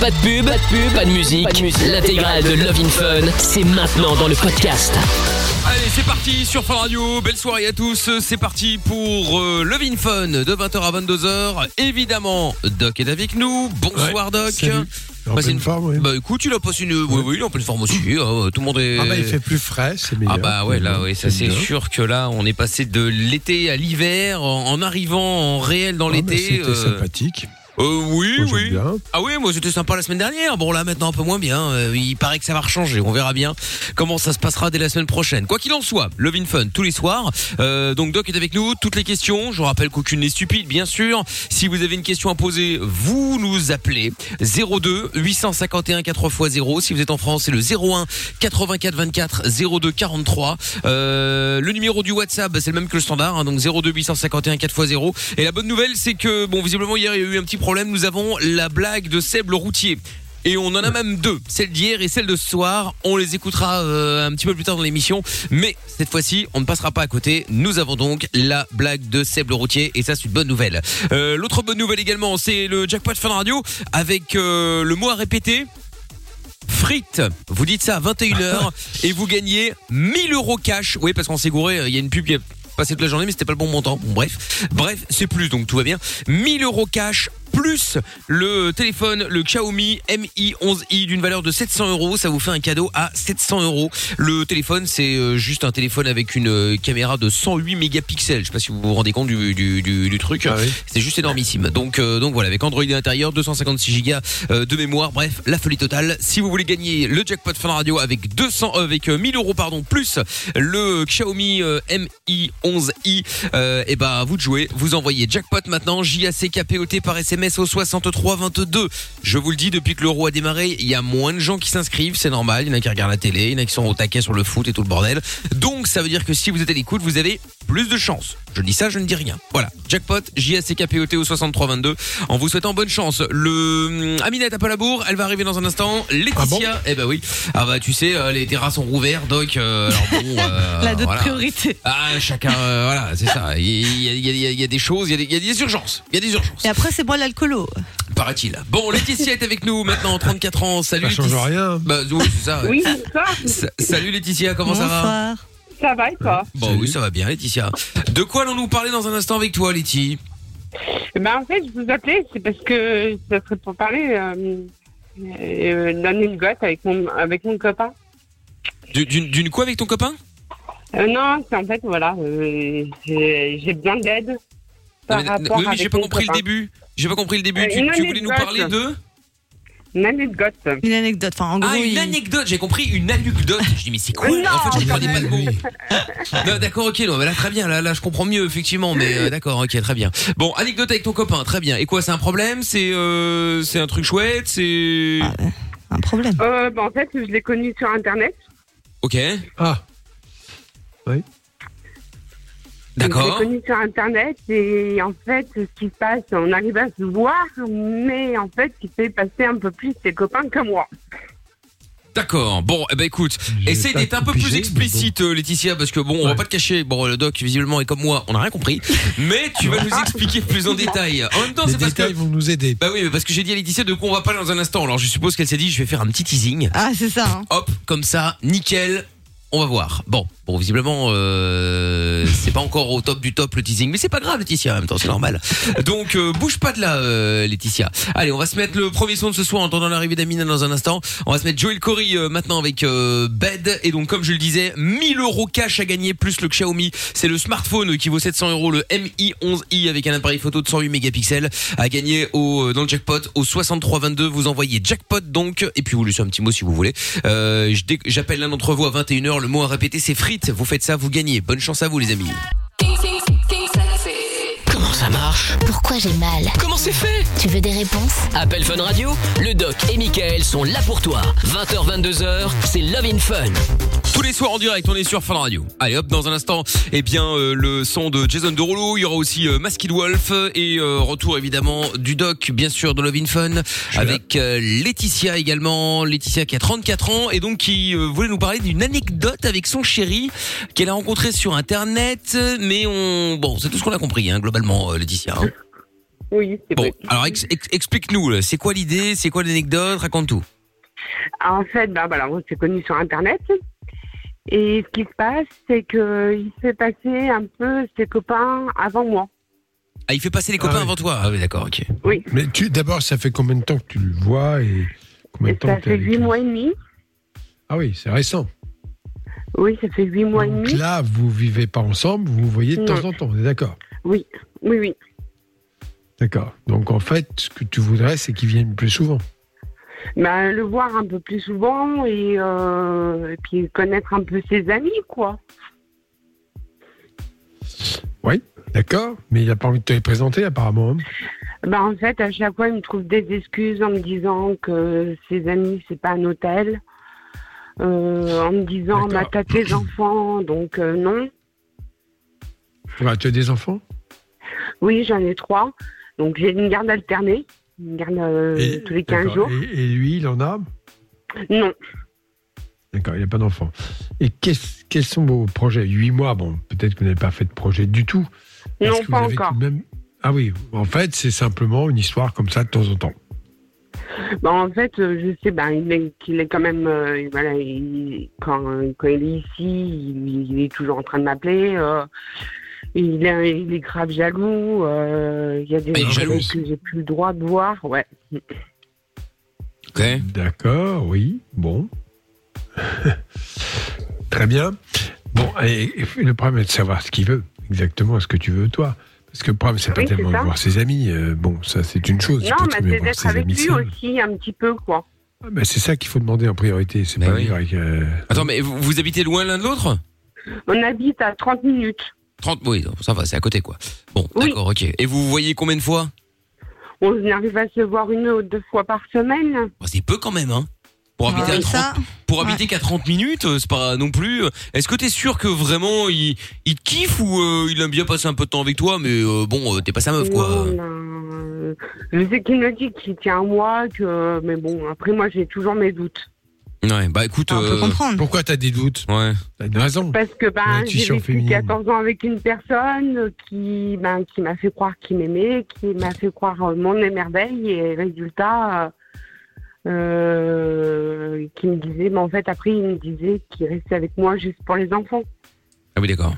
Pas de pub, pas de pub, pas de musique. L'intégrale de Love in Fun, c'est maintenant dans le podcast. Allez, c'est parti sur Fun Radio. Belle soirée à tous. C'est parti pour euh, Love in Fun de 20h à 22h. Évidemment, Doc est avec nous. Bonsoir Doc. salut. En pleine une forme, oui. Bah écoute, il a passé une oui oui, il est en pleine forme aussi. hein, tout le monde est Ah bah il fait plus frais, c'est meilleur. Ah bah ouais là oui ça c'est sûr que là on est passé de l'été à l'hiver en, en arrivant en réel dans Ah, l'été. C'était sympathique. Euh, oui, Moi, oui. bien. Ah oui, moi c'était sympa la semaine dernière. Bon là maintenant un peu moins bien. Euh, il paraît que ça va rechanger. On verra bien comment ça se passera dès la semaine prochaine. Quoi qu'il en soit, Love in Fun tous les soirs. Euh, donc Doc est avec nous. Toutes les questions. Je vous rappelle qu'aucune n'est stupide, bien sûr. Si vous avez une question à poser, vous nous appelez 02 851 4x0. Si vous êtes en France, c'est le 01 84 24 02 43. Euh, le numéro du WhatsApp, c'est le même que le standard. hein, donc 02 851 4x0. Et la bonne nouvelle, c'est que bon, visiblement hier il y a eu un petit problème. Nous avons la blague de Seb le routier. Et on en a même deux, celle d'hier et celle de ce soir. On les écoutera euh, un petit peu plus tard dans l'émission, mais cette fois-ci, on ne passera pas à côté. Nous avons donc la blague de Seb le routier et ça c'est une bonne nouvelle. Euh, L'autre bonne nouvelle également, c'est le jackpot Fun Radio avec euh, le mot à répéter. Frites, vous dites ça à 21h et vous gagnez 1000 euros cash. Oui, parce qu'on s'est gouré, il y a une pub qui a passé toute la journée, mais c'était pas le bon montant. Bon, bref, bref, c'est plus, donc tout va bien. 1000 euros cash plus le téléphone, le Xiaomi Mi 11i d'une valeur de 700 euros. Ça vous fait un cadeau à 700 euros. Le téléphone, c'est euh, juste un téléphone avec une euh, caméra de 108 mégapixels. Je sais pas si vous vous rendez compte du, du, du, du truc. Ah oui. C'est juste énormissime. Donc, euh, donc voilà, avec Android à l'intérieur, 256 Go de mémoire. Bref, la folie totale. Si vous voulez gagner le jackpot Fun Radio avec 200, euh, avec euh, 1000 euros pardon, plus le Xiaomi Mi 11i, euh, et ben vous de jouer. Vous envoyez jackpot maintenant, J A C K P O T par SMS au 63 22. Je vous le dis, depuis que l'euro a démarré, il y a moins de gens qui s'inscrivent, c'est normal. Il y en a qui regardent la télé, il y en a qui sont au taquet sur le foot et tout le bordel. Donc ça veut dire que si vous êtes à l'écoute, vous avez plus de chance. Je dis ça, je ne dis rien. Voilà, jackpot, J-A-C-K-P-O-T au 6322. En vous souhaitant bonne chance. Le hum, Aminette à Palabour, elle va arriver dans un instant. Laetitia, eh ben oui. Ah bah tu sais, euh, les terrasses sont rouvertes, donc euh, alors bon. euh, La d'autres voilà. priorités. Ah, chacun, euh, voilà, c'est ça. Il y a, il y a- il y a- il y a des choses, il y a des, il y a des urgences. Il y a des urgences, Et après, c'est moi l'alcoolo. paraît-il. Bon, Laetitia est avec nous maintenant, 34 ans. Salut Ça change Laetitia. rien. Bah oui, c'est ça. ouais. Oui, bonsoir. Sa- Salut Laetitia, comment ça va? Bonsoir. Ça va et toi? Bon Salut. oui, ça va bien Laetitia. De quoi allons-nous parler dans un instant avec toi, Laetitia Eh ben, En fait, je vous appelais, c'est parce que ça serait pour parler euh, euh, anecdote avec mon, avec mon copain. Du- D'une d'une quoi avec ton copain? Euh, non, c'est en fait, voilà, euh, j'ai j'ai besoin d'aide par Non, mais- rapport Oui, mais avec j'ai pas mon compris le copain. début. J'ai pas compris le début. Euh, tu, voulais nous anecdote. parler de Une anecdote. Une anecdote. Enfin, en gros, Ah, une il- anecdote. J'ai compris une anecdote. Je dis mais c'est quoi Non, En fait, je comprenais pas le mot. Non, d'accord, ok, non, mais là très bien. Là, là, je comprends mieux effectivement. Mais euh, d'accord, ok, très bien. Bon, anecdote avec ton copain, très bien. Et quoi, c'est un problème? C'est euh, c'est un truc chouette? C'est Ah, un problème. Euh, ben, en fait, je l'ai connu sur Internet. ok, Ah, Je l'ai d'accord. connu sur Internet et en fait, ce qui se passe, on arrive à se voir, mais en fait, il fait passer un peu plus ses copains que moi. D'accord. Bon, eh ben écoute, essaye d'être un peu plus explicite, euh, Laetitia, parce que bon, on va pas te cacher. Bon, le doc visiblement est comme moi, on n'a rien compris, mais tu vas nous expliquer plus en détail. En même temps, les c'est parce détails que vont nous aider. bah oui, mais parce que j'ai dit à Laetitia de quoi on va parler dans un instant. Alors je suppose qu'elle s'est dit, je vais faire un petit teasing. Ah, c'est ça. hein. Hop, comme ça, nickel. On va voir. Bon, bon, visiblement, euh, c'est pas encore au top du top le teasing, mais c'est pas grave, Laetitia. En même temps, c'est normal. Donc, euh, bouge pas de là, euh, Laetitia. Allez, on va se mettre le premier son de ce soir en attendant l'arrivée d'Amina dans un instant. On va se mettre Joel Corey maintenant avec Bed. Et donc, comme je le disais, 1000 euros cash à gagner plus le Xiaomi. C'est le smartphone qui vaut 700 euros, le Mi 11i avec un appareil photo de 108 mégapixels à gagner dans le jackpot au 6322. Vous envoyez jackpot donc et puis vous laissez un petit mot si vous voulez. J'appelle l'un d'entre vous à 21h. Le mot à répéter c'est frites. Vous faites ça, vous gagnez. Bonne chance à vous les amis. Marche. Pourquoi j'ai mal Comment c'est fait Tu veux des réponses Appel Fun Radio, le doc et Michael sont là pour toi. 20h, 22h, c'est Love in Fun. Tous les soirs en direct, on est sur Fun Radio. Allez hop, dans un instant, eh bien euh, le son de Jason Derulo, il y aura aussi euh, Masked Wolf et euh, retour évidemment du doc, bien sûr, de Love in Fun, avec euh, Laetitia également, Laetitia qui a 34 ans et donc qui euh, voulait nous parler d'une anecdote avec son chéri qu'elle a rencontré sur internet, mais on, bon, c'est tout ce qu'on a compris, hein, globalement, euh, Laetitia. hein. Oui, c'est Bon, alors ex- ex- explique-nous, là, c'est quoi l'idée, c'est quoi l'anecdote, raconte tout. En fait, bah, voilà, on s'est connus sur Internet. Et ce qui se passe, c'est qu'il s'est passé un peu ses copains avant moi. Ah, il fait passer les copains oui. avant toi. Ah oui, d'accord, ok. Mais tu, d'abord, ça fait combien de temps que tu le vois et combien de temps ça que t'es fait avec huit lui mois et demi. Ah oui, c'est récent. Oui, ça fait huit mois et Donc demi. là, vous vivez pas ensemble, vous vous voyez de Non. temps en temps, on est d'accord Oui, oui, oui. D'accord. Donc en fait, ce que tu voudrais, c'est qu'il vienne plus souvent. Bah, le voir un peu plus souvent et, euh, et puis connaître un peu ses amis, quoi. D'accord Mais il n'a pas envie de te les présenter, apparemment. hein Bah, en fait, à chaque fois, il me trouve des excuses en me disant que ses amis, c'est pas un hôtel. Euh, en me disant, bah, t'as tes enfants, donc euh, non. Ouais, tu as des enfants? Oui, j'en ai trois. Donc, j'ai une garde alternée. Une garde euh, Et- tous les 15 d'accord. jours. Et, et lui, il en a Non. D'accord, il n'y a pas d'enfant. Et quels sont vos projets? Huit mois, bon, peut-être que vous n'avez pas fait de projet du tout. Non, que vous pas avez encore. même- Ah oui, en fait, c'est simplement une histoire comme ça de temps en temps. Bah, en fait, euh, je sais ben, il est- qu'il est quand même. euh, voilà, il- quand, quand il est ici, il, il est toujours en train de m'appeler. euh, il, est, il est grave jaloux. euh, il y a des Ah, choses jaloux. que j'ai plus le droit de voir. Ouais. D'accord, oui, bon. Très bien. Bon, et, et le problème est de savoir ce qu'il veut, exactement ce que tu veux toi. Parce que le problème, c'est pas Oui, c'est tellement de voir ses amis. euh, bon, ça, c'est une chose. non, mais c'est d'être avec lui seuls. aussi un petit peu, quoi. Ah, ben, c'est ça qu'il faut demander en priorité. C'est Ben pas oui. dire avec, euh, Attends, mais vous, vous habitez loin l'un de l'autre? On habite à 30 minutes. 30, oui, ça va, c'est à côté, quoi. Bon, Oui. d'accord, ok. Et vous vous voyez combien de fois? On arrive à se voir une ou deux fois par semaine. Bah, C'est peu quand même, hein. Pour habiter, Ouais, à 30, ça, pour habiter qu'à 30 minutes, euh, c'est pas non plus. euh, Est-ce que t'es sûr que vraiment il, il te kiffe ou euh, il aime bien passer un peu de temps avec toi, mais euh, bon, euh, t'es pas sa meuf, quoi. Non, non, je sais qu'il me dit qu'il tient à moi, que... mais bon, après, moi, j'ai toujours mes doutes. Ouais, bah écoute. on peut euh, comprendre. Pourquoi t'as des doutes Ouais. T'as une raison. Parce que ben, j'ai vécu féminine. 14 ans avec une personne qui, ben, qui m'a fait croire qu'il m'aimait, qui m'a fait croire euh, mon émerveil, et résultat, euh, euh, qui me disait, mais en fait, après, il me disait qu'il restait avec moi juste pour les enfants. Ah oui, d'accord.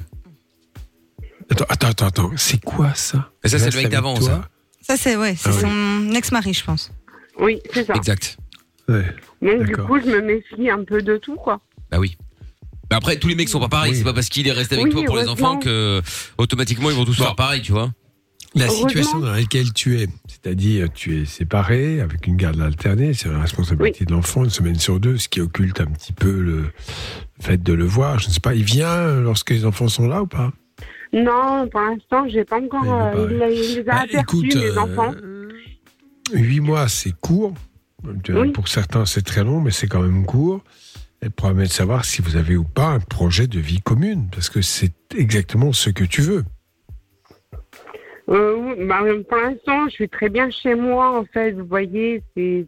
Attends, attends, attends, attends. C'est quoi ça ça, c'est le mec d'avant, ça. Ça, c'est ouais, c'est Ah oui. son ex-mari, je pense. Oui, c'est ça. Exact. Ouais. Donc, du coup, je me méfie un peu de tout, quoi. Bah oui. Mais après, tous les mecs sont pas pareils. Oui. C'est pas parce qu'il est resté avec Oui, toi pour les enfants que automatiquement ils vont tous Bon. faire pareil, tu vois. La situation dans laquelle tu es, c'est-à-dire tu es séparé avec une garde alternée, c'est la responsabilité de l'enfant une semaine sur deux, ce qui occulte un petit peu le fait de le voir. Je ne sais pas, il vient lorsque les enfants sont là ou pas? Non, pour l'instant, j'ai pas encore. Il veut pas, euh, il, les a Bah, aperçus, écoute, les euh, enfants. Huit mois, c'est court. Oui. Pour certains, c'est très long, mais c'est quand même court. Et le problème est de savoir si vous avez ou pas un projet de vie commune, parce que c'est exactement ce que tu veux. Euh, oui, bah, pour l'instant, je suis très bien chez moi, en fait. Vous voyez, c'est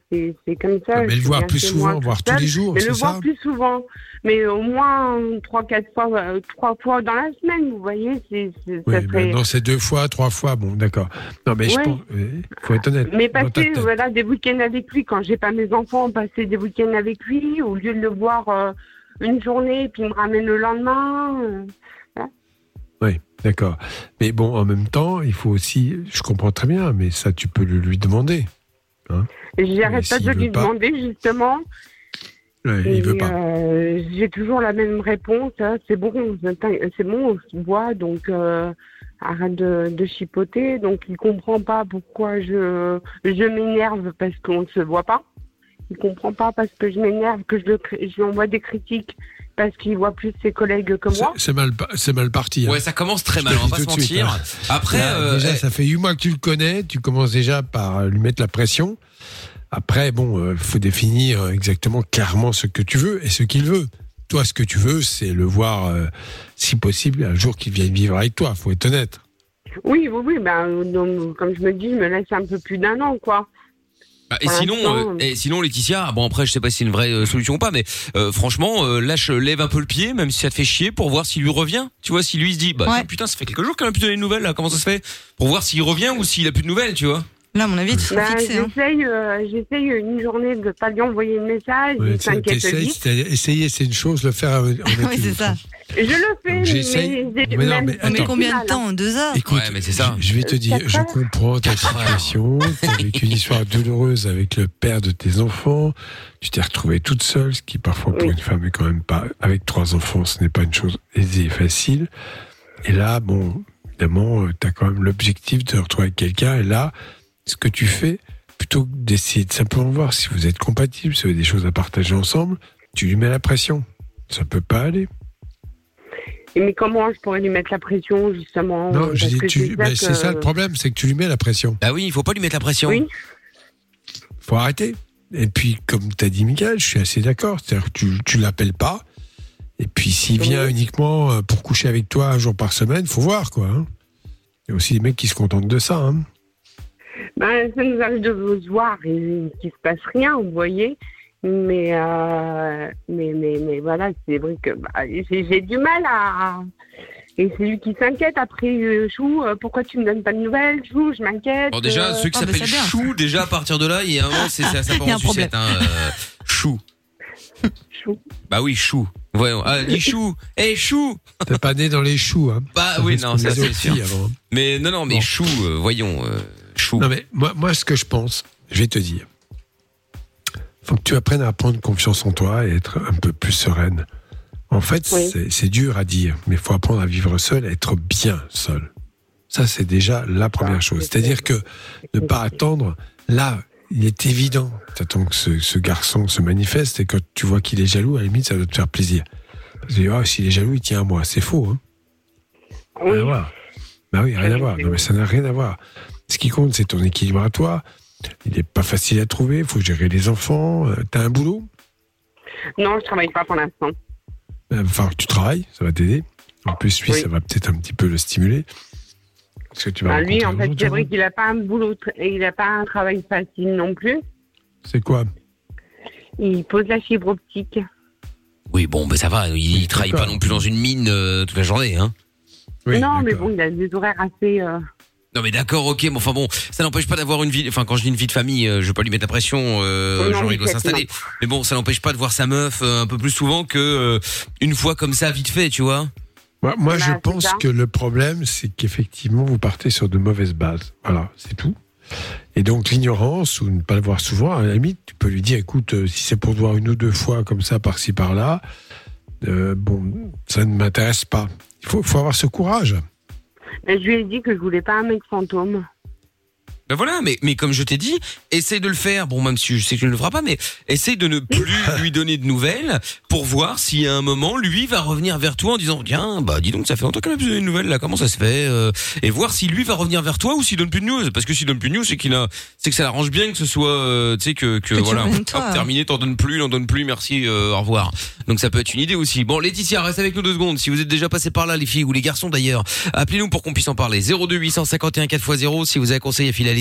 comme ça. mais je le voir plus souvent, moi, voir tous les jours, Mais c'est le ça? voir plus souvent. Mais au moins trois, quatre fois, euh, trois fois dans la semaine, vous voyez, c'est Oui, ça serait. maintenant c'est deux fois, trois fois, bon, d'accord. Non, mais je pense, il faut être honnête. Mais passer voilà, des week-ends avec lui, quand j'ai pas mes enfants, passer des week-ends avec lui, au lieu de le voir euh, une journée, puis il me ramène le lendemain. Oui, d'accord. Mais bon, en même temps, il faut aussi, je comprends très bien, mais ça, tu peux le lui demander. Et J'arrête pas de lui pas- demander, justement. Ouais, il veut pas. euh, j'ai toujours la même réponse. hein, c'est bon, c'est bon, on se voit, donc euh, arrête de, de chipoter. Donc il comprend pas pourquoi je, je m'énerve parce qu'on ne se voit pas. Il comprend pas parce que je m'énerve, que je, le, je lui envoie des critiques parce qu'il voit plus ses collègues que moi. C'est mal, pa- c'est mal parti. hein. Ouais, ça commence très Je mal. On va pas se suite, mentir. Après, Là, euh, déjà, eh, ça fait huit mois que tu le connais, tu commences déjà par lui mettre la pression. Après, bon, il faut définir exactement clairement ce que tu veux et ce qu'il veut. Toi, ce que tu veux, c'est le voir, euh, si possible, un jour qu'il vienne vivre avec toi. Faut être honnête. Oui, oui, oui. Ben, donc, comme je me dis, je me laisse un peu plus d'un an, quoi. Bah, et sinon, euh, et sinon Laetitia, bon après je sais pas si c'est une vraie euh, solution ou pas, mais euh, franchement, euh, là je lève un peu le pied, même si ça te fait chier, pour voir s'il lui revient. Tu vois, si lui il se dit, bah Ouais. putain, ça fait quelques jours qu'elle a plus donné de nouvelles là, comment ça se fait? Pour voir s'il revient ou s'il a plus de nouvelles, tu vois? Là, à mon avis, tu Bah, fixé. hein. j'essaye, euh, j'essaye une journée de pas lui envoyer de message, Ouais, essayer, c'est une chose, le faire en Oui, c'est ça. Je le fais, Donc, j'essaye. mais Mais non, combien de temps? Deux heures? Écoute, Ouais, mais c'est ça. Je, je vais te dire, je heures. comprends ta situation. Tu as vécu une histoire douloureuse avec le père de tes enfants. Tu t'es retrouvée toute seule, ce qui parfois pour Oui. une femme est quand même pas. Avec trois enfants, ce n'est pas une chose aisée et facile. Et là, bon, évidemment, tu as quand même l'objectif de te retrouver avec quelqu'un. Et là, ce que tu fais, plutôt que d'essayer de simplement voir si vous êtes compatibles, si vous avez des choses à partager ensemble, tu lui mets la pression. Ça peut pas aller. Mais comment je pourrais lui mettre la pression, justement Non, parce je dis, que tu- c'est ça que- le problème, c'est que tu lui mets la pression. Bah oui, il faut pas lui mettre la pression. Oui. faut arrêter. Et puis, comme t'as dit, Michael, je suis assez d'accord. C'est-à-dire que tu, tu l'appelles pas. Et puis, s'il vient uniquement euh, pour coucher avec toi un jour par semaine, faut voir, quoi. hein. Il y a aussi des mecs qui se contentent de ça. hein. Ben, ça nous arrive de se voir et qu'il se passe rien, vous voyez. Mais, euh, mais, mais, mais voilà, c'est vrai que bah, j'ai j'ai du mal à. Et c'est lui qui s'inquiète après, euh, Chou, euh, pourquoi tu me donnes pas de nouvelles, Chou, je m'inquiète. Bon déjà, ceux qui s'appellent bien. Chou, déjà à partir de là, il y a un moment, c'est ça, ça part en sucette, hein, euh, Chou. Chou. Bah oui, Chou. Voyons, ah, dis Chou. Eh Chou. T'es pas né dans les choux. Hein. Bah Ça oui, non, ça c'est sûr. avant. Mais non, non, mais Bon. Chou, euh, voyons, euh, Chou. Non, mais moi, moi, ce que je pense, je vais te dire. faut que tu apprennes à prendre confiance en toi et être un peu plus sereine. En fait, Oui. c'est- dur à dire, mais il faut apprendre à vivre seul, à être bien seul. Ça, c'est déjà la première Ah, chose. c'est C'est-à-dire que ne pas attendre, là, il est évident. T'attends que ce, ce garçon se manifeste et quand tu vois qu'il est jaloux, à la limite, ça doit te faire plaisir. Parce que ah, s'il est jaloux, il tient à moi. C'est faux, hein Oui. Rien à voir. Bah oui, rien à voir. Non, mais ça n'a rien à voir. Ce qui compte, c'est ton équilibre à toi. Il n'est pas facile à trouver. Il faut gérer les enfants. Euh, T'as un boulot? Non, je travaille pas pour l'instant. Euh, Enfin, tu travailles, ça va t'aider. En plus, lui, Oui. ça va peut-être un petit peu le stimuler. Parce que tu vas Bah, lui, en fait, c'est vrai qu'il a pas un boulot, il n'a pas un travail facile non plus. C'est quoi? Il pose la fibre optique. Oui, bon, mais ça va, il, il travaille pas non plus dans une mine euh, toute la journée, hein. Oui, non, mais bon, il a des horaires assez. euh, Non mais d'accord, ok, mais enfin bon, ça n'empêche pas d'avoir une vie. Enfin, quand je dis une vie de famille, euh, je vais pas lui mettre la pression. Euh, Non, genre mais il doit s'installer. Mais bon, ça n'empêche pas de voir sa meuf euh, un peu plus souvent que euh, une fois comme ça, vite fait, tu vois. Moi, moi, Bah, je pense que le problème, c'est qu'effectivement, vous partez sur de mauvaises bases. Voilà, c'est tout. Et donc, l'ignorance, ou ne pas le voir souvent, à la limite, tu peux lui dire, écoute, euh, si c'est pour te voir une ou deux fois comme ça, par-ci, par-là, euh, bon, ça ne m'intéresse pas. Il faut, faut avoir ce courage. Mais Je lui ai dit que je voulais pas un mec fantôme. Ben voilà, mais mais comme je t'ai dit, essaye de le faire. Bon, même si je sais que tu ne le feras pas, mais essaye de ne plus lui donner de nouvelles pour voir si à un moment lui va revenir vers toi en disant tiens bah dis donc ça fait longtemps qu'elle a besoin de nouvelles là. Comment ça se fait euh, et voir si lui va revenir vers toi ou s'il donne plus de news. Parce que s'il donne plus de news c'est qu'il a c'est que ça l'arrange bien que ce soit euh, tu sais que que, tu voilà. reviennes, toi. hop, terminé t'en donnes plus n'en donne plus merci euh, au revoir. Donc ça peut être une idée aussi. Bon Laetitia reste avec nous deux secondes. Si vous êtes déjà passé par là les filles ou les garçons d'ailleurs appelez-nous pour qu'on puisse en parler. 02 851 4x0 si vous avez conseillé à filer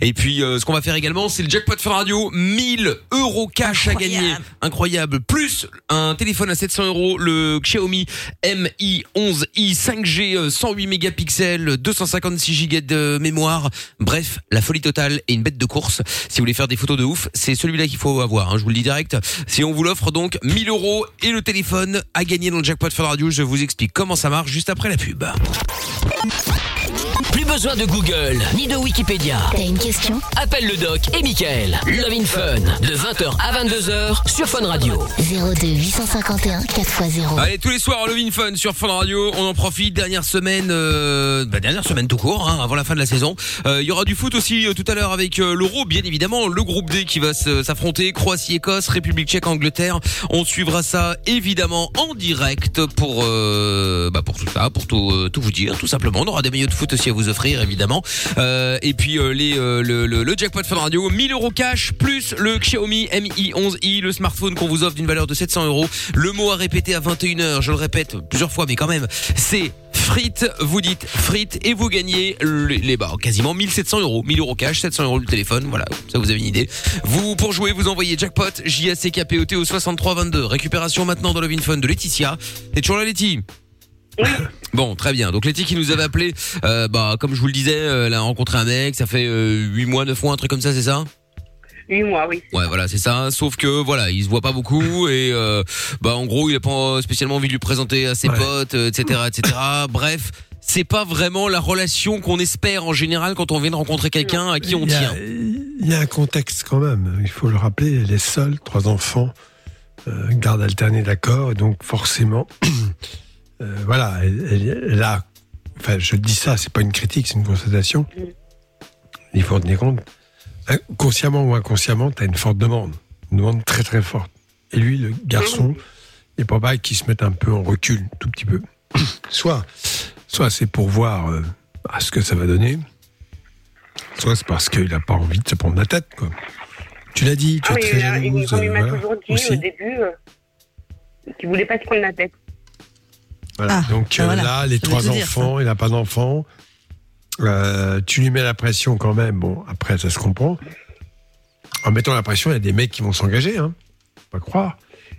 et puis euh, ce qu'on va faire également c'est le jackpot Fun Radio. 1000 euros cash à gagner. Incroyable. Plus un téléphone à 700 euros le Xiaomi Mi 11i 5G euh, 108 mégapixels 256 Go de mémoire. Bref la folie totale et une bête de course. Si vous voulez faire des photos de ouf c'est celui-là qu'il faut avoir hein, je vous le dis direct. Si on vous l'offre donc 1000 euros et le téléphone à gagner dans le jackpot Fun Radio. Je vous explique comment ça marche juste après la pub besoin de Google ni de Wikipédia. T'as une question? Appelle le doc et Michael. Love in Fun de 20h à 22h sur Fun Radio. 02 851 4x0. Allez, tous les soirs, Love in Fun sur Fun Radio. On en profite. Dernière semaine, euh, bah, dernière semaine tout court, hein, avant la fin de la saison. Euh, Il y aura du foot aussi euh, tout à l'heure avec euh, l'Euro, bien évidemment. Le groupe D qui va s'affronter. Croatie-Écosse, République Tchèque, Angleterre. On suivra ça évidemment en direct pour euh, bah, pour tout ça, pour tout, euh, tout vous dire, tout simplement. On aura des maillots de foot aussi à vous offrir, évidemment. Euh, et puis euh, les euh, le, le, le jackpot Fun Radio, 1000 euros cash plus le Xiaomi Mi 11i, le smartphone qu'on vous offre d'une valeur de 700 euros. Le mot à répéter à 21h, je le répète plusieurs fois, mais quand même, c'est frites, vous dites frites et vous gagnez les, les bah, quasiment 1700 euros, 1000 euros cash, 700 euros le téléphone, voilà, ça vous avez une idée. Vous pour jouer, vous envoyez jackpot J A C K P O T au 6322. Récupération maintenant dans le Vin Fun de Laetitia. T'es toujours là, Letty Bon, très bien. Donc Letty qui nous avait appelé, euh, bah comme je vous le disais, euh, elle a rencontré un mec, ça fait euh, 8 mois, 9 mois, un truc comme ça, c'est ça? Oui, moi, oui. Ouais, voilà, c'est ça. Sauf que voilà, il se voit pas beaucoup et euh, bah en gros, il a pas spécialement envie de lui présenter à ses Ouais. potes, euh, etc., etc. Bref, c'est pas vraiment la relation qu'on espère en général quand on vient de rencontrer quelqu'un à qui on il y a, tient. Il y a un contexte quand même. Il faut le rappeler. Elle est seule, trois enfants, euh, garde alternée, d'accord. Et donc forcément, euh, voilà, elle, elle- elle a. Enfin, je dis ça, c'est pas une critique, c'est une constatation. Il faut en tenir compte. Hein, Consciemment ou inconsciemment, tu as une forte demande, une demande très très forte. Et lui, le garçon, il est probable qu'il se mette un peu en recul, tout petit peu. Soit, soit c'est pour voir euh, à ce que ça va donner. Soit c'est parce qu'il n'a pas envie de se prendre la tête, quoi. Tu l'as dit, tu Ah, es très il, a- il, jalouse. il euh, m'a voilà, toujours dit aussi. au début euh, qu'il voulait pas se prendre la tête. Voilà. Ah, Donc bah euh, voilà, là, les ça trois dire, enfants, il n'a pas d'enfants. Euh, tu lui mets la pression quand même. Bon, après, ça se comprend. En mettant la pression, il y a des mecs qui vont s'engager, hein. Faut Pas croire.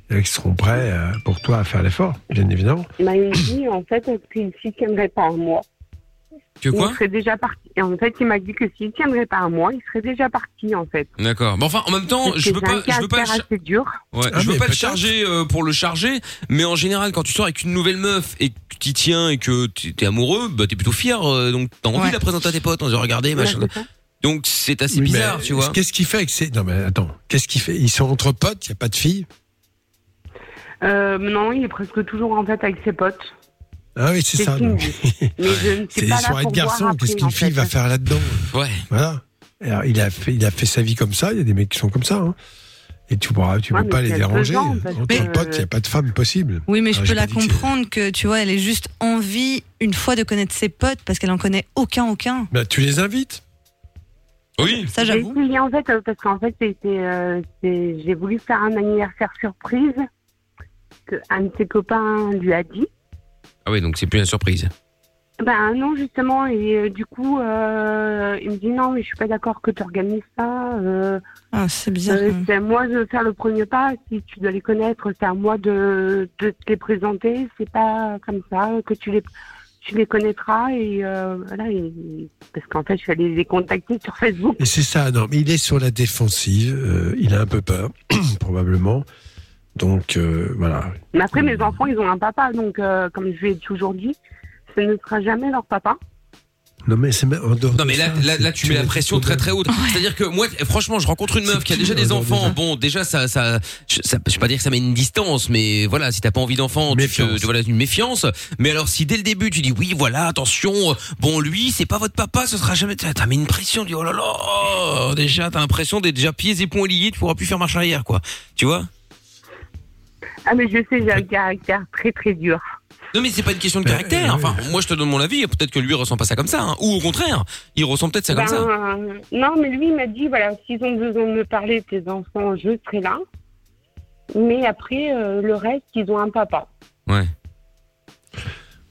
Il y en a qui seront prêts euh, pour toi à faire l'effort, bien évidemment. Il m'a dit en fait s'y tiendrait pas un mois. Que quoi il serait déjà parti. Et en fait, il m'a dit que s'il tiendrait pas un mois, il serait déjà parti en fait. D'accord. Mais enfin, en même temps, Parce je que veux j'ai un pas, je veux pas, le cha- assez dur. ouais, Ah, je veux mais pas le peut-être. charger euh, pour le charger, mais en général, quand tu sors avec une nouvelle meuf et que tu tiens et que tu es amoureux, bah t'es plutôt fier, euh, donc t'as envie Ouais. de la présenter à tes potes, en disant regardez, machin. c'est. Donc c'est assez Oui, bizarre, mais tu vois. Qu'est-ce qu'il fait avec ces... Non, mais attends. Qu'est-ce qu'il fait? Ils sont entre potes, il n'y a pas de filles Euh, non, il est presque toujours en fait avec ses potes. Ah oui, c'est C'est ça. Mais je ne C'est des soirées de garçons. Qu'est-ce qu'une fille fait. va faire là-dedans Ouais. Voilà. Alors, il a fait, il a fait sa vie comme ça. Il y a des mecs qui sont comme ça. hein. Et tu pourras, tu Ouais, peux mais pas les c'est déranger. Entre que- potes, il n'y a pas de femme possible. Oui, mais je Ah, peux la comprendre que, tu vois, elle est juste envie, une fois, de connaître ses potes parce qu'elle en connaît aucun, aucun. Bah, tu les invites. Oui. Ça, J'ai j'avoue. essayé en fait euh, parce qu'en fait euh, c'est- j'ai voulu faire un anniversaire surprise que un de ses copains lui a dit. Ah oui, donc c'est plus une surprise. Ben non justement et euh, du coup euh, il me dit non mais je suis pas d'accord que tu organises ça. euh, Ah, c'est bizarre. euh, même. c'est à moi de faire le premier pas. Si tu dois les connaître, c'est à moi de, de te les présenter. C'est pas comme ça que tu les tu les connaîtras et euh, voilà et- parce qu'en fait je suis allée les contacter sur Facebook. Et c'est ça. Non, mais il est sur la défensive. euh, il a un peu peur, probablement. Donc, euh, voilà. Mais après, mes enfants, ils ont un papa, donc euh, comme je lui ai toujours dit, ce ne sera jamais leur papa. Non, mais c'est Non mais là, là, tu mets la pression très très haute. C'est-à-dire que moi, franchement, je rencontre une meuf qui a déjà des enfants. Bon, déjà ça, ça, je, ça, je vais pas dire que ça met une distance, mais voilà, si t'as pas envie d'enfant, tu te- voilà une méfiance. Mais alors si dès le début tu dis oui, voilà, attention, bon lui, c'est pas votre papa, ce sera jamais. T'as t'as mis une pression, tu dis oh là là, déjà t'as l'impression d'être déjà pieds et poings liés, tu pourras plus faire marche arrière, quoi. Tu vois? Ah, mais je sais, j'ai un caractère très très dur. Non mais c'est pas une question de Ben, caractère. euh, Enfin, moi je te donne mon avis. Peut-être que lui il ressent pas ça comme ça, hein. ou au contraire, il ressent peut-être ça Ben, comme ça. euh, non, mais lui, il m'a dit voilà, s'ils ont besoin de me parler, tes enfants, je serai là. Mais après, euh, le reste, ils ont un papa. Ouais.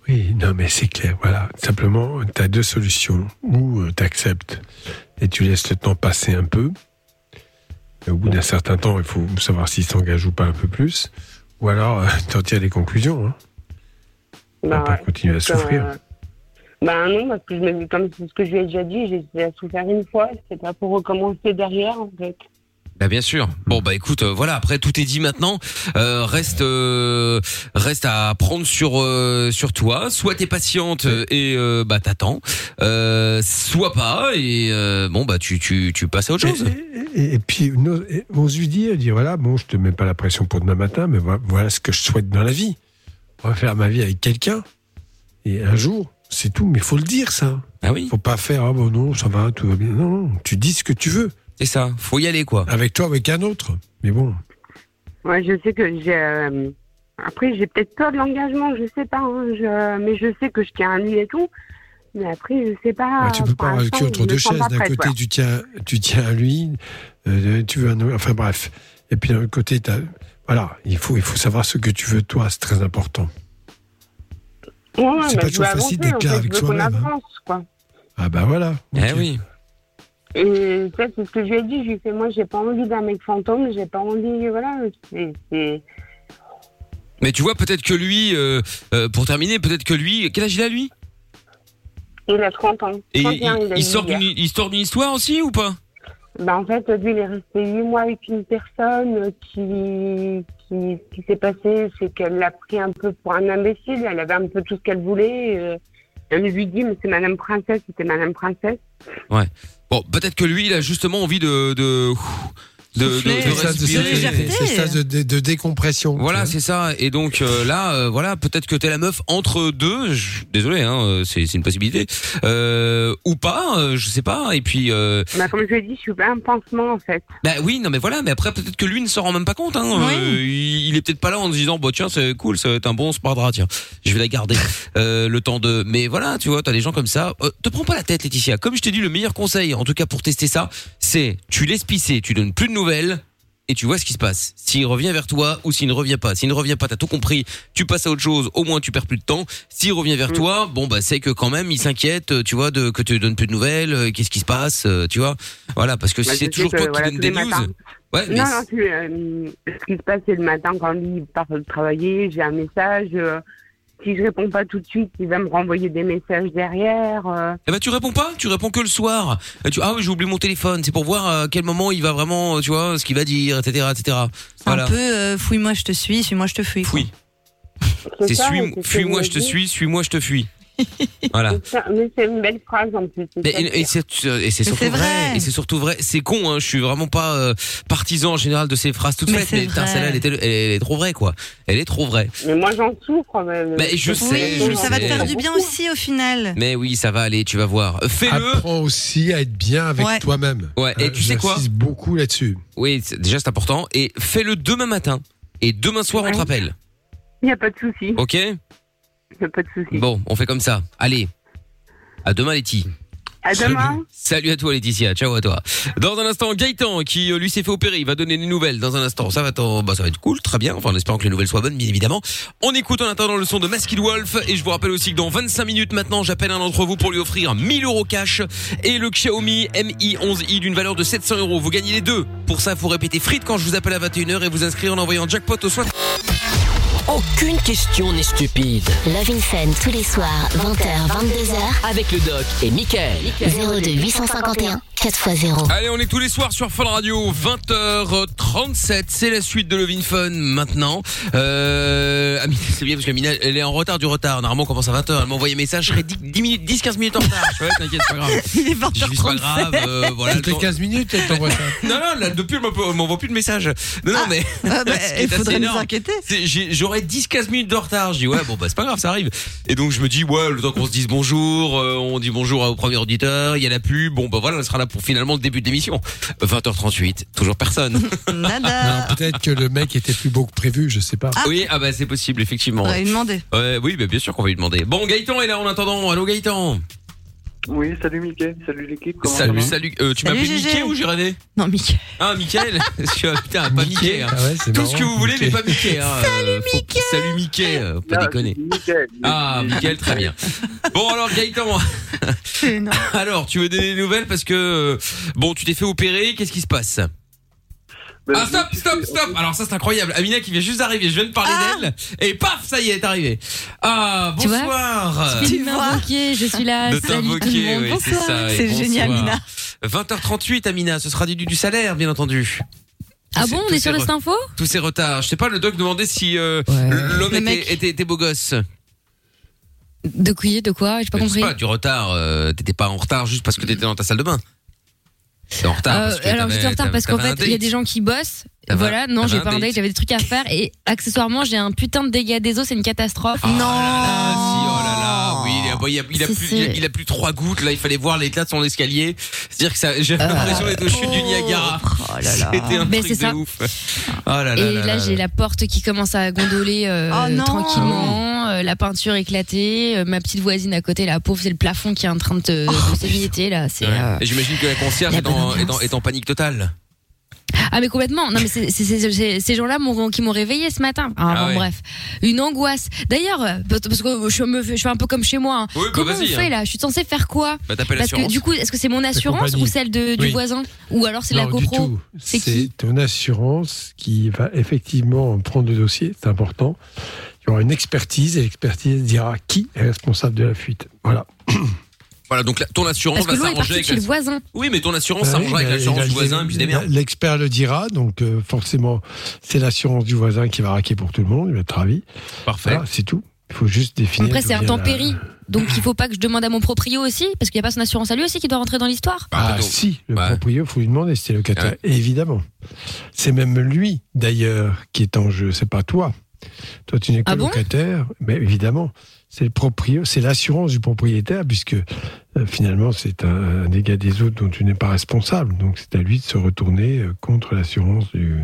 Oui, non, mais c'est clair. Voilà. Simplement, tu as deux solutions. Ou tu acceptes et tu laisses le temps passer un peu. Et au bout d'un certain temps, il faut savoir s'il s'engage ou pas un peu plus. Ou alors, tu en tires des conclusions. Hein. On va Ben, pas continuer à souffrir. euh, ben non, parce que je me, comme c'est ce que je lui ai déjà dit, j'ai souffert une fois, c'est pas pour recommencer derrière, en fait. Bah bien sûr. Bon bah écoute, euh, voilà. Après tout est dit maintenant. Euh, reste, euh, reste à prendre sur euh, sur toi. Soit t'es patiente euh, et euh, bah t'attends. Euh, soit pas et euh, bon bah tu tu tu passes à autre chose. Et, et- et puis, et ose lui dire, dire voilà, bon, je te mets pas la pression pour demain matin, mais voilà, voilà ce que je souhaite dans la vie. On va faire ma vie avec quelqu'un. Et un jour, c'est tout. Mais il faut le dire, ça. Ah oui. faut pas faire, ah bon, non, ça va, tout va bien. Non, non, tu dis ce que tu veux. C'est ça. Faut y aller quoi. Avec toi, avec un autre. Mais bon, Ouais, je sais que j'ai. euh, Après, j'ai peut-être peur de l'engagement, je sais pas. hein, je... Mais je sais que je tiens à lui et tout. Mais après, je sais pas. tu peux pour pas avoir le cul l'instant, entre me deux sens chaises. pas D'un prête, côté, voilà. tu tiens, tu tiens à lui, euh, tu veux un autre. Enfin bref. Et puis d'un autre côté, t'as- voilà, il faut, il faut savoir ce que tu veux toi, c'est très important. Ouais, ouais, C'est pas je toujours veux facile avancer, d'être en clair fait, avec je veux qu'on soi-même, hein. avance, quoi. Ah bah voilà. Eh Ok. oui. Et ça, c'est ce que je lui ai dit. Je lui ai fait, moi, j'ai pas envie d'un mec fantôme, j'ai pas envie, voilà. c'est- Mais tu vois, peut-être que lui, euh, euh, pour terminer, peut-être que lui, quel âge il a lui? Il a 30 ans. Et 31, il, sort d'une il sort d'une histoire aussi ou pas? Bah, en fait, lui, il est resté 8 mois avec une personne qui, qui, qui s'est passé, c'est qu'elle l'a pris un peu pour un imbécile. Elle avait un peu tout ce qu'elle voulait. euh, elle lui dit, mais c'est Madame Princesse, c'était Madame Princesse. Bon, peut-être que lui, il a justement envie de de de, de, Souffler. de- respirer. c'est- ça de, de- de décompression. Voilà, c'est ça. Et donc euh, là, euh, voilà, peut-être que t'es la meuf entre deux. je- désolé, hein, euh, c'est c'est une possibilité. Euh, ou pas, euh, je sais pas. Et puis, euh, Bah, comme je lui ai dit, je suis pas un pansement, en fait. bah oui, non mais voilà. Mais après, peut-être que lui ne s'en rend même pas compte. Hein. Oui. Euh, il, il est peut-être pas là en se disant, bah tiens, c'est cool, ça va être un bon sparadrap. Tiens, je vais la garder euh, le temps de. Mais voilà, tu vois, t'as des gens comme ça. Euh, te prends pas la tête, Laetitia. Comme je t'ai dit, le meilleur conseil, en tout cas pour tester ça, c'est tu laisses pisser, tu donnes plus de nouvelles. Et tu vois ce qui se passe. S'il revient vers toi ou s'il ne revient pas. S'il ne revient pas, t'as tout compris. Tu passes à autre chose. Au moins, tu perds plus de temps. S'il revient vers Mm. toi, bon bah c'est que quand même il s'inquiète. euh, Tu vois de que tu donnes plus de nouvelles. euh, Qu'est-ce qui se passe euh, Tu vois Voilà parce que Bah, si c'est toujours que, toi voilà, qui donnes tous des news. Ouais, Non, non, euh, ce qui se passe, c'est le matin quand lui part travailler, j'ai un message. Euh, si je réponds pas tout de suite, il va me renvoyer des messages derrière. euh. Eh ben tu réponds pas, tu réponds que le soir. Euh, Tu, ah oui, j'ai oublié mon téléphone. C'est pour voir à quel moment il va vraiment, euh, tu vois, ce qu'il va dire, etc., etc. Voilà. un peu euh, fouille-moi, je te suis, suis-moi, je te fuis. Fuis. C'est ça, suis, c'est ce que fuis-moi, je te suis, suis-moi, je te fuis. voilà. Ça, Mais c'est une belle phrase en plus. Mais- et c'est et c'est surtout c'est vrai. vrai. et c'est surtout vrai c'est con hein je suis vraiment pas euh, partisan en général de ces phrases toutes Mais faites c'est mais putain, vrai. celle-là elle, était- elle, elle est trop vraie quoi elle est trop vraie Mais moi, j'en souffre. Mais, Mais je Oui, sais, je ça va te faire du bien aussi au final. mais oui ça va aller tu vas voir fais-le Apprends aussi à être bien avec Ouais. toi-même. Ouais, et tu sais quoi J'insiste beaucoup là-dessus. oui c'est- déjà c'est important et fais-le demain matin et demain soir on te rappelle Il n'y a pas de souci. ok? Pas de souci. bon on fait comme ça allez à demain Letty À demain. Salut à toi Laetitia, ciao à toi. Dans un instant, Gaëtan qui euh, lui s'est fait opérer, il va donner des nouvelles dans un instant. Ça va, t'en- bah, ça va être cool, très bien. Enfin, en espérant que les nouvelles soient bonnes, bien évidemment. On écoute en attendant le son de Masked Wolf et je vous rappelle aussi que dans 25 minutes maintenant, j'appelle un d'entre vous pour lui offrir 1000 euros cash et le Xiaomi Mi 11i d'une valeur de 700 euros. Vous gagnez les deux. Pour ça, faut répéter frites quand je vous appelle à 21h et vous inscrire en envoyant jackpot au soin. Aucune question n'est stupide. Love in Fun tous les soirs, 20h, 22h, Avec le doc et Michael. 02 851 4x0. Allez, on est tous les soirs sur Fun Radio, 20h37. C'est la suite de Lovin Fun maintenant. Euh, Amina, c'est bien parce qu'Amina, elle est en retard du retard. Normalement, on commence à 20h. Elle m'a envoyé un message, je serai 10, 10 minutes, 10, 15 minutes en retard. Je ouais, t'inquiète, c'est pas grave. Il est Je dis, c'est pas 20h37. grave, euh, voilà. le Toutes les temps- 15 minutes, elle t'envoie ça. Non, non, là, depuis, elle m'envoie- plus de messages. Non, non, mais. Ah, bah, il faudrait nous inquiéter. J'aurais 10-15 minutes de retard. Je dis ouais bon bah c'est pas grave ça arrive. Et donc je me dis ouais le temps qu'on se dise bonjour, euh, on dit bonjour au premier auditeur, il y a la pub, bon bah voilà on sera là pour finalement le début de l'émission. 20h38, toujours personne. Nada. Non, Peut-être que le mec était plus beau que prévu, je sais pas. Oui ah bah c'est possible effectivement. On va lui demander. Ouais, oui bah, bien sûr qu'on va lui demander. Bon Gaëtan est là en attendant. Allô Gaëtan. Oui, salut Mickaël, salut l'équipe. comment Salut ça salut. Euh, tu Salut, m'appelles. Mickey ou j'ai rêvé Non, Mickey. Ah Michael. Parce que, putain pas Mickey. hein. Ah Tout marrant, ce que vous voulez mais pas Mickey. Hein. Salut Mickey. Salut Mickey. euh, Pas va déconner. Ah, Michael, très bien. Bon, alors, Gaëtan, C'est énorme. alors, tu veux donner des nouvelles? Parce que, euh, bon, tu t'es fait opérer, qu'est-ce qui se passe? Ah, je stop, stop, stop Alors ça, c'est incroyable. Amina qui vient juste d'arriver, je viens de parler Ah. d'elle, et paf, ça y est, elle est arrivée. Ah, bonsoir Tu vois m'invoquer, je suis là. De Salut tout le t'invoquer, monde. oui, c'est Bonsoir. C'est génial. Amina. 20h38, Amina, ce sera du, du salaire, bien entendu. Ah bon, on est sur cette info Tous ces retards. Je sais pas, le doc demandait si euh, Ouais. l'homme était, était, était beau gosse. De quoi De quoi J'ai pas Mais je sais compris. pas, du retard, euh, t'étais pas en retard juste parce que t'étais dans ta salle de bain. T'es en retard. Euh, parce que alors t'avais- j'étais en retard parce qu'en t'avais un fait il y a date. des gens qui bossent. T'avais- Voilà, non, t'avais j'ai un pas un date. date, j'avais des trucs à faire et accessoirement j'ai un putain de dégâts des eaux, c'est une catastrophe. Ah là là, si, oh là là, oui, il a, bon, il a, il a Si, plus, si. il a, il a plus trois gouttes, là, il fallait voir l'éclat de son escalier. C'est-à-dire que ça, j'ai l'impression d'être au chute du Niagara. Oh là là. C'était un Mais truc c'est ça. de ouf. Oh là là Et là là, j'ai la porte qui commence à gondoler euh, Oh non. tranquillement, euh, la peinture éclatée, euh, ma petite voisine à côté, la pauvre, c'est le plafond qui est en train de, te- Oh, de s'émietter là. C'est euh, Et j'imagine que la concierge la est en, bonne est, en, ambiance. est en panique totale. Ah mais complètement. Non mais c'est c'est- c'est- c'est- ces gens-là m'ont- qui m'ont réveillé ce matin. Ah, Ah bon, ouais. bref, une angoisse. D'ailleurs, euh, parce que je me fais, je fais un peu comme chez moi. hein. Oui, bah, Comment on vas-y, fait hein. là? Je suis censée faire quoi? Bah t'appelles Parce que l'assurance. du coup, est-ce que c'est mon assurance compagnie. ou celle de, du Oui. voisin? Ou alors c'est la Non, du GoPro? tout. C'est C'est qui ton assurance qui va effectivement prendre le dossier, c'est important. Il y aura une expertise et l'expertise dira qui est responsable de la fuite. Voilà. Voilà, donc la- ton assurance Parce que va s'arranger avec le voisin. Oui, mais ton assurance Ah s'arrangera oui, avec l'assurance du voisin. L'expert le dira, donc euh, forcément, c'est l'assurance du voisin qui va raquer pour tout le monde, il va être ravi. Parfait. Voilà, c'est tout. Il faut juste définir. Après, c'est la- intempérie. Donc il faut pas que je demande à mon proprio aussi, parce qu'il n'y a pas son assurance à lui aussi qui doit rentrer dans l'histoire. Ah, donc- si, le Ouais. proprio, il faut lui demander si c'est locataire. Ouais. Évidemment. C'est même lui, d'ailleurs, qui est en jeu, c'est pas toi. Toi, tu n'es que Ah bon? locataire, mais évidemment, c'est le c'est l'assurance du propriétaire, puisque euh, finalement, c'est un, un dégât des autres dont tu n'es pas responsable. Donc, c'est à lui de se retourner euh, contre l'assurance du.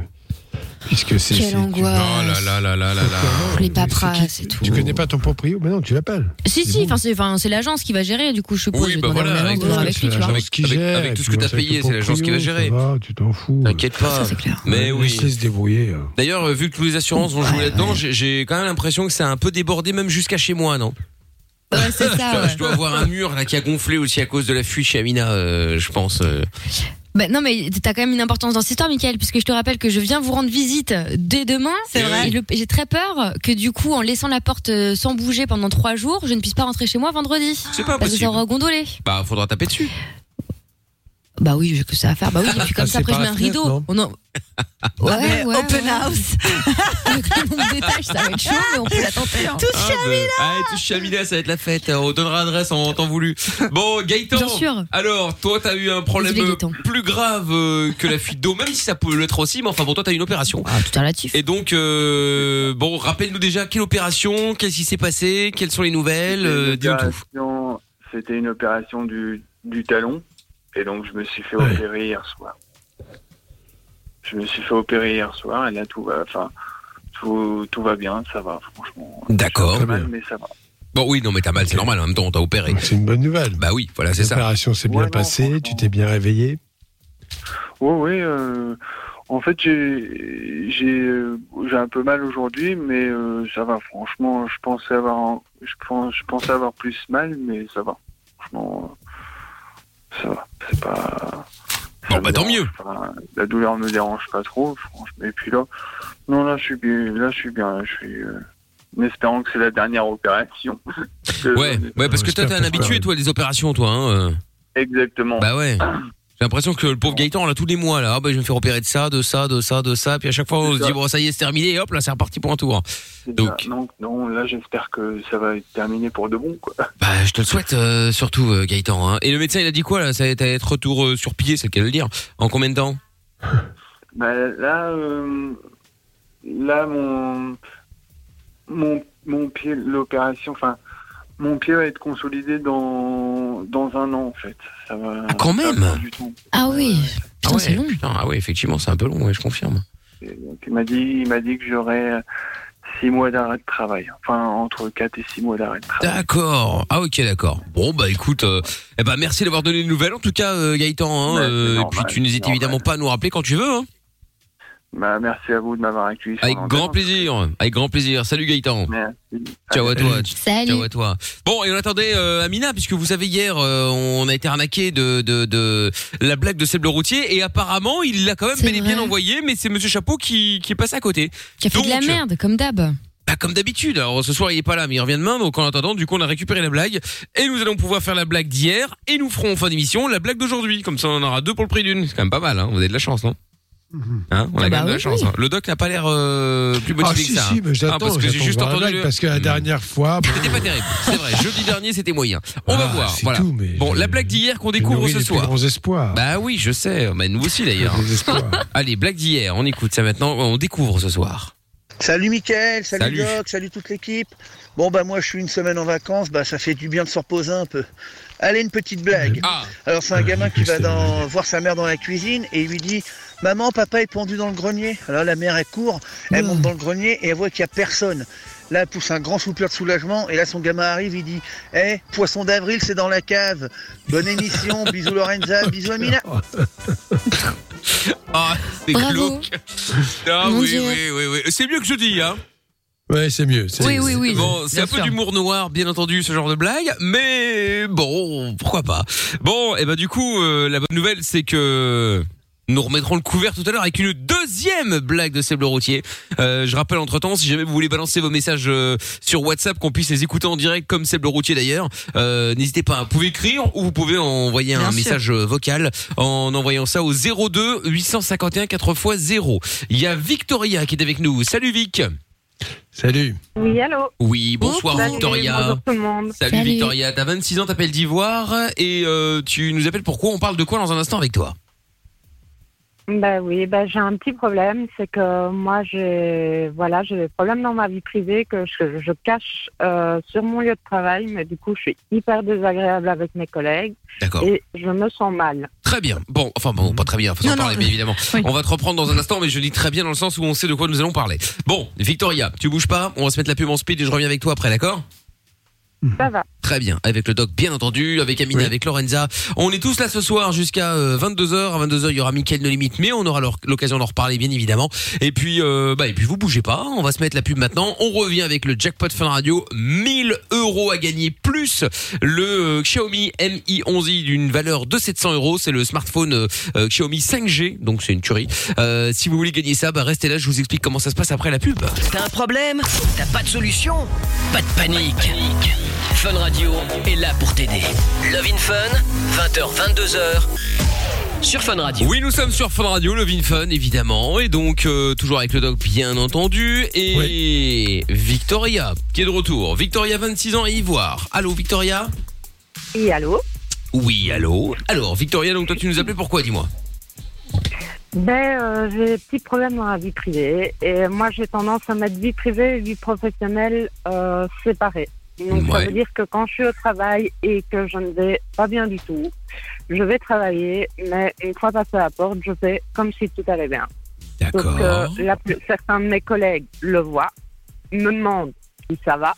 Puisque c'est. Quelle angoisse. Oh là là là là là là. Les paperasses et tout. Tu connais pas ton proprio Mais non, tu l'appelles. Si, si, bon. enfin c'est enfin, c'est l'agence qui va gérer, du coup je suppose. Oui, bah voilà, de voir avec- avec lui, tu vois. Avec- avec tout ce que t'as payé, c'est l'agence qui va gérer. va, tu t'en fous. T'inquiète pas. Ça, clair. Mais oui. Laisse-les se débrouiller. hein. D'ailleurs, euh, vu que tous les assurances vont jouer là-dedans, j'ai- j'ai quand même l'impression que c'est un peu débordé, même jusqu'à chez moi, non Ouais, c'est ça. je, dois, ouais. je dois avoir un mur là qui a gonflé aussi à cause de la fuite chez Amina, euh, je pense. euh. Bah, non, mais t'as quand même une importance dans cette histoire, Michael, puisque je te rappelle que je viens vous rendre visite dès demain. C'est vrai. Et le- J'ai très peur que du coup, en laissant la porte euh, sans bouger pendant trois jours, je ne puisse pas rentrer chez moi vendredi. C'est pas Parce que possible. ça aura gondolé. Bah, faudra taper dessus. Bah oui, j'ai que ça à faire. Bah oui, et puis comme Ah, ça, après, je mets un la fenêtre, rideau. non On en- Ouais, ouais. Open ouais. house. Nombre d'étages, ça va être chaud, mais on peut la tenter. hein. Ah, Ah, tous chez Amina, ça va être la fête. On donnera l'adresse en temps voulu. Bon, Gaëtan. Bien sûr. Alors, toi, t'as eu un problème plus grave euh, que la fuite d'eau, même si ça peut l'être aussi, mais enfin, bon, toi, t'as eu une opération. Ah, tout est relatif. Et donc, euh, bon, rappelle-nous déjà quelle opération, qu'est-ce qui s'est passé, quelles sont les nouvelles, euh, dis-nous tout. C'était une opération du, du talon. Et donc, je me suis fait Ouais. opérer hier soir. Je me suis fait opérer hier soir et là, tout va, enfin, tout, tout va bien, ça va, franchement. D'accord. Mais ça va. Bon, oui, non, mais t'as mal, c'est normal, en même temps, on t'a opéré. C'est une bonne nouvelle. Bah oui, voilà, c'est ça. L'opération s'est bien Ouais, passée, tu t'es bien réveillé. Oui, oui. euh, en fait, j'ai j'ai euh, j'ai un peu mal aujourd'hui, mais euh, ça va. Franchement, je pensais avoir je pense je pensais avoir plus mal, mais ça va. Franchement, euh, ça va. C'est pas. ça Bon, me bah, tant mieux. pas. La douleur me dérange pas trop, franchement. Et puis là, non, là, je suis bien. Là, je suis bien. Je suis. euh, en espérant que c'est la dernière opération. Ouais, ouais, parce que toi, t'es un habitué, toi, des opérations, toi. Hein. euh. Exactement. Bah ouais. J'ai l'impression que le pauvre Gaëtan, là, tous les mois, là, ah bah, je vais me faire opérer de ça, de ça, de ça, de ça, puis à chaque fois, on se ça. dit, bon, ça y est, c'est terminé, et hop, là, c'est reparti pour un tour. Donc- non, non, là, j'espère que ça va être terminé pour de bon, quoi. Bah, je te le souhaite, euh, surtout, euh, Gaëtan. Hein. Et le médecin, il a dit quoi, là Ça va être, être retour euh, sur pied, c'est le cas de le dire. En combien de temps? Bah, là, euh, là, mon, mon, mon pied, l'opération, enfin, mon pied va être consolidé dans, dans un an, en fait. Ça va. Ah, quand va même prendre du temps. Ah oui. Putain, ah ouais, c'est long. Putain, ah ouais, effectivement, c'est un peu long, ouais, je confirme. Et donc, il m'a dit, il m'a dit que j'aurais six mois d'arrêt de travail. Enfin, entre quatre et six mois d'arrêt de travail. D'accord. Ah ok, d'accord. Bon bah écoute, euh, eh ben merci d'avoir donné des nouvelles en tout cas, euh, Gaëtan. Hein, Ouais, euh, et puis tu n'hésites évidemment pas à nous rappeler quand tu veux. Hein. Bah, merci à vous de m'avoir accueilli. Avec grand plaisir. Avec grand plaisir. Salut Gaëtan. Merci. Ciao à toi. Salut. Ciao à toi. Bon, et on attendait euh, Amina, puisque vous savez hier, euh, on a été arnaqué de, de, de la blague de Seb le routier, et apparemment, il l'a quand même bel et bien envoyé, mais c'est Monsieur Chapeau qui, qui est passé à côté. Qui a fait de la merde, comme d'hab. Bah, comme d'habitude. Alors ce soir, il est pas là, mais il revient demain. Donc en attendant, du coup, on a récupéré la blague, et nous allons pouvoir faire la blague d'hier, et nous ferons en fin d'émission la blague d'aujourd'hui. Comme ça, on en aura deux pour le prix d'une. C'est quand même pas mal. Hein. Vous avez de la chance, non? Hein on a Ah quand bah même de la oui, chance. oui. hein. Le doc n'a pas l'air euh, plus Ah, motivé si, que ça. si, hein. mais j'attends. Ah, parce que j'ai j'attends juste voir la entendu. blague, le- Parce que la Hmm. dernière fois. bon, C'était pas terrible. C'est vrai. Jeudi dernier, c'était moyen. On va ah, voir. c'est Voilà. tout, mais Bon, je- la blague d'hier qu'on découvre ce soir. espoirs. Bah oui, je sais. Mais nous aussi d'ailleurs. Des espoirs. Allez, blague d'hier. On écoute ça maintenant. On découvre ce soir. Salut Mickaël, salut, Salut. Doc, salut toute l'équipe. Bon bah moi je suis une semaine en vacances, bah ça fait du bien de se reposer un peu. Allez une petite blague. Ah. Alors c'est un gamin qui va dans, voir sa mère dans la cuisine et il lui dit Maman, papa est pendu dans le grenier. Alors la mère elle court, elle Mmh. monte dans le grenier et elle voit qu'il n'y a personne. Là, elle pousse un grand soupir de soulagement. Et là, son gamin arrive, il dit Eh, poisson d'avril, c'est dans la cave. Bonne émission, bisous Lorenza, bisous Amina. Ah, c'est Bravo. glauque. Ah Mon oui, Dieu. oui, oui, oui. C'est mieux que je dis, hein. Ouais, c'est mieux. c'est- Oui, oui, oui. Bon, c'est un peu d'humour noir, bien entendu, ce genre de blague, mais bon, pourquoi pas. Bon, et ben du coup, euh, la bonne nouvelle, c'est que nous remettrons le couvert tout à l'heure avec une deuxième blague de Seb Routier. Euh, je rappelle entre temps, si jamais vous voulez balancer vos messages euh, sur WhatsApp, qu'on puisse les écouter en direct comme Seb Routier d'ailleurs, euh, n'hésitez pas. Vous pouvez écrire ou vous pouvez envoyer Bien un sûr. message vocal en envoyant ça au 02 851 4x0. Il y a Victoria qui est avec nous. Salut Vic. Salut. Oui, allô Oui, bonsoir Salut, Victoria. Bonjour tout le monde. Salut, Salut. Victoria, t'as 26 ans, t'appelles d'Ivoire et euh, tu nous appelles pourquoi? On parle de quoi dans un instant avec toi? Ben oui, ben j'ai un petit problème, c'est que moi j'ai voilà, j'ai des problèmes dans ma vie privée que je, je cache euh, sur mon lieu de travail, mais du coup je suis hyper désagréable avec mes collègues D'accord. et je me sens mal. Très bien. Bon, enfin bon, pas très bien, faut en Non, parler, non. mais évidemment. Oui. On va te reprendre dans un instant, mais je dis très bien dans le sens où on sait de quoi nous allons parler. Bon, Victoria, tu bouges pas, on va se mettre la pub en speed et je reviens avec toi après, d'accord? Ça va. Très bien, avec le doc bien entendu, avec Amina, Oui. avec Lorenza. On est tous là ce soir jusqu'à 22h. À 22h, il y aura Mickaël No Limite, mais on aura l'occasion d'en reparler bien évidemment. Et puis euh, bah et puis vous bougez pas, on va se mettre la pub maintenant. On revient avec le jackpot Fun Radio, 1000 euros à gagner plus le euh, Xiaomi Mi 11i d'une valeur de 700 euros. C'est le smartphone euh, euh, Xiaomi 5G, donc c'est une tuerie. Euh, si vous voulez gagner ça, bah restez là, je vous explique comment ça se passe après la pub. T'as un problème? T'as pas de solution? Pas de panique. Fun Radio est là pour t'aider. Love in Fun, 20h, 22h. Sur Fun Radio. Oui, nous sommes sur Fun Radio, le Vin Fun évidemment, et donc euh, toujours avec le doc bien entendu, et Victoria qui est de retour. Victoria, 26 ans et Ivoire. Allô Victoria? Et allô? Oui, allô. Alors Victoria, donc toi tu nous appelais pourquoi, dis-moi? Ben euh, j'ai des petits problèmes dans la vie privée et moi j'ai tendance à mettre vie privée et vie professionnelle euh, séparées. Donc ça veut dire que quand je suis au travail et que je ne vais pas bien du tout, je vais travailler, mais une fois passé à la porte, je fais comme si tout allait bien. Donc D'accord. certains de mes collègues le voient, me demandent si ça va,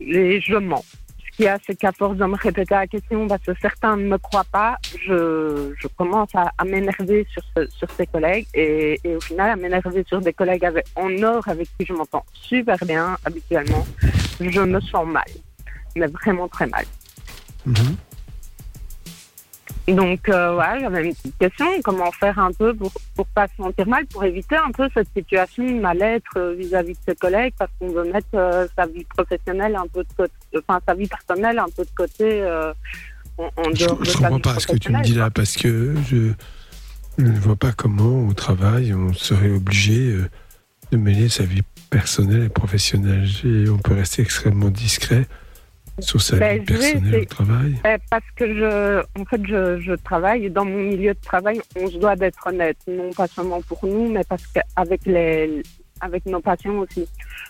et je mens. Y a, c'est qu'à force de me répéter la question, parce que certains ne me croient pas, je, commence à, m'énerver sur, ce- sur ces collègues, et, et au final à m'énerver sur des collègues avec, en or avec qui je m'entends super bien habituellement, je me sens mal, mais vraiment très mal. Mhm. Donc, euh, ouais, j'avais une petite question. Comment faire un peu pour pour pas se sentir mal, pour éviter un peu cette situation de mal-être euh, vis-à-vis de ses collègues, parce qu'on veut mettre euh, sa vie professionnelle un peu de côté, enfin sa vie personnelle un peu de côté euh, en, en Je, dehors de je sa comprends pas ce que tu me dis là parce que je, ne vois pas comment au travail on serait obligé euh, de mêler sa vie personnelle et professionnelle. Et on peut rester extrêmement discret sur sa Ben, vie personnelle au travail. Eh, Parce que je, en fait, je, je travaille et dans mon milieu de travail, on se doit d'être honnête, non pas seulement pour nous, mais parce qu'avec les, avec nos patients aussi.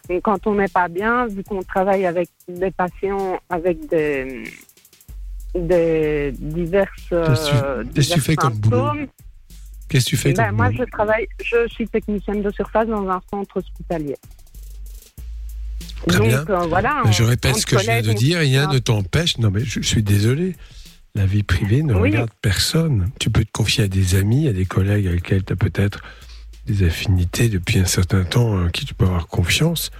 Donc, quand on n'est pas bien, vu qu'on travaille avec des patients avec des, des diverses, Qu'est-ce que tu- euh, que tu divers fais comme boulot Qu'est-ce que tu fais ben, comme moi, boulot je travaille, je suis technicienne de surface dans un centre hospitalier. Très Donc, bien. euh, voilà. Je répète ce que je viens de dire, rien ne t'empêche. Non, mais je, je suis désolé. La vie privée ne Oui. regarde personne. Tu peux te confier à des amis, à des collègues avec lesquels tu as peut-être des affinités depuis un certain temps, en qui tu peux avoir confiance.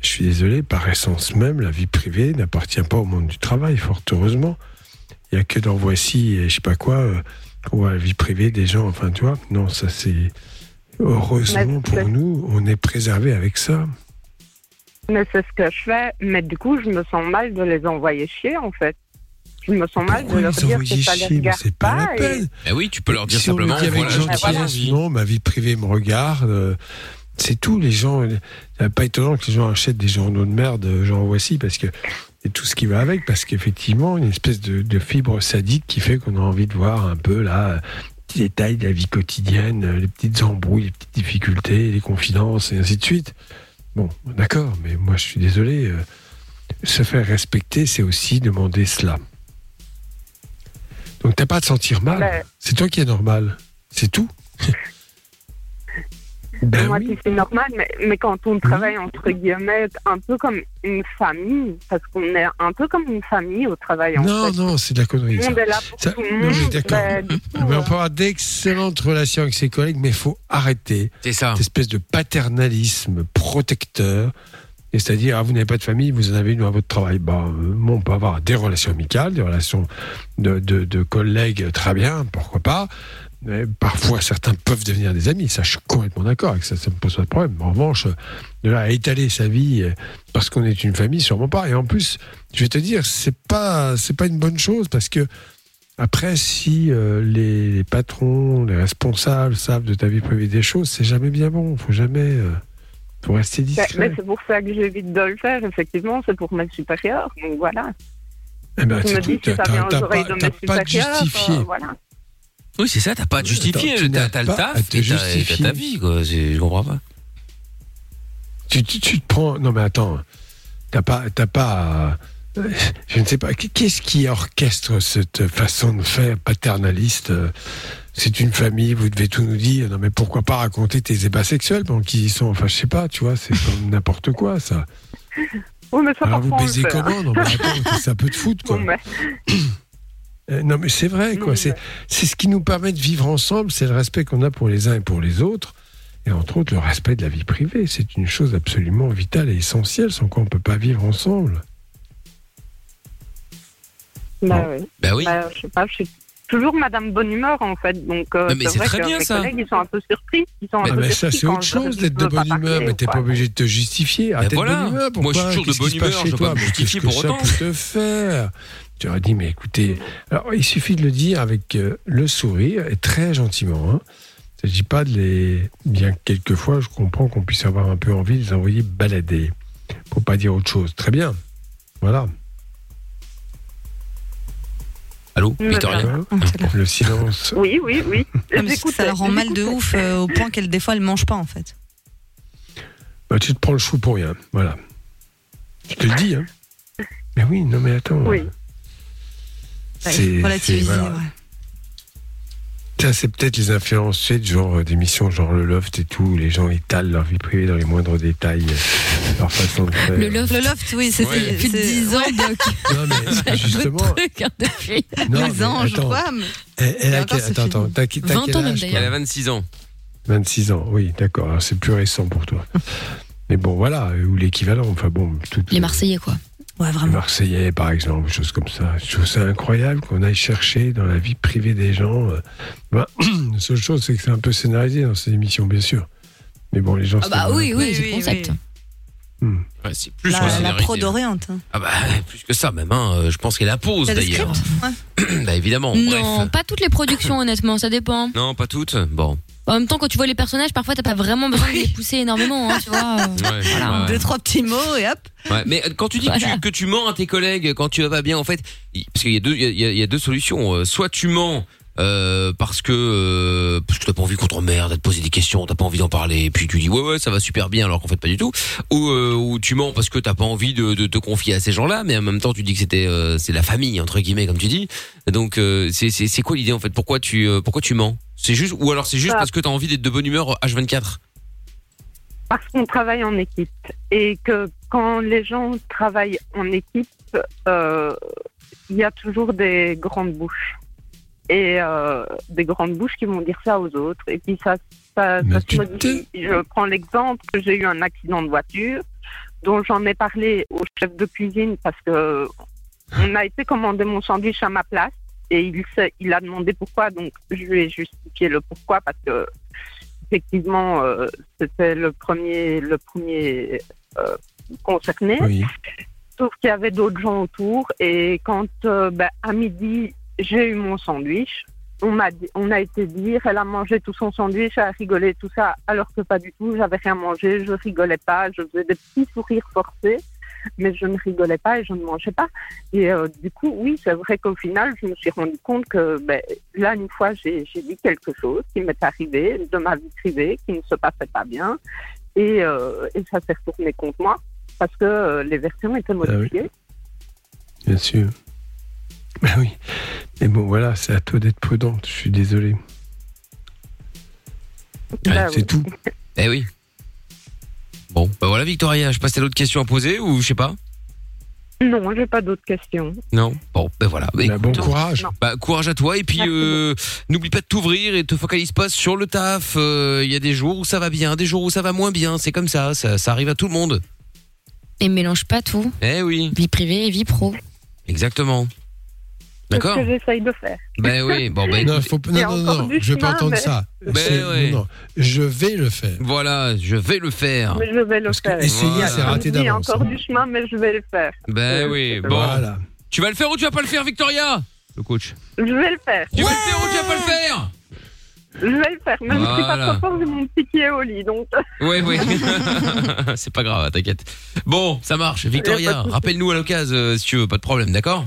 Je suis désolé, par essence même, la vie privée n'appartient pas au monde du travail, fort heureusement. Il n'y a que dans Voici et je sais pas quoi, euh, qu'on voit la vie privée des gens. Enfin, tu vois, non, ça c'est. Heureusement pour nous, on est préservé avec ça. Mais c'est ce que je fais. Mais du coup, je me sens mal de les envoyer chier, en fait. Je me sens mal de leur les dire que envoyer ça les chier Mais regarde c'est pas la et- peine. Eh oui, tu peux leur dire si on le simplement dit avec voilà, je gentillesse, envie. non, ma vie privée me regarde. euh, C'est tout, les gens. C'est pas étonnant que les gens achètent des journaux de merde, euh, genre voici, parce que et tout ce qui va avec, parce qu'effectivement, une espèce de, de fibre sadique qui fait qu'on a envie de voir un peu là, euh, petits détails de la vie quotidienne, euh, les petites embrouilles, les petites difficultés, les confidences et ainsi de suite. Bon, d'accord, mais moi je suis désolé. euh, se faire respecter, c'est aussi demander cela. Donc t'as pas à te sentir mal. C'est toi qui es normal. C'est tout. Ben moi, oui. c'est normal, mais, mais quand on travaille entre guillemets, un peu comme une famille, parce qu'on est un peu comme une famille au travail. En Non, fait. non, c'est de la Tout connerie. le Ça. monde est là pour Ça- tout le non, mais monde. d'accord. Ben, Mais on euh, peut avoir d'excellentes relations avec ses collègues, mais il faut arrêter C'est ça. cette espèce de paternalisme protecteur. Et c'est-à-dire, ah, vous n'avez pas de famille, vous en avez une à votre travail. Bah, euh, bon, on peut avoir des relations amicales, des relations de, de, de collègues, très bien, pourquoi pas. Mais parfois, certains peuvent devenir des amis. Ça, je suis complètement d'accord avec ça. Ça me pose pas de problème. En revanche, de là à étaler sa vie euh, parce qu'on est une famille, sûrement pas. Et en plus, je vais te dire, c'est pas, c'est pas une bonne chose parce que après, si euh, les, les patrons, les responsables savent de ta vie privée des choses, c'est jamais bien bon. Faut jamais, euh, faut rester ben, discret. mais c'est pour ça que j'évite de le faire, effectivement, c'est pour mes supérieurs. Donc voilà. Eh ben, c'est me dis que ça vient aux oreilles pas, de mes supérieurs. justifié. euh, voilà. Oui, c'est ça, t'as pas à te justifier. Attends, tu T'as n'as t'as le pas taf, à te et t'as- ta vie, quoi. C'est- Je comprends pas. Tu, tu, tu te prends. Non, mais attends. T'as pas, t'as pas. euh, Je ne sais pas. Qu'est-ce qui orchestre cette façon de faire paternaliste euh, C'est une famille, vous devez tout nous dire. Non, mais pourquoi pas raconter tes ébats sexuels pendant qu'ils y sont Enfin, je sais pas, tu vois, c'est comme n'importe quoi, ça. Oui, mais ça, Alors, vous baisez hein. comment? Non, mais attends, ça peut te foutre, quoi. Bon, ben, Euh, Non, mais c'est vrai, quoi. C'est mais- c'est ce qui nous permet de vivre ensemble, c'est le respect qu'on a pour les uns et pour les autres. Et entre autres, le respect de la vie privée. C'est une chose absolument vitale et essentielle, sans quoi on ne peut pas vivre ensemble. ben oui. Bah oui. Bah, je sais pas, je suis toujours Madame Bonne Humeur en fait, donc euh, mais c'est vrai très que bien, mes ça. collègues ils sont un peu surpris. Ils sont un Ah, peu mais ça, surpris c'est autre chose d'être de je veux pas bonne humeur, parler, mais t'es pas obligé de te justifier. Ah, Ben voilà. bonne humeur, Moi, je suis toujours de bonne humeur, je toi pas me Mais justifier qu'est-ce que pour ça autant. peut te faire Tu aurais dit, mais écoutez, alors il suffit de le dire avec euh, le sourire et très gentiment. Hein. Il ne s'agit pas de les. Bien que quelquefois, je comprends qu'on puisse avoir un peu envie de les envoyer balader. Pour pas dire autre chose. Très bien. Voilà. Allô, Victoria voilà. Ah. Le silence. Oui, oui, oui. Ah, ça la rend mal de ouf euh, au point qu'elle des fois elle mange pas en fait. Bah, tu te prends le chou pour rien. Voilà. Je te le dis. Hein. Mais oui, non, mais attends. Oui. C'est. Relativiser, c'est- voilà. ouais. Ça, c'est peut-être les influences, tu sais, de genre euh, d'émissions genre le loft et tout, où les gens étalent leur vie privée dans les moindres détails, euh, leur façon de faire. Le loft. Le loft, oui, c'était Ouais. Depuis c'est- 10 ans. Doc. Non, mais justement. Truc, hein, depuis. non, les mais anges, attends, quoi. Elle, elle Et a encore, quel- c'est attends, attends, t'as, t'as 20 quel âge, d'ailleurs. Elle a 26 ans. 26 ans, oui, d'accord. Alors, c'est plus récent pour toi. mais bon, voilà, ou l'équivalent, enfin bon. Tout, Les Marseillais, quoi. Ouais, vraiment. Marseillais, par exemple, des choses comme ça. Je trouve ça incroyable qu'on aille chercher dans la vie privée des gens. euh, ben, la seule chose, c'est que c'est un peu scénarisé dans ces émissions, bien sûr. Mais bon, les gens. Ah bah oui, oui, Oui, c'est oui, concept. oui. Hmm. Ouais, c'est plus La, que la scénarisé. pro d'Orient. hein. Ah bah, plus que ça, même. Hein. Je pense qu'elle impose, T'as des d'ailleurs. Ouais. bah, évidemment. Non, Bref. pas toutes les productions, honnêtement, ça dépend. Non, pas toutes. Bon. En même temps, quand tu vois les personnages, parfois t'as pas vraiment besoin de les pousser énormément, hein, tu vois. Ouais, Voilà. ouais. Deux, trois petits mots et hop. Ouais, mais euh, quand tu dis que, tu, que tu mens à tes collègues quand tu vas pas bien, en fait, parce qu'il y a deux, il y a- il y, a- il y a deux solutions. Euh, Soit tu mens euh, parce que euh, parce que t'as pas envie qu'on te remerde, à te poser des questions, t'as pas envie d'en parler, et puis tu dis ouais ouais ça va super bien alors qu'en fait pas du tout. Ou, euh, ou tu mens parce que t'as pas envie de, de te confier à ces gens-là, mais en même temps tu dis que c'était euh, c'est la famille entre guillemets comme tu dis. Donc euh, c'est c'est c'est quoi l'idée en fait? Pourquoi tu euh, pourquoi tu mens? C'est juste ou alors c'est juste Ah. parce que t'as envie d'être de bonne humeur H24? Parce qu'on travaille en équipe et que quand les gens travaillent en équipe, euh, il y a toujours des grandes bouches et euh, des grandes bouches qui vont dire ça aux autres et puis ça, ça, se modifie. Je prends l'exemple que j'ai eu un accident de voiture dont j'en ai parlé au chef de cuisine parce que on a été commander mon sandwich à ma place et il, a demandé pourquoi donc je lui ai justifié le pourquoi parce que effectivement euh, c'était le premier le premier euh, concerné Oui. sauf qu'il y avait d'autres gens autour et quand euh, ben, à midi j'ai eu mon sandwich on dit- on a été dire elle a mangé tout son sandwich elle a rigolé tout ça alors que pas du tout j'avais rien mangé je rigolais pas je faisais des petits sourires forcés mais je ne rigolais pas et je ne mangeais pas et euh, du coup oui c'est vrai qu'au final je me suis rendu compte que ben, là une fois j'ai j'ai dit quelque chose qui m'est arrivé de ma vie privée qui ne se passait pas bien et, euh, et ça s'est retourné contre moi parce que euh, les versions étaient oui. modifiées. Bien sûr. Ben oui. Mais bon, voilà, c'est à toi d'être prudente. Je suis désolé. Bah c'est oui. tout. Eh oui. Bon, bah voilà Victoria, je sais pas si t'as d'autres questions à poser ou je sais pas. Non, j'ai pas d'autres questions. Non. Bon, ben voilà. Bah, bon courage. Non. Bah courage à toi et puis euh, n'oublie pas de t'ouvrir et te focalise pas sur le taf. Euh, Il y a des jours où ça va bien, des jours où ça va moins bien. C'est comme ça, ça, ça arrive à tout le monde. Et mélange pas tout, Eh oui, vie privée et vie pro. exactement. C'est D'accord. ce que j'essaye de faire. Ben oui. Bon ben Non, faut, non, a non, non, du je veux pas entendre mais- ça. Ben C'est- ouais. non, non, je vais le faire. voilà, je vais le faire. Mais je vais le Parce que faire. essayer, Voilà. c'est raté Il y a d'avance. encore hein. du chemin, mais je vais le faire. Ben oui. c'est Bon, Voilà. tu vas le faire ou tu vas pas le faire, Victoria? Le coach. Je vais le faire. Tu vas le faire ou tu vas pas le faire? Je vais le faire. Même si c'est Voilà. pas trop fort, j'ai mon petit pied au lit. Donc, Oui, oui. c'est pas grave, t'inquiète. Bon, ça marche. Victoria, rappelle-nous à l'occasion euh, si tu veux, pas de problème, d'accord?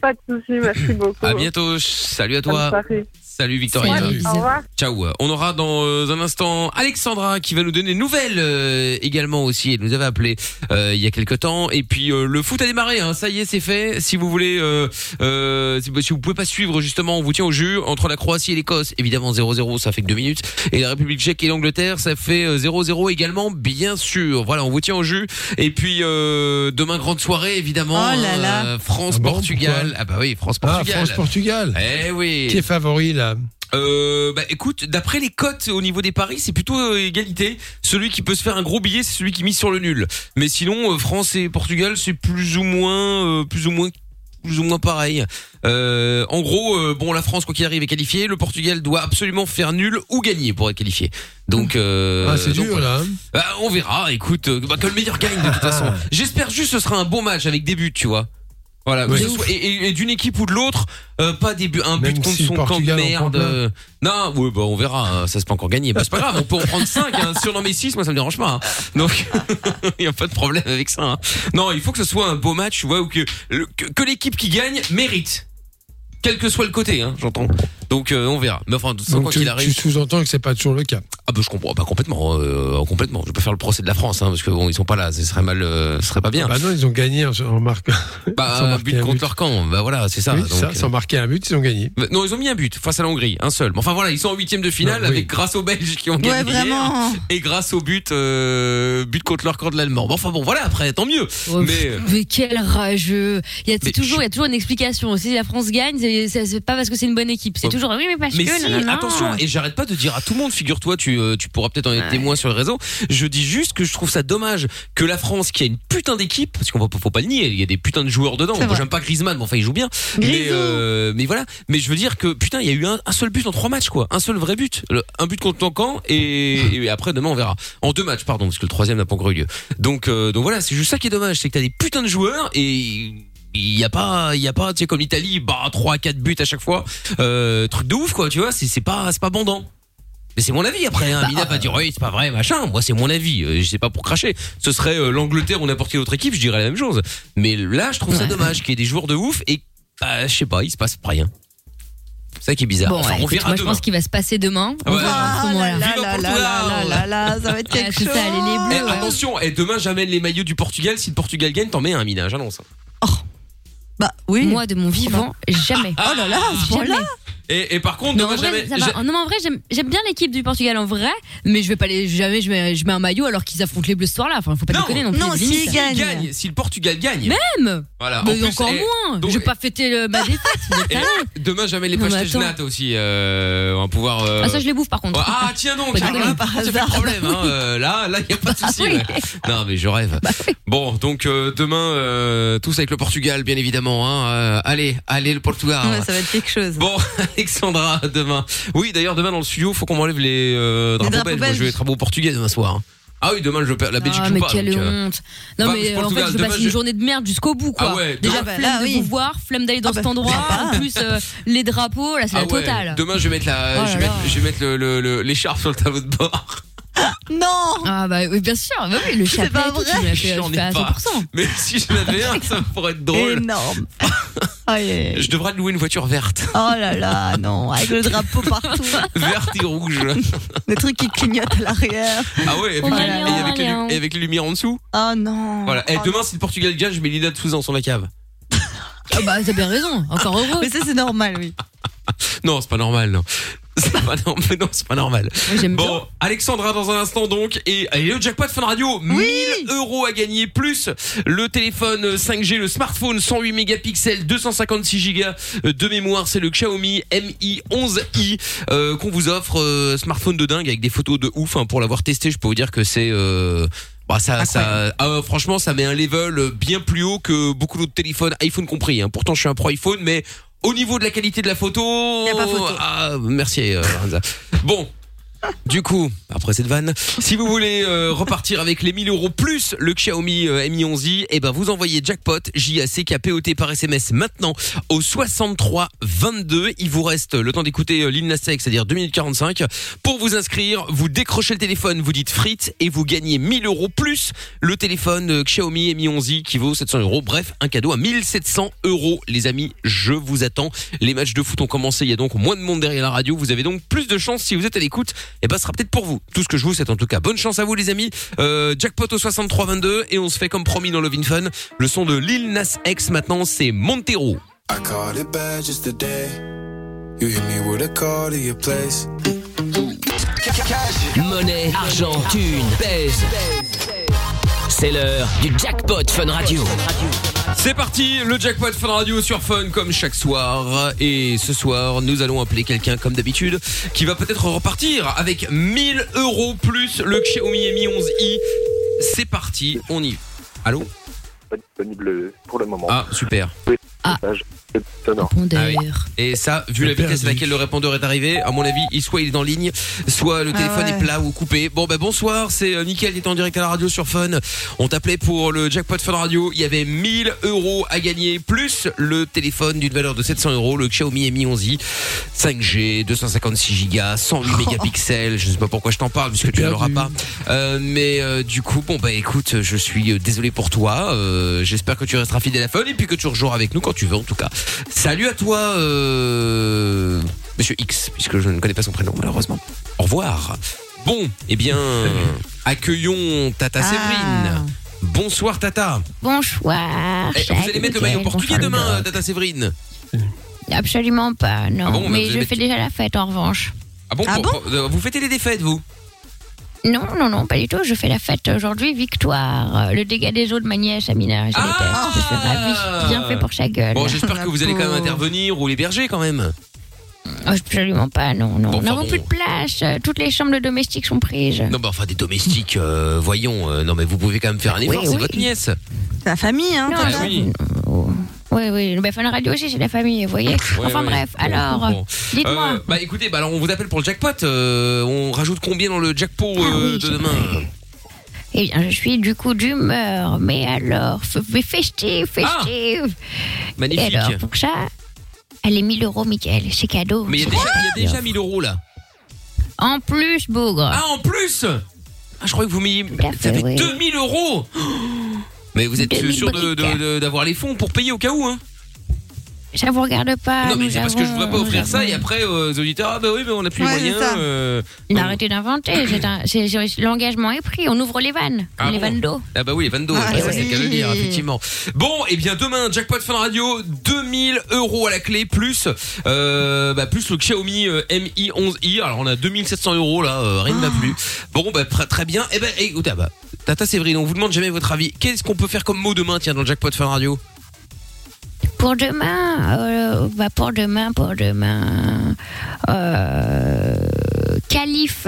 Pas de soucis. Merci beaucoup. À bientôt. Salut à Bonne toi. soirée. Salut Victoria. Salut. Au revoir. Ciao. On aura dans euh, un instant Alexandra qui va nous donner des nouvelles euh, également aussi. Elle nous avait appelé euh, il y a quelques temps. Et puis euh, le foot a démarré. Hein. Ça y est, c'est fait. Si vous voulez, euh, euh, si, vous pouvez pas suivre justement, on vous tient au jus entre la Croatie et l'Écosse. Évidemment 0-0, ça fait que deux minutes. Et la République Tchèque et l'Angleterre, ça fait euh, 0-0 également, bien sûr. Voilà, on vous tient au jus. Et puis euh, demain grande soirée évidemment. Oh là là. Euh, France Ah bon, Portugal. pourquoi Ah bah oui, France Ah, Portugal. France-Portugal. Eh oui. Qui est favori là? Euh, bah écoute, d'après les cotes au niveau des paris, c'est plutôt euh, égalité. Celui qui peut se faire un gros billet, c'est celui qui mise sur le nul. Mais sinon, euh, France et Portugal, c'est plus ou moins, plus ou moins, plus ou moins pareil. En gros, bon, la France quoi qu'il arrive est qualifiée. Le Portugal doit absolument faire nul ou gagner pour être qualifié. Donc, euh, Ah, c'est dur là. hein. Bah, on verra. Écoute, bah, que le meilleur gagne de toute façon. J'espère juste que ce sera un bon match avec des buts, tu vois. Voilà, Oui. et, et- et d'une équipe ou de l'autre, euh, pas des un but contre si son camp de merde. euh, non, oui, bah on verra, hein, ça c'est pas encore gagné. Bah, c'est pas grave, on peut en prendre 5 hein. Si on en met 6 moi ça me dérange pas. hein. Donc il y a pas de problème avec ça. hein. Non, il faut que ce soit un beau match, tu vois, ou que le- que, que l'équipe qui gagne mérite. Quel que soit le côté, hein, j'entends. Donc euh, on verra. Mais enfin, de toute façon, Donc quoi tu, qu'il tu arrive. sous-entends que c'est pas toujours le cas. Ah bah je comprends pas complètement, euh, complètement. Je vais pas faire le procès de la France, hein, parce que bon, ils sont pas là, ce serait mal, euh, ce serait pas bien. Bah non, ils ont gagné en, en marquant. Bah, sans un but un contre but. leur camp, bah voilà, c'est ça. Oui, donc, ça, euh, sans marquer un but, ils ont gagné. bah, Non, ils ont mis un but face à la Hongrie, un seul. Mais enfin voilà, ils sont en huitième de finale oui. avec grâce aux Belges qui ont Ouais, gagné hier, vraiment. et grâce au but, euh, but contre leur camp de l'allemand. Bon, enfin bon, voilà, après, tant mieux. Oh, Mais pff, euh, mais quel rageux Il y a toujours, je- il y a toujours une explication. Si la France gagne, c'est- pas parce que c'est une bonne équipe. C'est. Toujours oui, mais parce mais que. si, nanana. attention, et j'arrête pas de dire à tout le monde, figure-toi, tu, euh, tu pourras peut-être en être témoin sur le réseau. Je dis juste que je trouve ça dommage que la France, qui a une putain d'équipe, parce qu'on faut pas le nier, il y a des putains de joueurs dedans. Moi, j'aime pas Griezmann, mais enfin, il joue bien. Mais, euh, mais voilà. Mais je veux dire que, putain, il y a eu un, un seul but en trois matchs, quoi. Un seul vrai but. Le- un but contre et, et après, demain, on verra. En deux matchs, pardon, parce que le troisième n'a pas encore eu lieu. Donc, euh, donc voilà, c'est juste ça qui est dommage, c'est que t'as des putains de joueurs, et, il y a pas il y a pas tu sais comme l'Italie bah 3 à 4 buts à chaque fois. Euh, truc de ouf quoi tu vois c'est c'est pas c'est pas bandant mais c'est mon avis après hein. Mina va dire oui c'est pas vrai machin. Moi c'est mon avis. Euh, je sais pas pour cracher. Ce serait euh, l'Angleterre ou n'importe quelle autre équipe je dirais la même chose. Mais là je trouve ça dommage qu'il y ait des joueurs de ouf et bah, je sais pas il se passe pas rien. C'est ça qui est bizarre. Bon, enfin, ouais, on écoute, verra moi je demain. pense qu'il va se passer demain. On ouais. verra à ce Ah moment-là. là Vive là le là là là là là, ça va être quelque chose. ça, les- les Eh, attention et demain j'amène les maillots du Portugal. Si le Portugal gagne t'en mets un Mina j'annonce Bah oui. Moi, de mon vivant, jamais. Oh là là, point-là. Jamais. et, et par contre Non, demain en vrai, ça va. Non, mais en vrai, j'aime- j'aime bien l'équipe du Portugal en vrai, mais je vais pas les, jamais je mets, je mets un maillot alors qu'ils affrontent les bleus ce soir-là. Enfin, faut pas Non, déconner non plus. s'il gagne. gagne si le Portugal gagne Même voilà Mais En plus, encore moins donc- Je vais pas fêter le- ma défaite Et demain jamais les Non, mais attends. aussi euh, on va pouvoir euh, Ah ça je les bouffe par contre. Ah tiens donc, Pas alors déconner. là, par contre, ça fait Par problème. Hein. euh, là, là, il y a pas de souci. Ah là. Non, mais je rêve. Bon, donc euh, demain, euh, tous avec le Portugal, bien évidemment. Hein. Euh, allez, allez le Portugal. Ouais, ça va être quelque chose. Bon, Alexandra, demain. Oui, d'ailleurs, demain dans le studio, faut qu'on m'enlève les euh, drapeaux, drapeaux belges. Moi, je vais être drapeau portugais demain soir. hein. Ah oui, demain, je perds la Belgique ah, mais pas. quelle donc, euh, honte. Non Va, mais Portugal, en fait je vais demain, passer je- une journée de merde jusqu'au bout quoi. Ah ouais, Déjà demain- bah, flemme là, de oui. vous voir, flemme d'aller dans Ah bah, cet endroit. sympa. En plus euh, les drapeaux là c'est ah la ouais, totale. Demain, je vais mettre la, Oh je vais mettre, là. je vais mettre le, le, le- l'écharpe sur le tableau de bord. Non Ah bah oui bien sûr, bah oui, le chapelet pas vrai. tu me l'as fait, J'en tu ai fais à pas. 100%. Mais si je l'avais un, ça pourrait être drôle. Énorme. Aïe, aïe, aïe. Je devrais louer une voiture verte. Oh là là, non, avec le drapeau partout, verte et rouge. le truc qui clignote à l'arrière. Ah ouais, et, avec, va les, aller. et avec les lumières en dessous. Oh non. Voilà. Et Oh demain, si le Portugal gagne, je mets Lina de Souzan sur la cave. Ah bah t'as bien raison, encore heureux. Mais ça, c'est normal, oui. Non, c'est pas normal, non. C'est pas normal. mais Non, c'est pas normal. j'aime Bon, Alexandra dans un instant donc et, et le jackpot Fun Radio 1000 euros à gagner plus le téléphone 5G, le smartphone 108 mégapixels, 256 Go de mémoire, c'est le Xiaomi Mi 11i euh, qu'on vous offre euh, smartphone de dingue avec des photos de ouf hein, pour l'avoir testé, je peux vous dire que c'est euh, bah ça, ça, ah, franchement, ça met un level bien plus haut que beaucoup d'autres téléphones, iPhone compris. Hein. Pourtant, je suis un pro iPhone, mais au niveau de la qualité de la photo, Y a pas photo. Ah, merci, euh. Bon. Du coup, après cette vanne, si vous voulez euh, repartir avec les 1000 euros plus le Xiaomi euh, Mi 11i, eh ben vous envoyez jackpot J A C K P O T par SMS maintenant au 63 22. Il vous reste le temps d'écouter euh, c'est-à-dire 2 minutes 45. Pour vous inscrire, vous décrochez le téléphone, vous dites frites et vous gagnez 1000 euros plus le téléphone euh, Xiaomi Mi 11i qui vaut 700 euros. Bref, un cadeau à 1700 euros, les amis. Je vous attends. Les matchs de foot ont commencé. Il y a donc moins de monde derrière la radio. Vous avez donc plus de chance si vous êtes à l'écoute. Et ben, ce sera peut-être pour vous. Tout ce que je vous souhaite en tout cas. Bonne chance à vous, les amis. Euh, jackpot au 63 22 et on se fait comme promis dans Love in Fun. Le son de Lil Nas X maintenant, c'est Montero. I called it bad just today. You hit me with a call to your place. Monnaie, argent, thune, baise. C'est l'heure du jackpot Fun Radio. C'est parti, le jackpot Fun Radio sur Fun comme chaque soir. Et ce soir, nous allons appeler quelqu'un comme d'habitude qui va peut-être repartir avec 1000 euros plus le Xiaomi Mi 11i. C'est parti, on y. Allô Pas disponible pour le moment. Ah, super. Oui, message. C'est étonnant. Ah oui. Et ça, vu la vitesse à laquelle le répondeur est arrivé, à mon avis, il- soit il est en ligne, soit le Ah téléphone ouais. est plat ou coupé. Bon, ben bonsoir, c'est euh, Mickaël qui est en direct à la radio sur Fun. On t'appelait pour le jackpot Fun Radio. Il y avait 1000 euros à gagner, plus le téléphone d'une valeur de 700 euros, le Xiaomi Mi 11i, 5G, 256 Go, 108 mégapixels. Je sais pas pourquoi je t'en parle, puisque tu ne l'auras pas. Euh, mais euh, du coup, bon, bah écoute, je suis euh, désolé pour toi. Euh, J'espère que tu resteras fidèle à Fun et puis que tu rejoueras avec nous quand tu veux, en tout cas. Salut à toi, euh, Monsieur X, puisque je ne connais pas son prénom, malheureusement. Au revoir. Bon, eh bien, accueillons Tata Ah. Séverine. Bonsoir Tata. Bonsoir. Eh, vous allez mettre le maillot portugais demain, euh, Tata Séverine Absolument pas, non. Ah bon, mais mais vous je fais déjà la fête en revanche. Ah bon, pour- pour- euh, Vous fêtez les défaites, vous Non, non, non, pas du tout. Je fais la fête aujourd'hui, victoire. Le dégât des eaux de ma nièce, Amina. Je déteste. Je suis ravie. Bien fait pour sa gueule. Ah Bon, j'espère que vous allez quand même intervenir ou l'héberger quand même. Absolument pas, non, non. Bon, Nous n'avons plus de place. Toutes les chambres de domestiques sont prises. Non, bah enfin des domestiques, euh, voyons. euh, non, mais vous pouvez quand même faire un effort, Oui, c'est oui. votre nièce. C'est la famille, hein. Non. Ah oui. Oui, oui. Le Fun Radio aussi, c'est la famille, vous voyez. Ouais, enfin ouais. bref, Bon, alors, bon. dites-moi. Euh, bah écoutez, bah alors on vous appelle pour le jackpot. euh, on rajoute combien dans le jackpot Ah euh, de demain Eh bien, je suis du coup d'humeur, mais alors, f- festive, festive. Ah, Magnifique. Et alors, pour ça, allez, 1000 euros, Mickaël, c'est cadeau. Mais il y, a déjà- il y a déjà 1000 euros là. En plus, bougre. Ah, en plus Ah, je croyais que vous m'ayez. Vous fait, avez oui. 2000 euros Mais vous êtes 2000 sûr de- de- briques. de- d'avoir les fonds pour payer au cas où, hein Ça vous regarde pas. Non, mais c'est parce que je voudrais pas avons- offrir ça et après euh, aux auditeurs, ah bah oui, mais on a plus Ouais, les moyens. c'est ça. euh, arrêtez d'inventer. c'est un- c'est- c'est- L'engagement est pris. On ouvre les vannes. Ah les bon vannes d'eau. Ah bah oui, les vannes d'eau, Ah ça c'est le cas de le dire, effectivement. Bon, et bien demain, jackpot Fun Radio, 2000 euros à la clé, plus euh, bah, plus le Xiaomi euh, Mi 11i. Alors on a 2700 euros là, euh, rien ne va plus. Bon, bah très, très bien. Et ben, écoutez, ah bah, Tata Séverine, on vous demande jamais votre avis. Qu'est-ce qu'on peut faire comme mot demain, tiens, dans le jackpot Fun Radio? Pour demain, euh, bah pour demain, pour demain, euh, calife.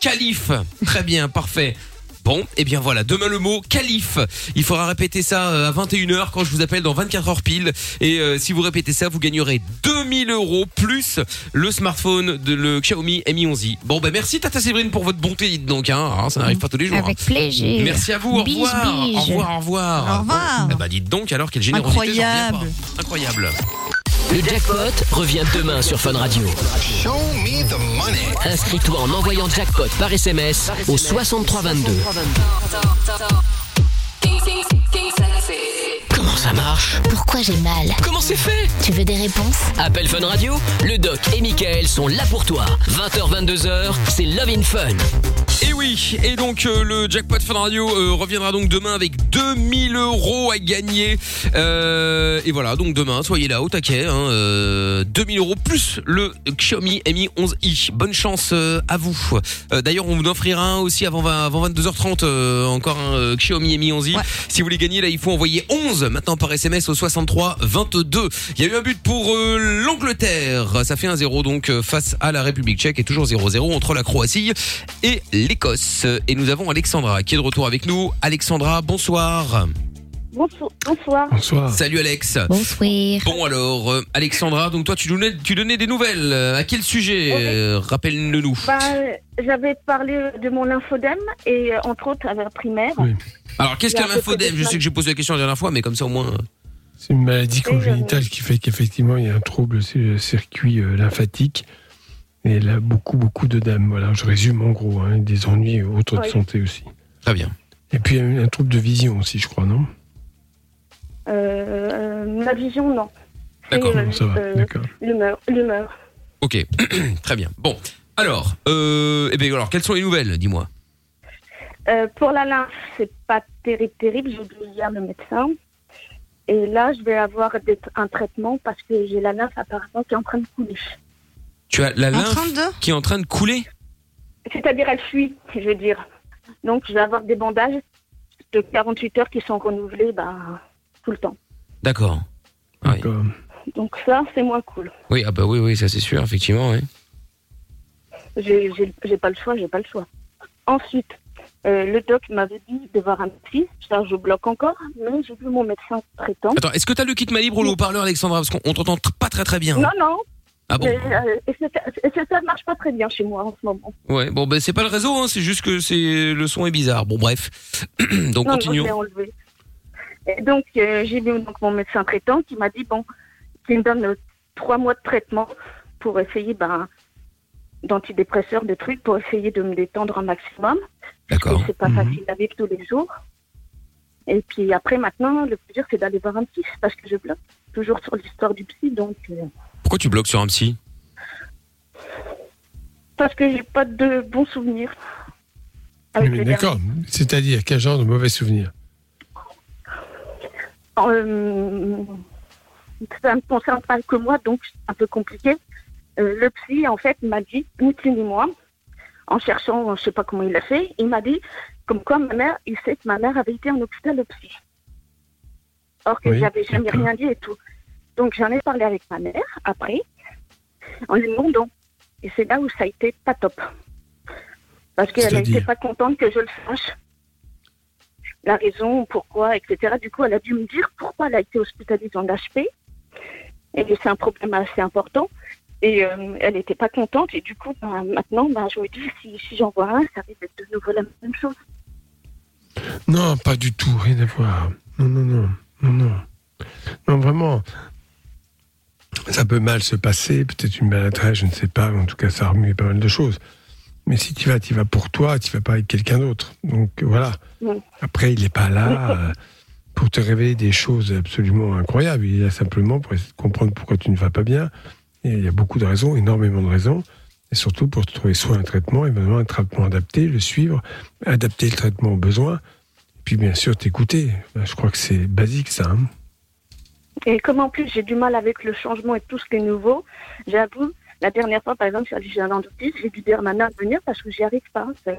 Calife. Très bien, parfait. Bon, et bien voilà, demain le mot calife. Il faudra répéter ça euh, à 21h quand je vous appelle dans 24 heures pile. Et euh, si vous répétez ça, vous gagnerez 2000 euros plus le smartphone de le Xiaomi Mi 11i. Bon, bah merci Tata Séverine pour votre bonté, dites donc. Hein. Alors, ça n'arrive pas tous les jours. Avec hein. plaisir. Merci à vous, au revoir. Au revoir, au revoir. Au revoir. Bon, eh bah dites donc alors, quelle générosité. Incroyable. Incroyable. Le jackpot revient demain sur Fun Radio. Inscris-toi en envoyant jackpot par SMS au 6322. Comment ça marche? Pourquoi j'ai mal? Comment c'est fait? Tu veux des réponses? Appel Fun Radio, le doc et Michael sont là pour toi. 20h, 22h, c'est Love in Fun. Et oui, et donc euh, le jackpot Fun Radio euh, reviendra donc demain avec 2000 euros à gagner. Euh, et voilà, donc demain, soyez là au taquet. Hein, euh, 2000 euros plus le Xiaomi Mi 11i. Bonne chance à vous. D'ailleurs, on vous en offrira un aussi avant, 20 avant 22h30, euh, encore un Xiaomi Mi 11i. Si vous voulez gagner, là, il faut envoyer 11 maintenant par SMS au 63 22. Il y a eu un but pour l'Angleterre. Ça fait un 0 donc face à la République tchèque et toujours 0-0 entre la Croatie et l'Écosse. Et nous avons Alexandra qui est de retour avec nous. Alexandra, bonsoir. Bonsoir. Bonsoir. Salut Alex. Bonsoir. Bon alors, euh, Alexandra, donc toi tu donnais, tu donnais des nouvelles. Euh, À quel sujet euh, Rappelle-le-nous. Bah, J'avais parlé de mon lymphodème et euh, entre autres à la primaire. Alors qu'est-ce qu'un de Je sais que j'ai posé la question la dernière fois, mais comme ça au moins. C'est une maladie congénitale qui fait qu'effectivement il y a un trouble sur le circuit euh, lymphatique. Et là, beaucoup, beaucoup de dames. Voilà, je résume en gros, hein, des ennuis autres de Oui. santé aussi. Très bien. Et puis il y a un trouble de vision aussi, je crois, non? Euh, euh, ma vision, non. D'accord, euh, ça va, euh, d'accord. L'humeur. L'humeur. Ok, très bien. Bon, alors, euh, eh bien alors, quelles sont les nouvelles Dis-moi? Euh, pour la lymphe, c'est pas terrible, terrible. J'ai vu hier le médecin. Et là, je vais avoir des- un traitement parce que j'ai la lymphe apparemment qui est en train de couler. Tu as la lymphe qui est en train de couler C'est-à-dire, elle fuit, je veux dire. Donc, je vais avoir des bandages de 48 heures qui sont renouvelés bah, tout le temps. D'accord. Oui. Donc, ça, c'est moins cool. Oui, ah bah oui, oui, ça c'est sûr, effectivement. Oui. J'ai j'ai- j'ai pas le choix, j'ai pas le choix. Ensuite, euh, le doc m'avait dit de voir un psy. Ça, je bloque encore, mais j'ai vu mon médecin traitant. Attends, est-ce que tu as le kit libre ou le haut-parleur, Alexandra? Parce qu'on on t'entend tr- pas très très bien. Non, non. Ah bon euh, et ça marche pas très bien chez moi en ce moment. Ouais, bon, ben c'est pas le réseau, hein, c'est juste que c'est le son est bizarre. Bon, bref. donc non, continuons. je l'ai enlevé. Et donc, euh, j'ai vu donc, mon médecin traitant qui m'a dit, bon, qui me donne euh, trois mois de traitement pour essayer, ben, d'antidépresseurs, de trucs, pour essayer de me détendre un maximum. D'accord. C'est pas facile à vivre tous les jours. Et puis après, maintenant, le plus dur, c'est d'aller voir un psy, parce que je bloque toujours sur l'histoire du psy, donc... euh, Pourquoi tu bloques sur un psy parce que j'ai pas de bons souvenirs. Avec Mais D'accord. C'est-à-dire, quel genre de mauvais souvenirs Euh, ça ne me concerne pas que moi, donc c'est un peu compliqué. Euh, le psy, en fait, m'a dit, ni plus ni moins, en cherchant, je sais pas comment il a fait, il m'a dit, comme quoi ma mère, il sait que ma mère avait été en hôpital au psy. Or que Oui, j'avais jamais rien dit et tout. Donc j'en ai parlé avec ma mère après, en lui demandant. Et c'est là où ça a été pas top. Parce qu'elle n'était pas contente que je le sache la raison, pourquoi, etc. Du coup, elle a dû me dire pourquoi elle a été hospitalisée en HP. Et c'est un problème assez important. Et euh, elle n'était pas contente. Et du coup, ben, maintenant, ben, je me dis, si, si j'en vois un, ça risque d'être de nouveau la même chose. Non, pas du tout, rien à voir. Non, non, non, non, non. Non, vraiment. Ça peut mal se passer, peut-être une maladresse, je ne sais pas. En tout cas, ça remue pas mal de choses. Mais si tu vas, tu vas pour toi, tu vas pas avec quelqu'un d'autre. Donc voilà. Après, il n'est pas là euh, pour te révéler des choses absolument incroyables. Il est là simplement pour essayer de comprendre pourquoi tu ne vas pas bien. Et il y a beaucoup de raisons, énormément de raisons. Et surtout pour te trouver soit un traitement, éventuellement un traitement adapté, le suivre, adapter le traitement aux besoins. Et puis bien sûr, t'écouter. Ben, Je crois que c'est basique ça. hein. Et comme en plus, j'ai du mal avec le changement et tout ce qui est nouveau, j'avoue, la dernière fois, par exemple, j'ai un dentiste, j'ai dû dire à ma mère de venir parce que j'y arrive pas. C'est-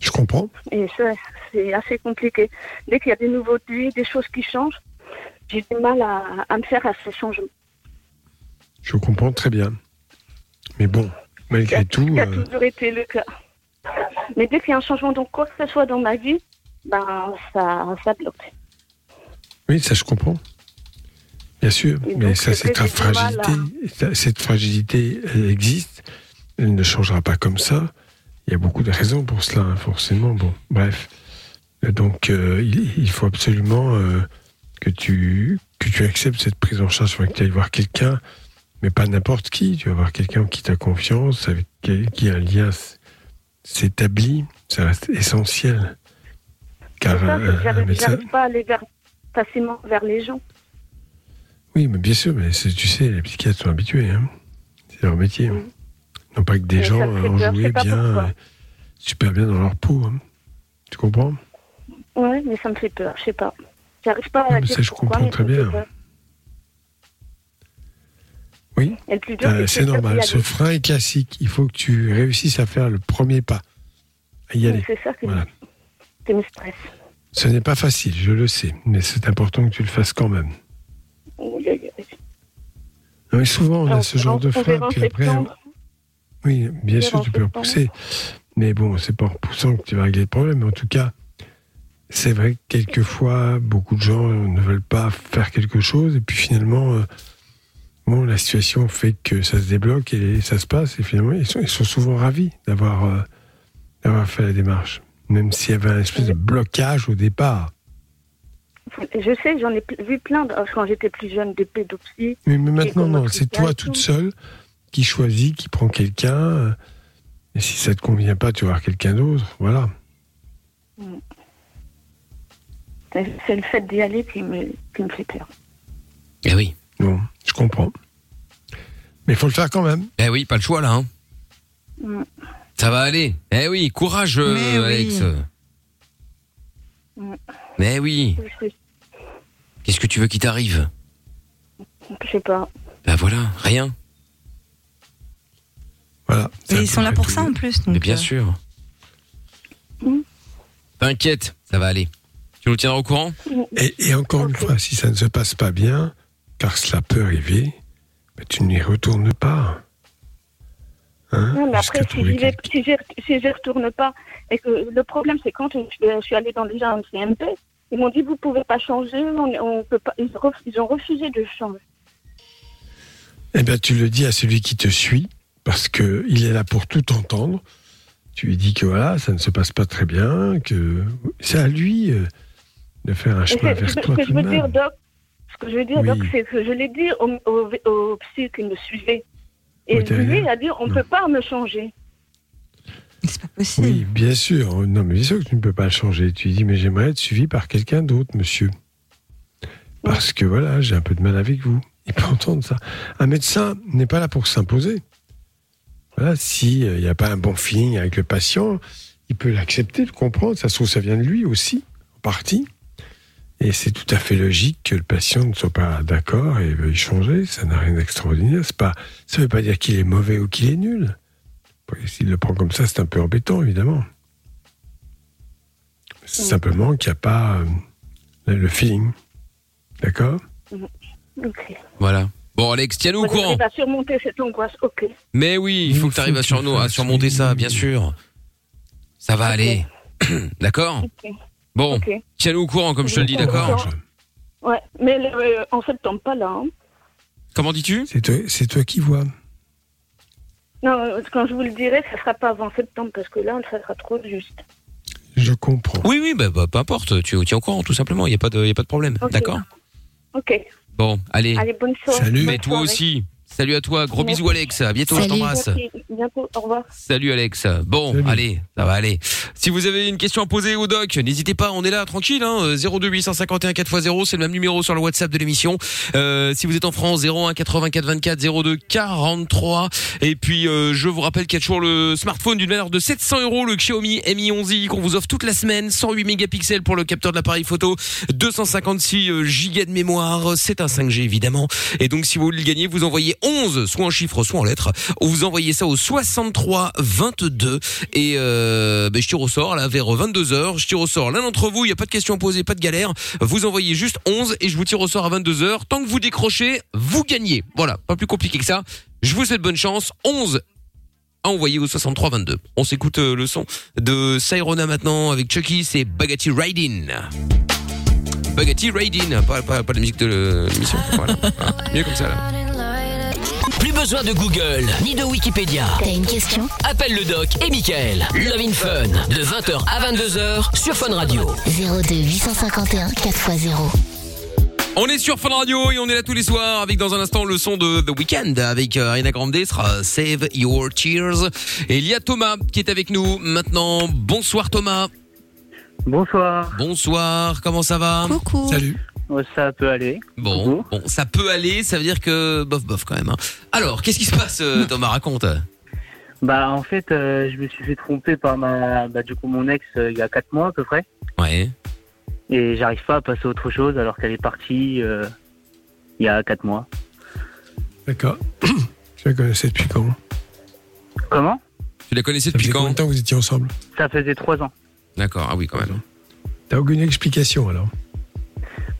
Je comprends. Et ça, c'est assez compliqué. Dès qu'il y a des nouveautés, des choses qui changent, j'ai du mal à, à me faire à ces changements. Je comprends très bien. Mais bon, malgré tout, qui a euh, toujours été le cas. Mais dès qu'il y a un changement, donc quoi que ce soit dans ma vie, ben, ça, ça bloque. Oui, ça je comprends. Bien sûr, Et mais ça, mal fragilité. Ça, Cette fragilité, elle existe. Elle ne changera pas comme ça. Il y a beaucoup de raisons pour cela, hein, forcément. Bon, bref. Euh, Donc, euh, il, il faut absolument euh, que, tu, que tu acceptes cette prise en charge. Il faut que tu ailles voir quelqu'un, mais pas n'importe qui. Tu vas voir quelqu'un qui t'a confiance, avec qui un lien s'établit. Ça reste essentiel. Car ça, euh, c'est que un j'arrive médecin- j'arrive pas à aller vers, facilement vers les gens. Oui, mais bien sûr, mais tu sais, les psychiatres sont habitués. Hein. C'est leur métier. Non pas que des Mais gens enjoués, bien, euh, super bien dans leur peau. hein. Tu comprends? Ouais, mais ça me fait peur, je sais pas. J'arrive pas à mais dire ça, je pourquoi, comprends très bien. Oui. Euh, que c'est normal. Ce frein est classique. Il faut que tu réussisses à faire le premier pas. À y Oui, aller. C'est ça qui, Voilà. me stresse. Ce n'est pas facile, je le sais, mais c'est important que tu le fasses quand même. Non, souvent, on a ce genre de frein, puis après, septembre. oui, bien sûr, tu peux septembre. repousser. Mais bon, c'est pas en repoussant que tu vas régler le problème. En tout cas, c'est vrai que quelquefois, beaucoup de gens ne veulent pas faire quelque chose, et puis finalement, euh, bon, la situation fait que ça se débloque et ça se passe, et finalement, ils sont, ils sont souvent ravis d'avoir euh, d'avoir fait la démarche, même s'il y avait un espèce de blocage au départ. Je sais, j'en ai vu plein de- quand j'étais plus jeune des pédopsies. Mais, mais maintenant, non, c'est toi toute tout. seule qui choisit, qui prend quelqu'un. euh, Et si ça te convient pas, tu vas voir quelqu'un d'autre. Voilà. C'est c'est le fait d'y aller qui me, qui me fait peur. Eh oui. Bon, je comprends. Mais il faut le faire quand même. Eh oui, pas le choix là. Hein. Mm. Ça va aller. Eh oui, courage, euh, Mais oui. Alex. Mais oui. Qu'est-ce que tu veux qui t'arrive je sais pas. Ben voilà, rien. Voilà. Et ils sont là pour ça en plus. Mais Donc, bien euh, sûr. T'inquiète, ça va aller. Tu nous tiendras au courant Et, et encore une fois, si ça ne se passe pas bien, car cela peut arriver, ben, tu n'y retournes pas. Hein, Non, mais après, si j'y vais, si j'y si j'y retourne pas, et que le problème, c'est quand je, je suis allée dans déjà un CMP, ils m'ont dit vous pouvez pas changer, on, on peut pas. Ils, ref- ils ont refusé de changer. Eh bien, tu le dis à celui qui te suit, parce que il est là pour tout entendre. Tu lui dis que voilà, ça ne se passe pas très bien, que c'est à lui euh, de faire un chemin vers ce toi que tout je de veux dire, même. Doc, ce que je veux dire, Oui. Doc, c'est que je l'ai dit au, au, au psy qui me suivait. Et Oui, lui raison. a dit on ne peut pas me changer. Oui, bien sûr. Non, mais bien sûr que tu ne peux pas le changer. Tu lui dis, mais j'aimerais être suivi par quelqu'un d'autre, monsieur. Parce que voilà, j'ai un peu de mal avec vous. Il peut entendre ça. Un médecin n'est pas là pour s'imposer. Voilà, s'il n'y a pas un bon feeling avec le patient, il peut l'accepter, le comprendre. Ça se trouve, ça vient de lui aussi, en partie. Et c'est tout à fait logique que le patient ne soit pas d'accord et veuille changer. Ça n'a rien d'extraordinaire. C'est pas, ça ne veut pas dire qu'il est mauvais ou qu'il est nul. S'il le prend comme ça, c'est un peu embêtant, évidemment. C'est simplement qu'il n'y a pas euh, le feeling. D'accord? Ok. Voilà. Bon, Alex, tiens-nous au courant. à surmonter cette angoisse. Ok. Mais oui, il faut que tu arrives à, surmonter ça, bien sûr. Ça va aller. d'accord? Bon, Ok. tiens-nous au courant, comme je te le dis, d'accord Ouais, mais le- euh, en septembre, pas là. hein. Comment dis-tu? C'est toi, c'est toi qui vois. Non, euh, quand je vous le dirai, ça sera pas avant septembre parce que là, ça sera trop juste. Je comprends. Oui, oui, bah, bah, peu importe, tu tiens au courant, tout simplement, il n'y a, pas de- y a pas de problème. D'accord? Ok. Bon, allez. Allez, bonne soirée. Mais Bonne toi soirée. aussi. Salut à toi, gros Merci. bisous Alex, à bientôt, je t'embrasse. Merci. Bientôt, au revoir. Salut Alex. Bon, allez, ça va aller. Si vous avez une question à poser au doc, n'hésitez pas, on est là tranquille. Hein, 02 851 4x0, c'est le même numéro sur le WhatsApp de l'émission. Euh, si vous êtes en France, 01 84 24 02 43. Et puis euh, je vous rappelle qu'il y a toujours le smartphone d'une valeur de 700 euros, le Xiaomi Mi 11i qu'on vous offre toute la semaine, 108 mégapixels pour le capteur de l'appareil photo, 256 euh, gigas de mémoire. C'est un 5G évidemment. Et donc si vous voulez le gagner, vous envoyez 11, soit en chiffres, soit en lettres. Ou vous envoyez ça au 63 22 et euh, ben, je tire au sort là vers 22 h Je tire au sort l'un d'entre vous. Il y a pas de questions à poser, pas de galère. Vous envoyez juste 11 et je vous tire au sort à 22 h Tant que vous décrochez, vous gagnez. Voilà, pas plus compliqué que ça. Je vous souhaite bonne chance. 11 à envoyer au 63 22. On s'écoute euh, le son de Cyrona maintenant avec Chucky, c'est Bagatti Riding. Bagatti Riding, pas, la musique de l'émission. Voilà. Voilà. Mieux comme ça là. Besoin de Google ni de Wikipédia. T'as une question? Appelle le doc et Michael. Love in Fun de 20h à 22h sur Fun Radio. 02 851 4x0. On est sur Fun Radio et on est là tous les soirs avec dans un instant le son de The Weeknd avec euh, Ariana Grande sera Save Your Tears et il y a Thomas qui est avec nous maintenant. Bonsoir Thomas. Bonsoir. Bonsoir, comment ça va? Coucou. Salut. Ça peut aller. Bon, bon, ça peut aller, ça veut dire que bof bof quand même. hein. Alors, qu'est-ce qui se passe euh, Thomas raconte Bah en fait, euh, je me suis fait tromper par ma, bah, du coup mon ex euh, il y a 4 mois à peu près. Ouais. Et j'arrive pas à passer à autre chose alors qu'elle est partie euh, il y a 4 mois. D'accord. tu la connaissais depuis quand Comment? Tu la connaissais Ça depuis faisait quand? combien de temps que vous étiez ensemble? Ça faisait 3 ans. D'accord, ah oui, quand même. T'as aucune explication alors?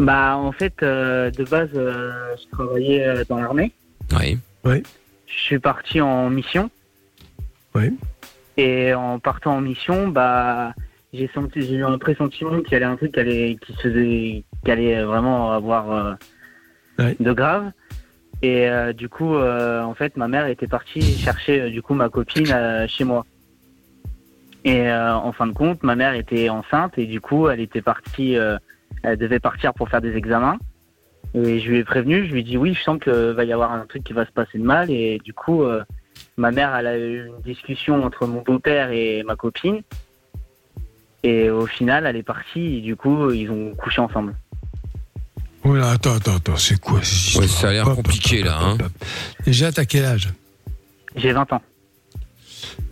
Bah en fait, euh, de base, euh, je travaillais euh, dans l'armée. Oui. Oui. Je suis parti en mission. Oui. Et en partant en mission, bah j'ai senti, j'ai eu un pressentiment qu'il y allait un truc qui allait, qui se faisait, qui allait vraiment avoir euh, de grave. Et euh, du coup, euh, en fait, ma mère était partie chercher du coup ma copine euh, chez moi. Et euh, en fin de compte, ma mère était enceinte et du coup, elle était partie, euh, elle devait partir pour faire des examens. Et je lui ai prévenu, je lui ai dit oui, je sens qu'il va y avoir un truc qui va se passer de mal. Et du coup, euh, ma mère, elle a eu une discussion entre mon beau-père et ma copine. Et au final, elle est partie et du coup, ils ont couché ensemble. Oh là, attends, attends, attends, c'est quoi cette histoire ça a l'air compliqué là. Hein. Déjà, t'as quel âge? J'ai 20 ans.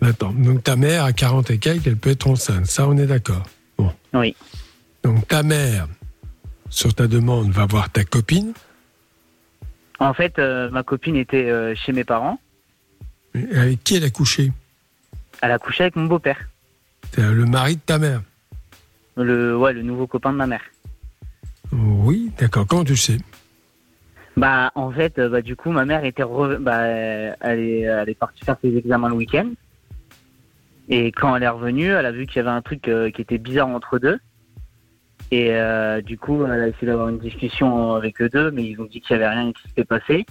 Attends, donc ta mère a 40 et quelques, elle peut être enceinte. Ça, on est d'accord. Bon. Oui. Donc ta mère, sur ta demande, va voir ta copine. En fait, euh, ma copine était euh, chez mes parents. Et Avec qui elle a couché? Elle a couché avec mon beau-père. C'est le mari de ta mère. Le, ouais, le nouveau copain de ma mère. Oui, d'accord. Comment tu le sais? Bah, en fait, euh, bah, du coup, ma mère était re- bah, euh, elle, est, elle est partie faire ses examens le week-end. Et quand elle est revenue, elle a vu qu'il y avait un truc euh, qui était bizarre entre deux. Et euh, du coup, elle a essayé d'avoir une discussion avec eux deux, mais ils ont dit qu'il y avait rien qui s'était passé.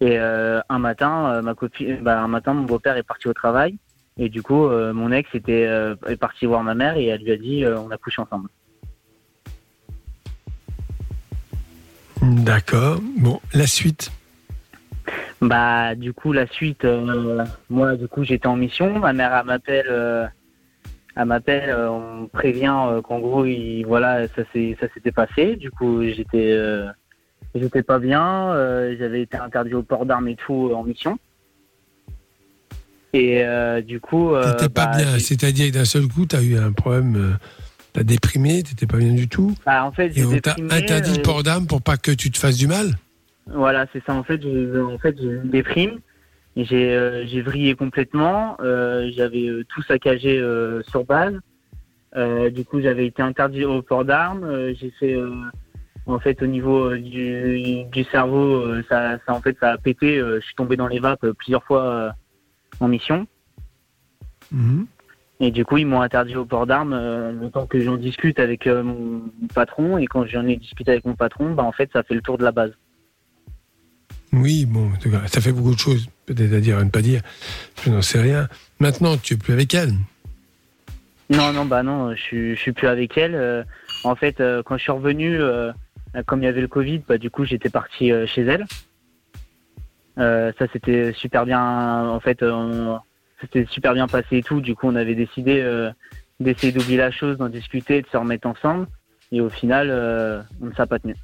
Et euh, un matin, euh, ma copine, bah, un matin, mon beau-père est parti au travail. Et du coup, euh, mon ex était est parti voir ma mère et elle lui a dit on a couché ensemble. D'accord. Bon, la suite. Bah, du coup, la suite, moi, du coup, j'étais en mission. Ma mère, elle m'appelle, elle m'appelle, euh, on me prévient euh, qu'en gros, il, voilà, ça s'est, ça s'était passé. Du coup, j'étais, euh, j'étais pas bien. euh, j'avais été interdit au port d'armes et tout en mission. Et euh, du coup, T'étais pas bah, bien, c'est-à-dire d'un seul coup, t'as eu un problème, t'as déprimé, t'étais pas bien du tout. bah, en fait, Et on t'a interdit le port d'armes pour pas que tu te fasses du mal? Voilà, c'est ça. En fait, j'ai en fait, j'ai eu une déprime. J'ai euh, j'ai vrillé complètement. euh, j'avais euh, tout saccagé sur base. Du coup, j'avais été interdit au port d'armes. j'ai fait, en fait, au niveau du, du cerveau, ça, ça, en fait, ça a pété. je suis tombé dans les vapes plusieurs fois en mission. Mhm. Et du coup, ils m'ont interdit au port d'armes le temps que j'en discute avec mon patron. Et quand j'en ai discuté avec mon patron, bah, en fait, ça fait le tour de la base. Oui, bon, ça fait beaucoup de choses, peut-être à dire, à ne pas dire. Je n'en sais rien. Maintenant, tu es plus avec elle. Non, non, bah non, je je suis plus avec elle. Euh, en fait, euh, quand je suis revenu, euh, comme il y avait le Covid, bah, du coup, j'étais parti chez elle. Ça, c'était super bien. En fait, c'était super bien passé et tout. Du coup, on avait décidé d'essayer d'oublier la chose, d'en discuter, de se remettre ensemble. Et au final, on ne s'est pas tenu.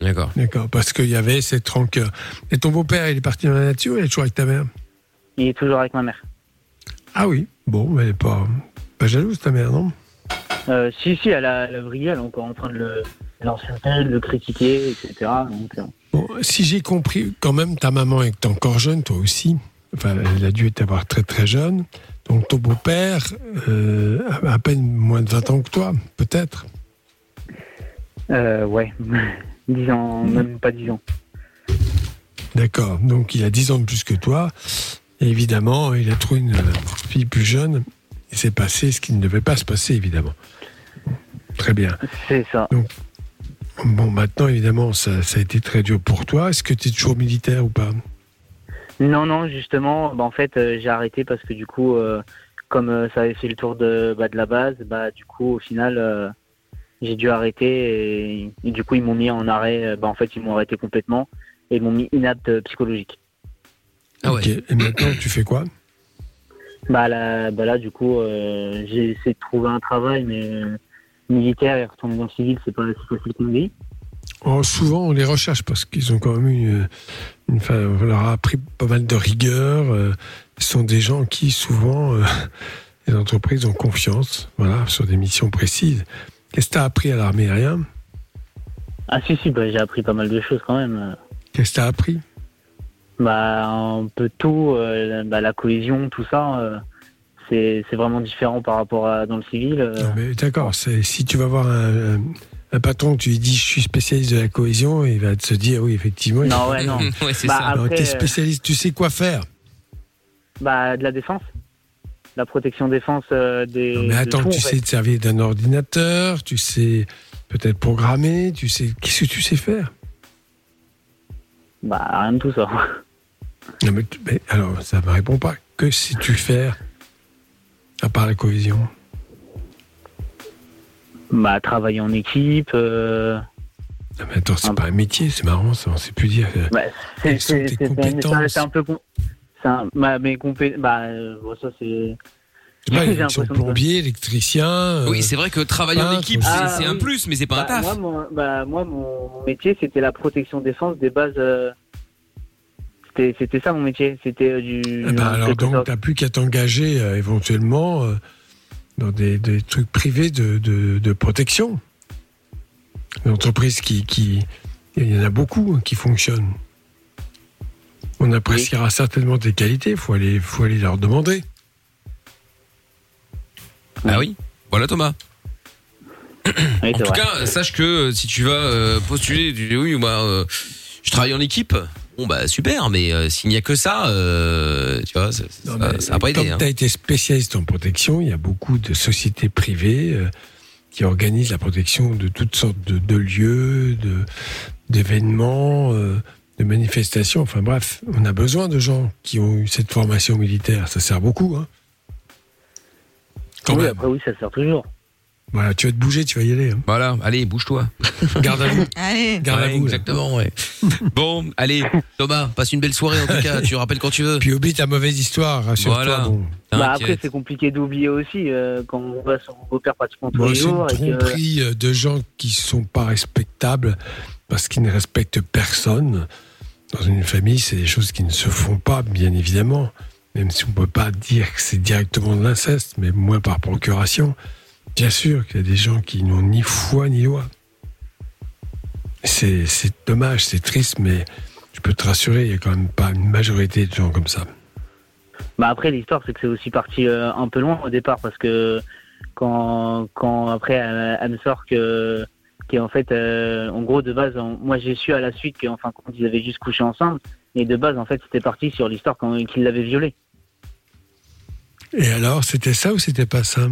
D'accord. D'accord, parce qu'il y avait cette rancœur. Et ton beau-père, il est parti dans la nature, il est toujours avec ta mère? Il est toujours avec ma mère. Ah oui, bon, mais elle est pas, pas jalouse, ta mère, non? Euh, si, si, elle a, elle a brillé, elle est encore en train de le, de l'insulter, de le critiquer, etc. Donc, euh, Bon, si j'ai compris, quand même, ta maman est encore jeune, toi aussi. Enfin, elle a dû être très très jeune. Donc ton beau-père euh, a à peine moins de 20 ans que toi, peut-être? euh, ouais, 10 ans, même pas 10 ans. D'accord. Donc il a 10 ans de plus que toi. Et évidemment, il a trouvé une fille plus jeune. Il s'est passé ce qui ne devait pas se passer, évidemment. Très bien. C'est ça. Donc, bon, maintenant, évidemment, ça, ça a été très dur pour toi. Est-ce que tu es toujours militaire ou pas? Non, non, justement, bah, en fait, euh, j'ai arrêté parce que du coup, euh, comme euh, ça avait fait le tour de, bah, de la base, bah, du coup, au final, j'ai dû arrêter et, et du coup, ils m'ont mis en arrêt. euh, Bah, en fait, ils m'ont arrêté complètement et ils m'ont mis inapte euh, psychologique. Ah Ok. Et maintenant, tu fais quoi? Bah là, bah là du coup, euh, j'ai essayé de trouver un travail, mais euh, militaire et retourner dans le civil, c'est pas si facile qu'on dit. Oh, souvent, on les recherche parce qu'ils ont quand même eu une, une- enfin, on leur a appris pas mal de rigueur. euh, ce sont des gens qui, souvent, euh, les entreprises ont confiance, voilà, sur des missions précises. Qu'est-ce que tu as appris à l'armée Rien Ah si, si, bah, j'ai appris pas mal de choses quand même. Qu'est-ce que tu as appris? Bah, un peu tout, euh, bah, la cohésion, tout ça, euh, c'est c'est vraiment différent par rapport à dans le civil. euh. Non, mais D'accord, c'est- si tu vas voir un, un- un patron, tu lui dis je suis spécialiste de la cohésion, il va te se dire oui, effectivement. il Non, ouais, non. Ouais, c'est Bah, ça. Alors, après, t'es euh, spécialiste, tu sais quoi faire? Bah, de la défense. La protection défense euh, des. Non, mais de attends, tout, tu fait. sais te servir d'un ordinateur, tu sais peut-être programmer, tu sais. Qu'est-ce que tu sais faire? Bah, rien de tout ça. Non, mais, tu- mais alors, ça me répond pas. Que sais-tu faire à part la cohésion? Bah, travailler en équipe. euh, Non, mais attends, c'est pas un métier, c'est marrant, ça, on sait plus dire. Bah, c'est c'est un peu. con- c'est un- bah, mes. Bah, euh, bon, ça c'est. Je sais pas, sont plombier, électricien. euh, Oui, c'est vrai que travailler en équipe, c'est Ah, un plus, mais c'est pas un Bah, taf. moi, mon, bah, moi, mon, mon métier, c'était la protection défense des bases. euh, C'était c'était ça mon métier. C'était euh, du. Eh ben, en alors donc, t'as plus qu'à t'engager euh, éventuellement euh, dans des, des trucs privés de, de, de protection. Une entreprise qui, qui. Il y en a beaucoup hein, qui fonctionnent. On appréciera certainement tes qualités, il faut aller, faut aller leur demander. Ah oui. Voilà Thomas. Oui, En tout vrai. cas, sache que euh, si tu vas euh, postuler, tu dis oui, moi, euh, je travaille en équipe. Bon bah super, mais euh, s'il n'y a que ça, euh, tu vois, ça, ça, ça va pas hein. tu as été spécialiste en protection, il y a beaucoup de sociétés privées euh, qui organisent la protection de toutes sortes de, de lieux, de d'événements, euh, de manifestations. Enfin bref, on a besoin de gens qui ont eu cette formation militaire. Ça sert beaucoup. Hein. Quand oui, même. après, oui, ça sert toujours. Voilà, tu vas te bouger, tu vas y aller. hein. Voilà, allez, bouge-toi. Garde à vous. Allez. Garde à vous. exactement, ouais. bon, allez, Thomas, passe une belle soirée en tout cas. Tu rappelles quand tu veux. Puis oublie ta mauvaise histoire, rassure-toi. Voilà. Bon. Bah, après, c'est compliqué d'oublier aussi euh, quand on va sur mon père pratiquement tous les c'est une jours. et que- tromperie euh, de gens qui sont pas respectables parce qu'ils ne respectent personne. Dans une famille, c'est des choses qui ne se font pas, bien évidemment. Même si on ne peut pas dire que c'est directement de l'inceste, mais moins par procuration. Bien sûr qu'il y a des gens qui n'ont ni foi ni loi. C'est dommage, c'est triste, mais je peux te rassurer, il n'y a quand même pas une majorité de gens comme ça. Bah après l'histoire c'est que c'est aussi parti euh, un peu loin au départ parce que quand quand après elle, elle me sort que qu'en fait euh, en gros de base en- moi j'ai su à la suite qu'en fin de compte ils avaient juste couché ensemble et de base en fait c'était parti sur l'histoire qu'il l'avait violée. Et alors, c'était ça ou c'était pas ça?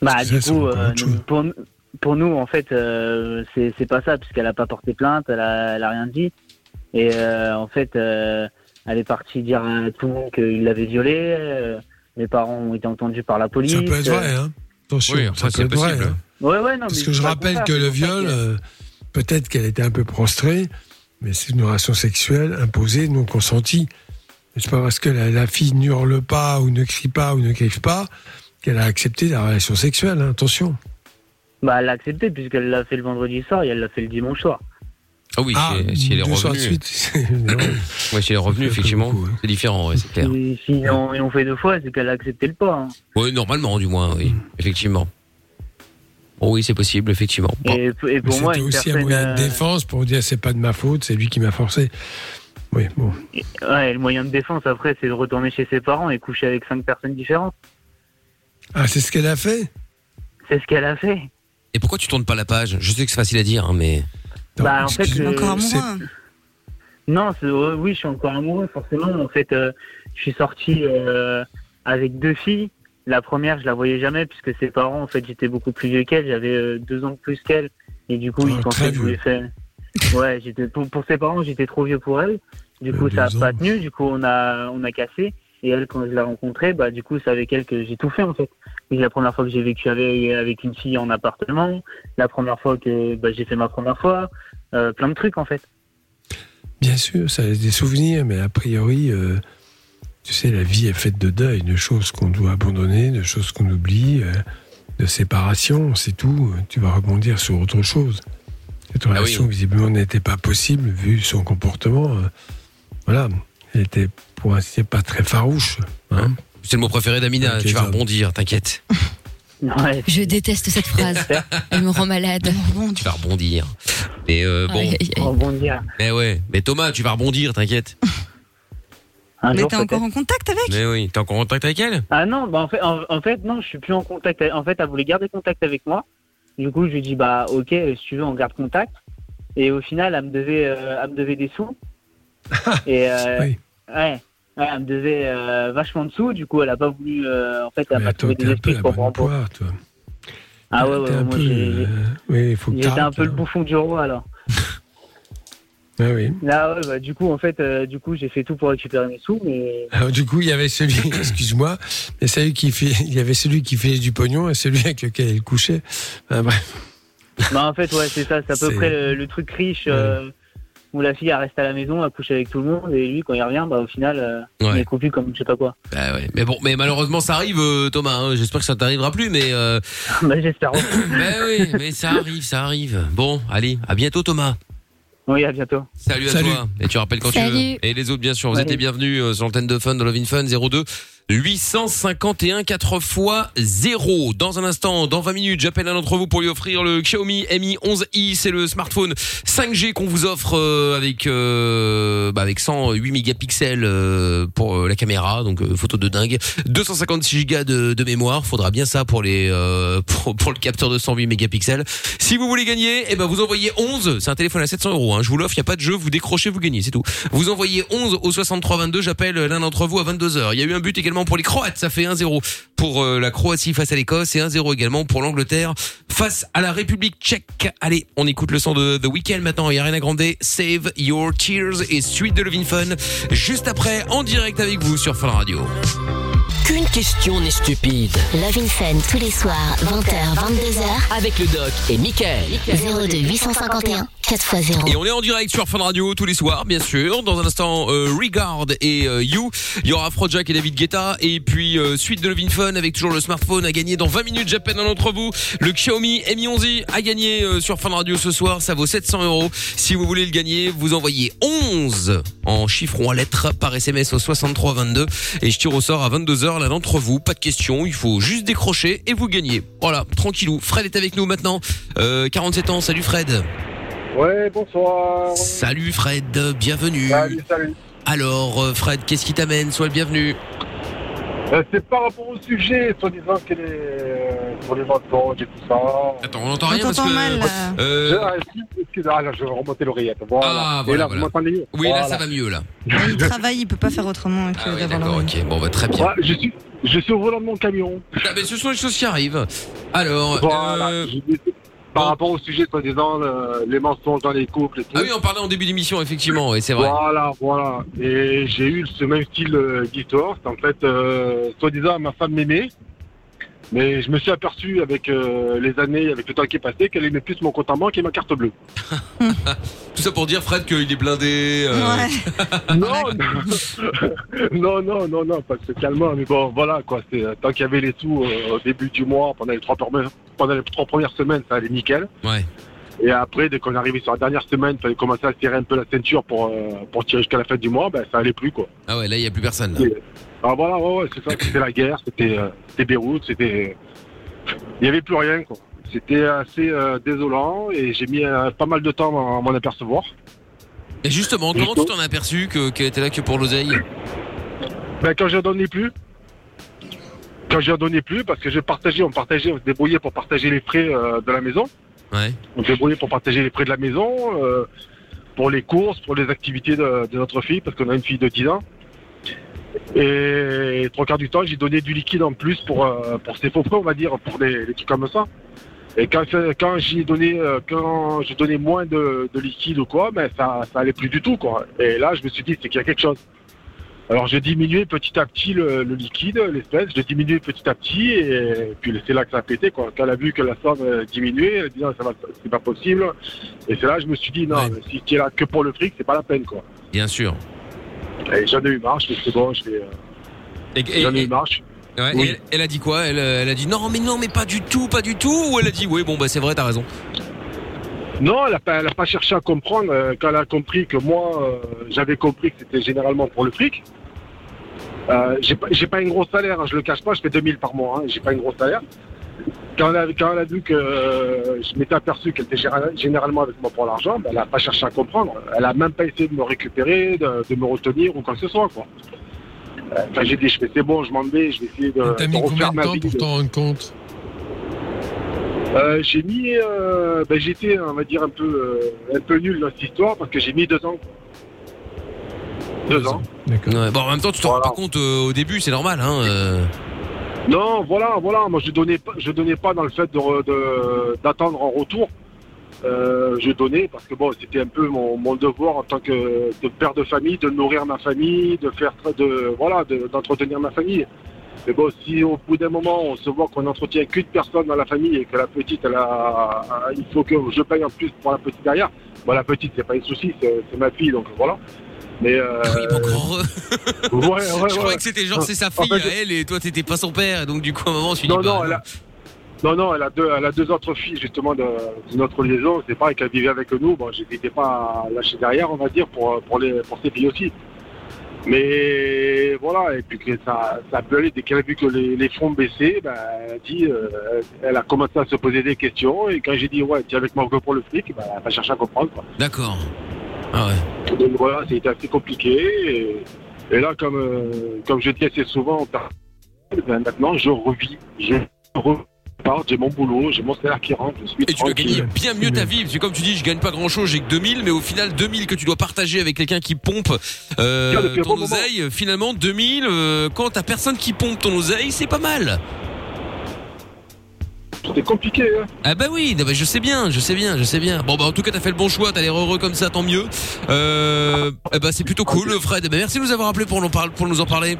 Bah du ça, coup euh, pour pour nous en fait euh, c'est c'est pas ça puisqu'elle a pas porté plainte elle a, elle a rien dit et euh, en fait euh, elle est partie dire à tout le monde qu'il l'avait violée euh, mes parents ont été entendus par la police Ça peut être vrai, hein Attention, Oui, ça après, peut c'est être vrai. possible. hein. Ouais, ouais, non, Parce mais que je rappelle que le viol, que- euh, peut-être qu'elle était un peu prostrée, mais c'est une relation sexuelle imposée, non consentie. C'est pas parce que la, la fille n'hurle pas ou ne crie pas ou ne griffe pas qu'elle a accepté la relation sexuelle. hein, attention. Bah, elle l'a accepté puisqu'elle l'a fait le vendredi soir et elle l'a fait le dimanche soir. Ah oui, Ah, si, si elle est deux soirs revenue. de suite, évidemment. ouais, si elle est revenue, effectivement, hein. c'est différent, ouais, c'est clair. Si, ont- ils l'ont fait deux fois, c'est qu'elle a accepté le pas. hein. Oui, normalement, du moins, oui, effectivement. Oh oui, c'est possible, effectivement. Bon. Et, et Mais pour moi, C'était une aussi un moyen de euh, défense pour dire c'est pas de ma faute, c'est lui qui m'a forcé. Oui, bon. ouais, le moyen de défense après, c'est de retourner chez ses parents et coucher avec cinq personnes différentes. Ah, c'est ce qu'elle a fait? C'est ce qu'elle a fait. Et pourquoi tu tournes pas la page? Je sais que c'est facile à dire, hein, mais. bah, en fait, excuse-moi, euh, Encore amoureux. Non, c'est- ouais, oui, je suis encore amoureux, forcément. En fait, euh, je suis sorti euh, avec deux filles. La première, je la voyais jamais puisque ses parents, en fait, j'étais beaucoup plus vieux qu'elle. J'avais euh, deux ans de plus qu'elle. Et du coup, Oh, ils pensaient que je voulais faire. Ouais, j'étais pour, pour ses parents, j'étais trop vieux pour elle. Du Euh, coup, ça a deux pas tenu. Du coup, on a on a cassé. Et elle, quand je l'ai rencontrée, bah du coup, c'est avec elle que j'ai tout fait en fait. C'est la première fois que j'ai vécu avec, avec une fille en appartement. La première fois que bah, j'ai fait ma première fois. Euh, plein de trucs en fait. Bien sûr, ça laisse des souvenirs, mais a priori, euh, tu sais, la vie est faite de deuil, de choses qu'on doit abandonner, de choses qu'on oublie, euh, de séparation, c'est tout. Tu vas rebondir sur autre chose. Cette relation, visiblement, n'était pas possible vu son comportement. euh, voilà. Elle était, pour ainsi dire, pas très farouche. hein. C'est le mot préféré d'Amina. Tu vas rebondir, t'inquiète. Je déteste cette phrase. Elle me rend malade. Tu vas rebondir. Mais euh, bon. Rebondir. Mais ouais. Mais Thomas, tu vas rebondir, t'inquiète. Un Mais t'es encore en contact avec Mais oui. T'es encore en contact avec elle? Ah non, bah en fait, en, en fait, non, je suis plus en contact. En fait, elle voulait garder contact avec moi. Du coup, je lui ai dit, bah, ok, si tu veux, on garde contact. Et au final, elle me devait, euh, elle me devait des sous. Et euh, Oui. ouais, ouais, elle me devait euh, vachement de sous. Du coup, elle a pas voulu. euh, en fait, elle a Mais pas attends, trouvé des excuses pour toi. Ah ouais, ouais, un moi, j'ai- euh, Oui, il faut que J'étais un peu le là. bouffon du roi alors. Ah oui. Là, ouais, bah, du coup, en fait, euh, du coup, j'ai fait tout pour récupérer mes sous, mais Alors du coup, il y avait celui, excuse-moi, mais celui qui fait, il y avait celui qui fait du pognon et celui avec lequel il couchait. Ah, bref. bah, en fait, ouais, c'est ça, c'est à peu près le, le truc riche euh, où la fille elle reste à la maison, elle couche avec tout le monde, et lui, quand il revient, bah, au final, euh, Ouais. il est coupé comme je sais pas quoi. Bah ouais. Mais bon, mais malheureusement, ça arrive, euh, Thomas. hein. J'espère que ça t'arrivera plus, mais. Euh... bah, j'espère. mais oui, mais ça arrive, ça arrive. Bon, allez, à bientôt, Thomas. Oui, à bientôt. Salut à Salut. toi. Et tu rappelles quand tu veux. Et les autres, bien sûr, vous êtes les bienvenus euh, sur l'antenne de Fun, de Love in Fun 02 851 4 x 0. Dans un instant, dans 20 minutes, j'appelle un d'entre vous pour lui offrir le Xiaomi Mi 11i. C'est le smartphone 5G qu'on vous offre euh, avec euh, bah, avec 108 mégapixels euh, pour euh, la caméra, donc photo de dingue. 256 Go de, mémoire. Faudra bien ça pour les pour, pour le capteur de 108 mégapixels. Si vous voulez gagner, eh ben vous envoyez 11. C'est un téléphone à 700 euros. Hein. Je vous l'offre. Il y a pas de jeu. Vous décrochez, vous gagnez. C'est tout. Vous envoyez 11 au 63 22. J'appelle l'un d'entre vous à 22 h Il y a eu un but également pour les Croates. Ça fait 1-0 pour euh, la Croatie face à l'Écosse et 1-0 également pour l'Angleterre face à la République Tchèque. Allez, on écoute le son de The Weeknd maintenant. Il y a Ariana Grande. Save Your Tears et suite de Levin Fun. Juste après, en direct avec vous sur Fun Radio. Qu'une question n'est stupide. Love in Fun tous les soirs, 20h, 22h. Avec le doc et Michael. 02 851 4x0. Et on est en direct sur Fun Radio tous les soirs, bien sûr. Dans un instant, euh, Regard et euh, You. Il y aura Afrojack et David Guetta. Et puis, euh, suite de Levin Fun avec toujours le smartphone à gagner dans 20 minutes. J'appelle un d'entre vous. Le Xiaomi Mi 11i à gagner euh, sur Fun Radio ce soir. Ça vaut 700 euros. Si vous voulez le gagner, vous envoyez 11 en chiffres ou en lettres par SMS au 6322. Et je tire au sort à 22h l'un d'entre vous. Pas de question. Il faut juste décrocher et vous gagnez. Voilà, tranquillou. Fred est avec nous maintenant. Euh, 47 ans. Salut Fred. Ouais, bonsoir. Salut Fred, bienvenue. Salut, salut. Alors euh, Fred, qu'est-ce qui t'amène? Sois le bienvenu. Euh, c'est par rapport au sujet, soi-disant qu'elle est euh, sur les mensonges et tout ça. Attends, on n'entend rien parce que. mal, là. Euh, Je, ah, ah, là, je vais remonter l'oreillette. Voilà. Ah, et voilà, là, voilà. vous m'entendez mieux Oui, là ça va mieux là. Il travaille, il peut pas faire autrement que Ah oui, d'avoir d'accord, ok. Bon, bah très bien. Ouais, je, suis, je suis au volant de mon camion. Ah, mais ce sont les choses qui arrivent. Alors, Voilà. euh, Je Par rapport au sujet, soi-disant, le- les mensonges dans les couples et tout. ah oui, on parlait en début d'émission, effectivement, et c'est vrai. Voilà, voilà. Et j'ai eu ce même style euh, d'histoire. En fait, euh, soi-disant, ma femme m'aimait. Mais je me suis aperçu avec euh, les années, avec le temps qui est passé, qu'elle aimait plus mon compte en banque et ma carte bleue. Tout ça pour dire Fred qu'il est blindé. euh, Non, non, non, non, non, pas spécialement. Mais bon, voilà, quoi. C'est, euh, tant qu'il y avait les sous euh, au début du mois, pendant les trois premières, pendant les trois premières semaines, ça allait nickel. Ouais. Et après, dès qu'on est arrivé sur la dernière semaine, il fallait commencer à serrer un peu la ceinture pour, euh, pour tirer jusqu'à la fin du mois, ben, ça allait plus, quoi. Ah ouais, là il y a plus personne. Là. Ah voilà, ouais, ouais, c'est ça. C'était la guerre, c'était euh, c'était Beyrouth, c'était. Il n'y avait plus rien, quoi. C'était assez euh, désolant et j'ai mis euh, pas mal de temps à m'en apercevoir. Et justement, comment tu t'en as aperçu que qu'elle était là que pour l'oseille? Ben, quand je donnais plus, quand je donnais plus, parce que je partageais, on partageait, on se débrouillait pour partager les frais euh, de la maison. Ouais. On se débrouillait pour partager les frais de la maison, pour les courses, pour les activités de, de notre fille, parce qu'on a une fille de 10 ans. Et trois quarts du temps, j'ai donné du liquide en plus pour, euh, pour ses faux on va dire, pour des, des trucs comme ça. Et quand, quand j'ai donné, euh, quand j'ai donné moins de, de liquide ou quoi, ben ça, ça allait plus du tout, quoi. Et là, je me suis dit, c'est qu'il y a quelque chose. Alors j'ai diminué petit à petit le, le liquide, l'espèce, je l'ai diminué petit à petit et puis c'est là que ça a pété quoi. Quand elle a vu que la somme euh, diminuait, elle a dit non, ça va, c'est pas possible. Et c'est là que je me suis dit non, si tu es là que pour le fric, c'est pas la peine quoi. Bien sûr. J'en ai eu marre, je dit, bon, euh, j'en ai eu marre. Ouais, Oui. elle, elle a dit quoi? Elle, euh, elle a dit non, mais non, mais pas du tout, pas du tout. Ou elle a dit oui, bon bah c'est vrai, t'as raison. Non, elle n'a pas, cherché à comprendre. euh, quand elle a compris que moi, euh, j'avais compris que c'était généralement pour le fric. Euh, j'ai pas, pas un gros salaire, hein, je le cache pas, je fais 2000 par mois, hein, j'ai pas un gros salaire. Quand elle a, quand elle a vu que euh, je m'étais aperçu qu'elle était généralement avec moi pour l'argent, ben, elle n'a pas cherché à comprendre. Elle a même pas essayé de me récupérer, de, de me retenir ou quoi que ce soit. Quoi. Euh, Enfin, j'ai dit, je fais, c'est bon, je m'en vais, je vais essayer de, T'as de mis combien de temps vie. pour de- t'en rendre compte? Euh, j'ai mis, euh, ben, j'étais, on va dire un peu, euh, un peu nul dans cette histoire parce que j'ai mis deux ans. Deux ans. Ouais, bon, en même temps, tu t'en rends pas compte euh, au début, c'est normal, hein. Non, voilà, voilà. Moi, je donnais je donnais pas dans le fait d'attendre en retour. Euh, je donnais parce que bon, c'était un peu mon, devoir en tant que père de famille, de nourrir ma famille, de faire, de voilà, de- d'entretenir ma famille. Mais bon, si au bout d'un moment, on se voit qu'on n'entretient qu'une personne dans la famille et que la petite, il faut que je paye en plus pour la petite derrière. Bon, la petite, c'est pas un souci, c'est ma fille, donc voilà. Mais euh, ouais, ouais, je ouais. croyais que c'était genre c'est sa En fille fait, à elle et toi t'étais pas son père et donc du coup à un moment je suis Non, dit non, bah, elle a... Non, non, elle a deux, elle a deux autres filles justement de, de notre liaison. C'est pareil qu'elle vivait avec nous. Bon, j'hésitais pas à lâcher derrière, on va dire, pour, pour, les, pour ses filles aussi. Mais voilà, et puis que ça, ça a aller dès qu'elle a vu que les, les fonds baissaient, ben, elle a dit, euh, elle a commencé à se poser des questions. Et quand j'ai dit, ouais, tu es avec moi pour le fric, ben, elle a cherché à comprendre. Quoi. D'accord. Ah ouais. Donc voilà, c'était assez compliqué. Et, et là, comme, euh, comme je dis assez souvent, ben, maintenant, je revis. Je repars, j'ai mon boulot, j'ai mon salaire qui rentre, je suis Et tu dois gagner bien mieux ta vie, parce que comme tu dis, je gagne pas grand chose, j'ai que 2000, mais au final 2000 que tu dois partager avec quelqu'un qui pompe euh, ton bon moment. oseille, finalement 2000, euh, quand t'as personne qui pompe ton oseille, c'est pas mal. C'était compliqué, hein. Ah bah oui, bah je sais bien, je sais bien, je sais bien. Bon bah en tout cas t'as fait le bon choix, t'as l'air heureux comme ça, tant mieux. Euh, eh bah c'est plutôt cool, Fred. Eh ben, merci de nous avoir appelé pour nous en parler.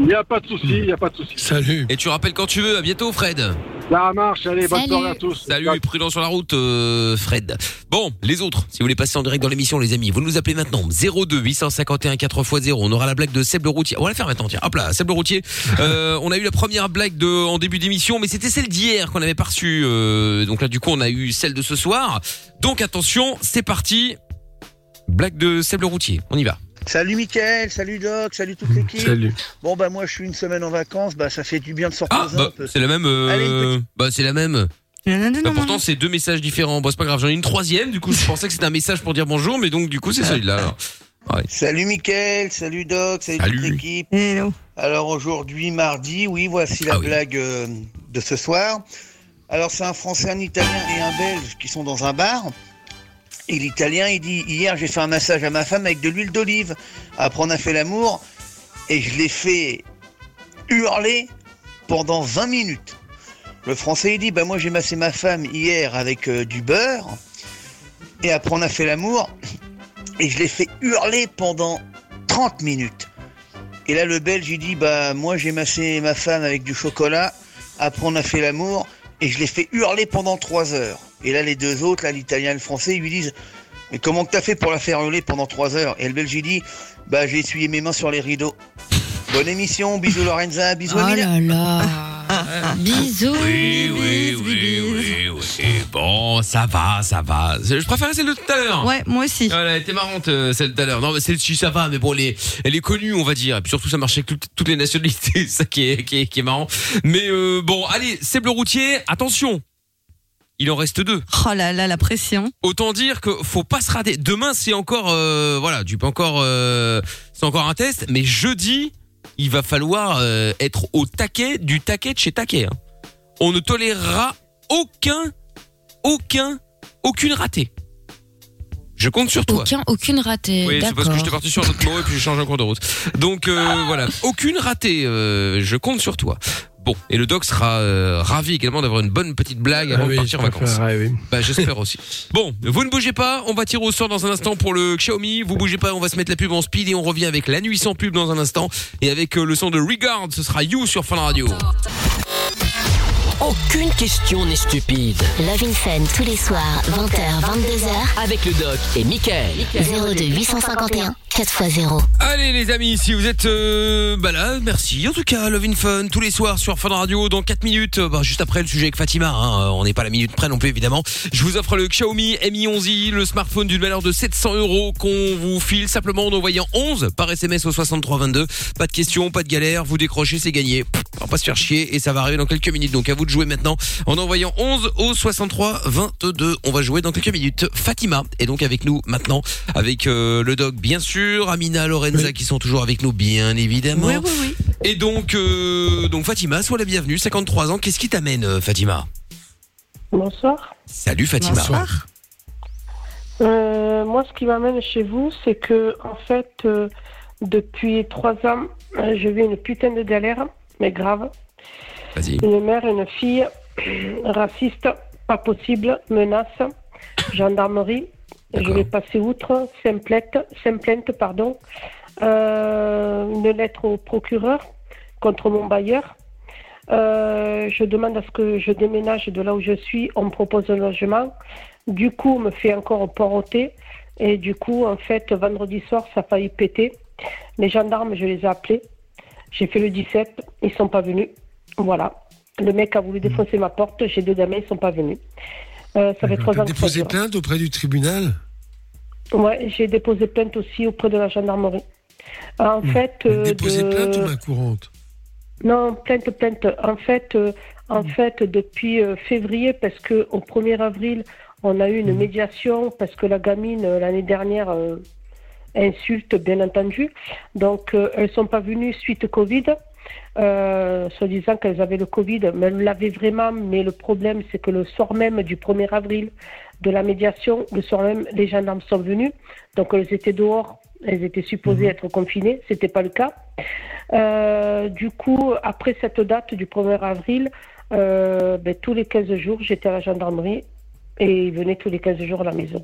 Il n'y a pas de souci, il n'y a pas de souci. Salut. Et tu rappelles quand tu veux. À bientôt, Fred. Ça marche, allez, bonne soirée à tous. Salut, prudent sur la route, euh, Fred. Bon, les autres, si vous voulez passer en direct dans l'émission, les amis, vous nous appelez maintenant 02 851 4x0. On aura la blague de Seb le routier. On va la faire maintenant, tiens. Hop là, Seb le routier. Euh, on a eu la première blague de en début d'émission, mais c'était celle d'hier qu'on avait pas reçue. Euh, donc là, du coup, on a eu celle de ce soir. Donc attention, c'est parti. Blague de Seb le routier. On y va. Salut Mickaël, salut Doc, salut toute l'équipe. Salut. Bon bah moi je suis une semaine en vacances, bah ça fait du bien de sortir Ah, un bah, peu. c'est la même. euh, Allez, une petite- bah, c'est la même. Bah, pourtant, c'est deux messages différents. Bon, c'est pas grave. J'en ai une troisième. Du coup, je pensais que c'était un message pour dire bonjour, mais donc, du coup, c'est celui-là. Ouais. Salut Mickaël, salut Doc, salut, Salut. toute l'équipe. Alors aujourd'hui, mardi, oui, voici Ah la blague euh, de ce soir. Alors c'est un Français, un Italien et un Belge qui sont dans un bar. Et l'Italien, il dit, hier j'ai fait un massage à ma femme avec de l'huile d'olive. Après on a fait l'amour et je l'ai fait hurler pendant 20 minutes. Le Français, il dit, bah moi j'ai massé ma femme hier avec euh, du beurre. Et après on a fait l'amour et je l'ai fait hurler pendant 30 minutes. Et là, le Belge, il dit, bah, moi, j'ai massé ma femme avec du chocolat. Après, on a fait l'amour et je l'ai fait hurler pendant trois heures. Et là, les deux autres, là, l'italien et le français, ils lui disent, mais comment que t'as fait pour la faire hurler pendant trois heures? Et le Belge, il dit, bah, j'ai essuyé mes mains sur les rideaux. Bonne émission, bisous Lorenza, bisous Oh Amina. là là. Bisous. Oui, oui, oui, oui, oui. Bon, ça va, ça va. Je préférais celle de tout à l'heure. Ouais, moi aussi. Voilà, elle était marrante, euh, celle de tout à l'heure. Non, mais celle-ci, ça va, mais bon, elle est, elle est connue, on va dire. Et puis surtout, ça marche avec toutes- toutes les nationalités, ça qui est, qui est, qui est marrant. Mais euh, bon, allez, Seb le routier, attention. Il en reste deux. Oh là là, la pression. Autant dire que faut pas se rater. Demain, c'est encore, euh, voilà, tu peux encore, euh, c'est encore un test. Mais jeudi, il va falloir euh, être au taquet du taquet de chez taquet. hein. On ne tolérera aucun, aucun, aucune ratée. Je compte sur toi. Aucun, aucune ratée. Oui, c'est parce que D'accord. j'étais parti sur un autre mot et puis j'ai changé en cours de route. Donc euh, voilà, aucune ratée. euh, je compte sur toi. Bon, et le doc sera euh, ravi également d'avoir une bonne petite blague avant Ah de partir en vacances. oui. Bah j'espère aussi. Bon, vous ne bougez pas, on va tirer au sort dans un instant pour le Xiaomi. Vous bougez pas, on va se mettre la pub en speed et on revient avec la nuit sans pub dans un instant et avec euh, le son de Regard, ce sera You sur Fun Radio. Au Aucune question n'est stupide. Love in Fun tous les soirs, 20h, 22h. Avec le doc et Michael. 02 851 4x0. Allez les amis, si vous êtes euh, bah là, merci. En tout cas, Love in Fun tous les soirs sur Fun Radio dans 4 minutes, euh, bah, juste après le sujet avec Fatima. hein, euh, on n'est pas à la minute près non plus évidemment. Je vous offre le Xiaomi Mi 11i, le smartphone d'une valeur de 700 euros qu'on vous file simplement en envoyant 11 par SMS au 6322. Pas de questions, pas de galère, vous décrochez, c'est gagné. Pff, On va pas se faire chier et ça va arriver dans quelques minutes. Donc à vous de jouer maintenant en envoyant 11 au 63 22. On va jouer dans quelques minutes. Fatima est donc avec nous maintenant avec euh, le dog bien sûr, Amina, Lorenza qui sont toujours avec nous bien évidemment. Oui, oui, oui. Et donc euh, donc Fatima, sois la bienvenue, 53 ans. Qu'est-ce qui t'amène euh, Fatima? Bonsoir. Salut Fatima. Euh, moi, ce qui m'amène chez vous, c'est que, en fait, euh, depuis trois ans, euh, je vis une putain de galère, mais grave. Une mère, une fille, raciste, pas possible, menace, gendarmerie. Je vais passer outre, simplette, simplente, pardon. Euh, une lettre au procureur contre mon bailleur. Euh, je demande à ce que je déménage de là où je suis. On me propose un logement. Du coup, on me fait encore poroter. Et du coup, en fait, vendredi soir, ça a failli péter. Les gendarmes, je les ai appelés. J'ai fait le 17. Ils sont pas venus. Voilà. Le mec a voulu défoncer ma porte. J'ai deux gamins, ils sont pas venus. Euh, ça fait trois T'as ans que ça déposé plainte auprès du tribunal? Ouais, j'ai déposé plainte aussi auprès de la gendarmerie. En fait, euh, Déposé de- plainte ou main courante? Non, plainte, plainte. En fait, euh, en fait, depuis euh, février, parce que au 1er avril, on a eu une médiation parce que la gamine euh, l'année dernière euh, insulte, bien entendu. Donc, euh, elles sont pas venues suite Covid. Euh, se disant qu'elles avaient le Covid, mais elles l'avaient vraiment. Mais le problème, c'est que le soir même du 1er avril de la médiation, le soir même, les gendarmes sont venus. Donc, elles étaient dehors. Elles étaient supposées être confinées. C'était pas le cas. Euh, du coup, après cette date du 1er avril, euh, ben, tous les 15 jours, j'étais à la gendarmerie et ils venaient tous les 15 jours à la maison.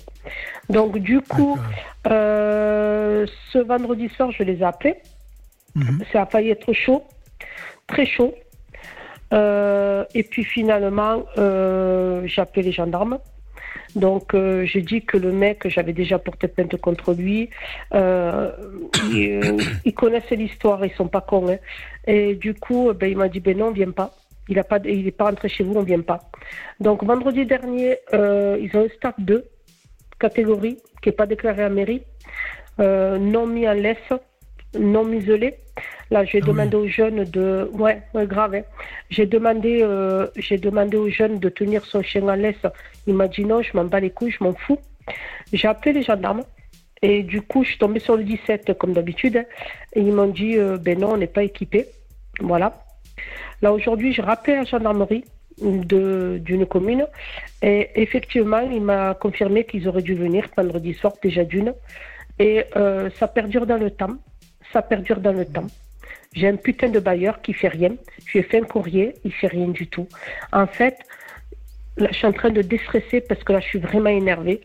Donc, du coup, euh, ce vendredi soir, je les ai appelés. Ça a failli être chaud, très chaud. Euh, et puis finalement, euh, j'ai appelé les gendarmes. Donc euh, j'ai dit que le mec, j'avais déjà porté plainte contre lui. Ils, ils connaissent l'histoire, ils sont pas cons. hein. Et du coup, ben, il m'a dit ben non, on vient pas. Il n'est pas, il est pas rentré chez vous, on vient pas. Donc vendredi dernier, ils ont un stade 2, catégorie, qui n'est pas déclaré à mairie, non mis en laisse, non muselé. Là, j'ai demandé aux jeunes de, ouais, ouais, grave. hein. J'ai demandé, euh, j'ai demandé aux jeunes de tenir son chien en laisse. Il m'a dit non, je m'en bats les couilles, je m'en fous. J'ai appelé les gendarmes. Et du coup, je suis tombée sur le 17 comme d'habitude. hein. Et ils m'ont dit, euh, ben non, on n'est pas équipé. Voilà. Là, aujourd'hui, j'ai rappelé la gendarmerie d'une commune. Et effectivement, il m'a confirmé qu'ils auraient dû venir vendredi soir, déjà d'une. Et euh, ça perdure dans le temps. Ça perdure dans le temps. J'ai un putain de bailleur qui fait rien. Je lui ai fait un courrier, il fait rien du tout. En fait, là, je suis en train de déstresser parce que là, je suis vraiment énervée.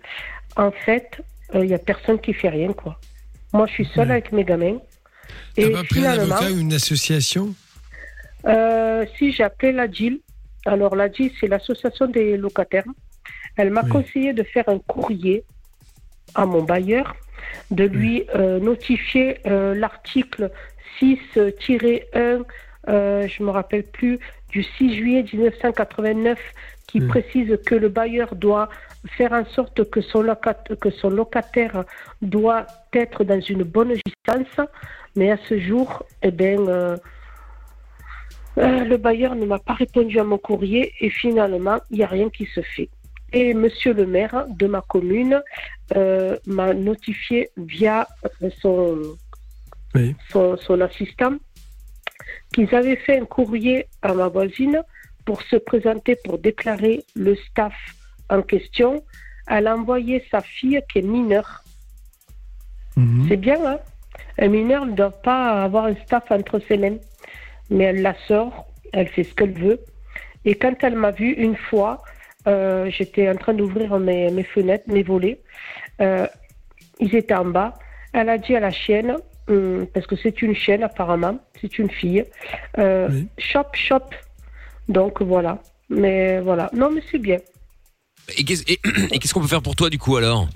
En fait, euh, il y a personne qui fait rien, quoi. Moi, je suis seule avec mes gamins. T'as Et pas pris un avocat ou une association? Euh, si j'ai appelé la DIL, alors la DIL, c'est l'association des locataires. Elle m'a conseillé de faire un courrier à mon bailleur, de lui euh, notifier euh, l'article 6-1, euh, je me rappelle plus, du 6 juillet 1989, qui précise que le bailleur doit faire en sorte que son, que son locataire doit être dans une bonne distance. Mais à ce jour, eh ben, euh, euh, le bailleur ne m'a pas répondu à mon courrier et finalement, il n'y a rien qui se fait. Et monsieur le maire de ma commune euh, m'a notifié via euh, son, son, son assistant qu'ils avaient fait un courrier à ma voisine pour se présenter pour déclarer le staff en question. Elle a envoyé sa fille qui est mineure. C'est bien, hein? Un mineur ne doit pas avoir un staff entre ses mains. Mais elle la sort, elle fait ce qu'elle veut. Et quand elle m'a vue une fois, euh, j'étais en train d'ouvrir mes, mes fenêtres, mes volets. Euh, ils étaient en bas. Elle a dit à la chienne, parce que c'est une chienne apparemment, c'est une fille, euh, chop, chop. Donc voilà. Mais voilà. Non, mais c'est bien. Et qu'est-ce et- et qu'est-ce qu'on peut faire pour toi du coup alors?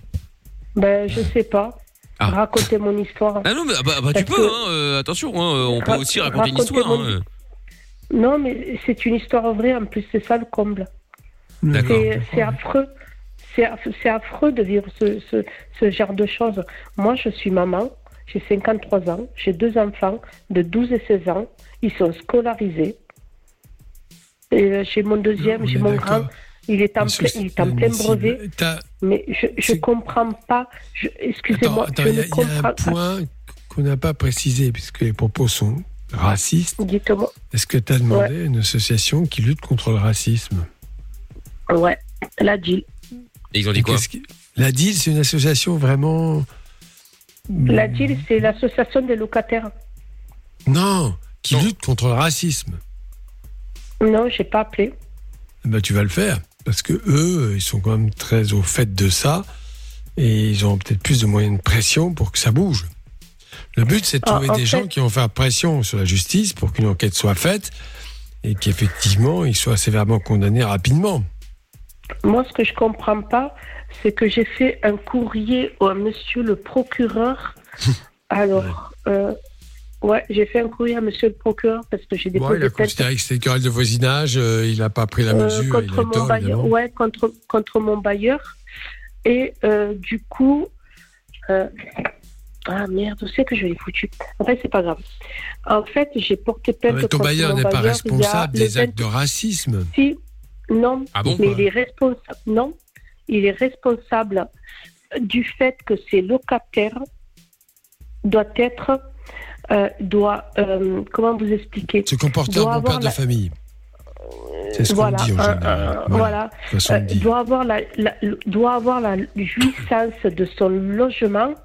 Ben, je sais pas. Ah. Raconter mon histoire. Ah non, mais ah bah, bah, tu peux, hein, euh, attention, hein, euh, on peut aussi raconter une histoire. mon- hein, Non, mais c'est une histoire vraie. En plus, c'est ça le comble. D'accord. C'est affreux. C'est aff- c'est affreux de vivre ce, ce, ce genre de choses. Moi, je suis maman. J'ai 53 ans. J'ai deux enfants de 12 et 16 ans. Ils sont scolarisés. Et euh, j'ai mon deuxième, est mon grand. Il est en, plein, il est en mais plein brevet. Mais je je comprends pas. Je- Excusez-moi, Attends, je il y, ne a- il y a comprends un point qu'on n'a pas précisé, puisque les propos sont racistes. Dites-moi. Est-ce que tu as demandé à une association qui lutte contre le racisme Ouais, la deal. Et ils ont dit quoi La DIL, c'est une association vraiment. La deal, c'est l'association des locataires. Non, qui lutte contre le racisme. Non, j'ai pas appelé. Eh ben, tu vas le faire, parce que eux, ils sont quand même très au fait de ça, et ils ont peut-être plus de moyens de pression pour que ça bouge. Le but, c'est de Ah, trouver des fait- gens qui vont faire pression sur la justice pour qu'une enquête soit faite et qu'effectivement, ils soient sévèrement condamnés rapidement. Moi, ce que je comprends pas, c'est que j'ai fait un courrier à monsieur le procureur. Alors, euh, ouais, j'ai fait un courrier à monsieur le procureur parce que j'ai déposé il a considéré que c'était une querelle de voisinage, euh, il n'a pas pris la euh, mesure, il contre a mon tort, bailleur. Ouais, contre, contre mon bailleur. Et euh, du coup, euh, ah merde, où c'est que je l'ai foutu? En fait, c'est pas grave. En fait, j'ai porté plainte Ouais, ton contre bailleur n'est pas responsable le des 20 actes de racisme. Si, non, Ah bon, mais il est responsable. Non, il est responsable du fait que ses locataires doit être, euh, doit, euh, comment vous expliquer Se comporter en bon père de la- famille. C'est ce qu'on voilà, dit en un- général. un- voilà, façon de dire. doit avoir la, la- doit avoir la jouissance de son logement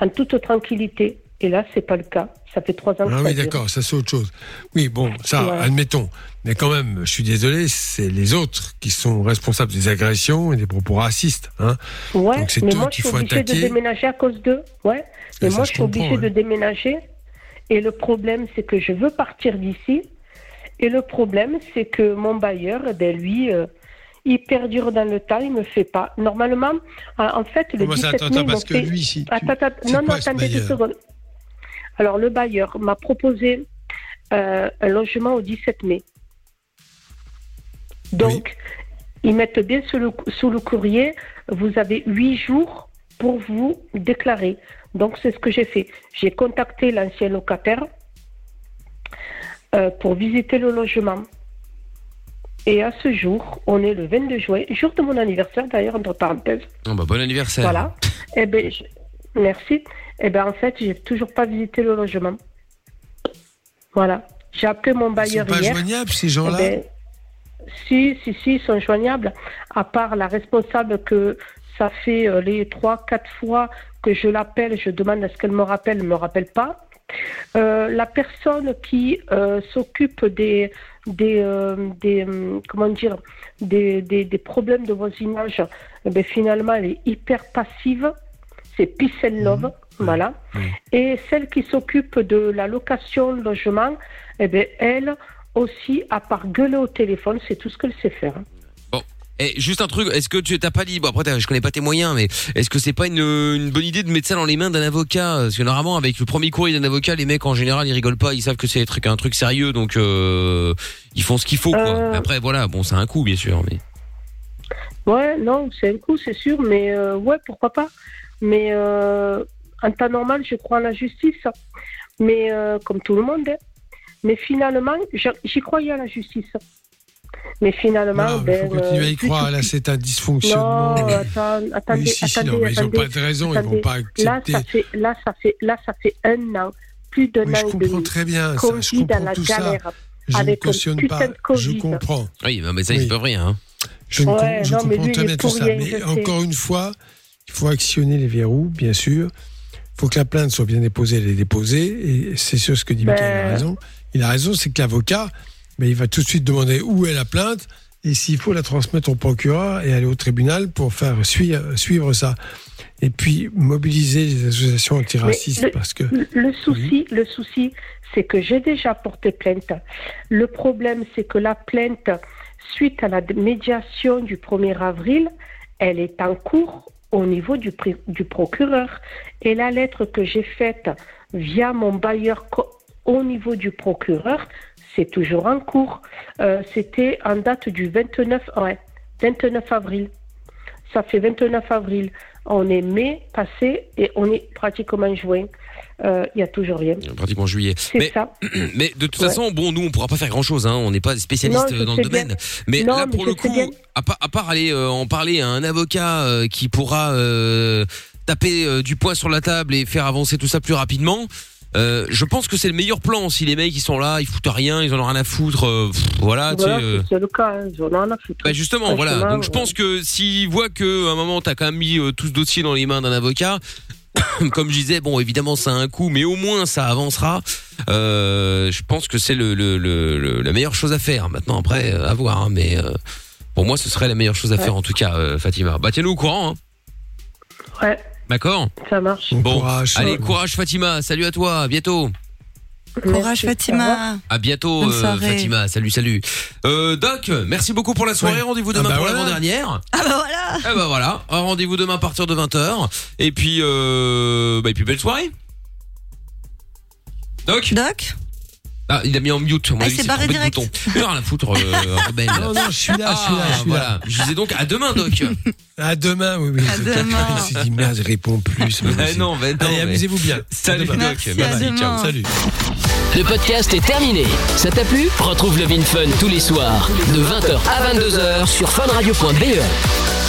en toute tranquillité. Et là, c'est pas le cas. Ça fait trois ans Ah ça oui, d'accord, ça c'est autre chose. Oui, bon, ça, Ouais. admettons. Mais quand même, je suis désolé, c'est les autres qui sont responsables des agressions et des propos racistes. Hein. Ouais, Donc c'est mais eux moi je suis faut obligée de déménager à cause d'eux. Ouais. Mais ça, moi je je suis obligée comprends, de déménager. Et le problème, c'est que je veux partir d'ici. Et le problème, c'est que mon bailleur, ben, lui, euh, il perdure dans le temps, il me fait pas. Normalement, en fait, le Comment ça, 17 attends, mai, attends, parce que fait- lui, si tu- Attends, attends, non, non, attendez deux secondes. Alors, le bailleur m'a proposé euh, un logement au 17 mai. Donc, ils mettent bien sous le, sous le courrier, vous avez huit jours pour vous déclarer. Donc, c'est ce que j'ai fait. J'ai contacté l'ancien locataire euh, pour visiter le logement. Et à ce jour, on est le 22 juin, jour de mon anniversaire d'ailleurs, entre parenthèses. Oh, bah, bon anniversaire. Voilà. Eh ben, je- merci. Eh ben, en fait, j'ai toujours pas visité le logement. Voilà. J'ai appelé mon Ils sont bailleur pas hier. joignables, ces gens-là Eh ben, si, si, si, ils sont joignables. À part la responsable que ça fait euh, les trois, quatre fois que je l'appelle, je demande à ce qu'elle me rappelle, elle me rappelle pas. Euh, la personne qui euh, s'occupe des des, des comment dire des, des, des problèmes de voisinage, eh ben, finalement elle est hyper passive. C'est Peace and Love, voilà. Et celle qui s'occupe de la location logement, eh ben, elle aussi, à part gueuler au téléphone, c'est tout ce qu'elle sait faire. Bon. Et juste un truc, est-ce que tu t'as pas dit, bon après je connais pas tes moyens, mais est-ce que c'est pas une, une bonne idée de mettre ça dans les mains d'un avocat? Parce que normalement avec le premier courrier d'un avocat, les mecs en général ils rigolent pas, ils savent que c'est un truc, sérieux, donc euh, ils font ce qu'il faut. Quoi. Euh. Après voilà, bon c'est un coup bien sûr, mais Ouais, non, c'est un coup, c'est sûr, mais euh, ouais, pourquoi pas. Mais en temps normal, je crois en la justice, mais euh, comme tout le monde. hein. Mais finalement, je- j'y croyais à la justice. Mais finalement, Non, il ben, faut continuer à y euh, croire, là c'est un dysfonctionnement. Non, attends, attendez, Oui, si, si, attendez, non, mais ils ont attendez, pas de raison, ils vont attendez. pas Là, accepter. ça fait, là, ça fait, là, ça fait un an, plus d'un Oui, an je et comprends demi. très bien ça, qu'on je vit dans comprends la tout ça. galère Je ne avec un cautionne pas, je comprends. oui, mais ça ils peuvent rien. Hein. Je, ne Ouais, je non, mais comprends très bien tout ça. Mais je sais. encore une fois, il faut actionner les verrous, bien sûr. Faut que la plainte soit bien déposée, elle est déposée. Et c'est sur ce que dit Ben- Michael, il a raison. Il a raison, c'est que l'avocat, ben, il va tout de suite demander où est la plainte et s'il faut la transmettre au procureur et aller au tribunal pour faire suivre, suivre ça. Et puis mobiliser les associations antiracistes le- parce que. Le, le souci, le souci, c'est que j'ai déjà porté plainte. Le problème, c'est que la plainte, suite à la médiation du 1er avril, elle est en cours au niveau du, du procureur. Et la lettre que j'ai faite via mon bailleur au niveau du procureur, c'est toujours en cours. Euh, C'était en date du 29, ouais, 29 avril. Ça fait 29 avril. On est mai passé et on est pratiquement juin. Euh, Il n'y a toujours rien. Pratiquement juillet. Mais, ça. mais de toute Ouais. façon, bon, nous, on pourra pas faire grand chose. Hein. On n'est pas Non, je dans le domaine. bien. Mais Non, là, pour le coup, à part, à part aller euh, en parler à un avocat euh, qui pourra taper du poing sur la table et faire avancer tout ça plus rapidement. je pense que c'est le meilleur plan. Si les mecs ils sont là, ils foutent rien, ils en ont rien à foutre. pff, voilà. Voilà, c'est le cas. hein. J'en ai rien à foutre. bah justement, voilà. Donc je pense que s'ils voient que à un moment t'as quand même mis tout ce dossier dans les mains d'un avocat, comme je disais, bon évidemment ça a un coût, mais au moins ça avancera. Euh, je pense que c'est le, le, le- le- la meilleure chose à faire. Maintenant après, euh, à voir. hein, mais euh, pour moi, ce serait la meilleure chose à faire en tout cas, euh, Fatima. Bah tiens-nous au courant. Hein. Ouais, D'accord? ça marche. Bon, allez courage Fatima. Salut à toi. À bientôt. Courage Fatima. À bientôt, euh. Fatima. Salut, salut. Euh, Doc, merci beaucoup pour la soirée. Ouais. Rendez-vous Ah demain bah pour voilà. l'avant-dernière. Ah bah voilà. Eh ben voilà, Un rendez-vous demain à partir de 20h. Et puis, euh, bah, et puis belle soirée. Doc Doc Ah, il a mis en mute. on Ah, a il s'est barré direct. Il a rien à foutre, euh, rebelle. Non, non, je suis là, je suis là, je suis là. voilà. Je disais donc à demain, Doc. À demain, oui, oui. À demain. Il s'est dit, merde, je réponds plus. Mais non, mais non, Allez, mais- amusez-vous bien. Salut. Doc. Merci, ciao. Salut. Le podcast est terminé. Ça t'a plu? Retrouve le Vin Fun tous les soirs de 20h à 22h sur funradio.be.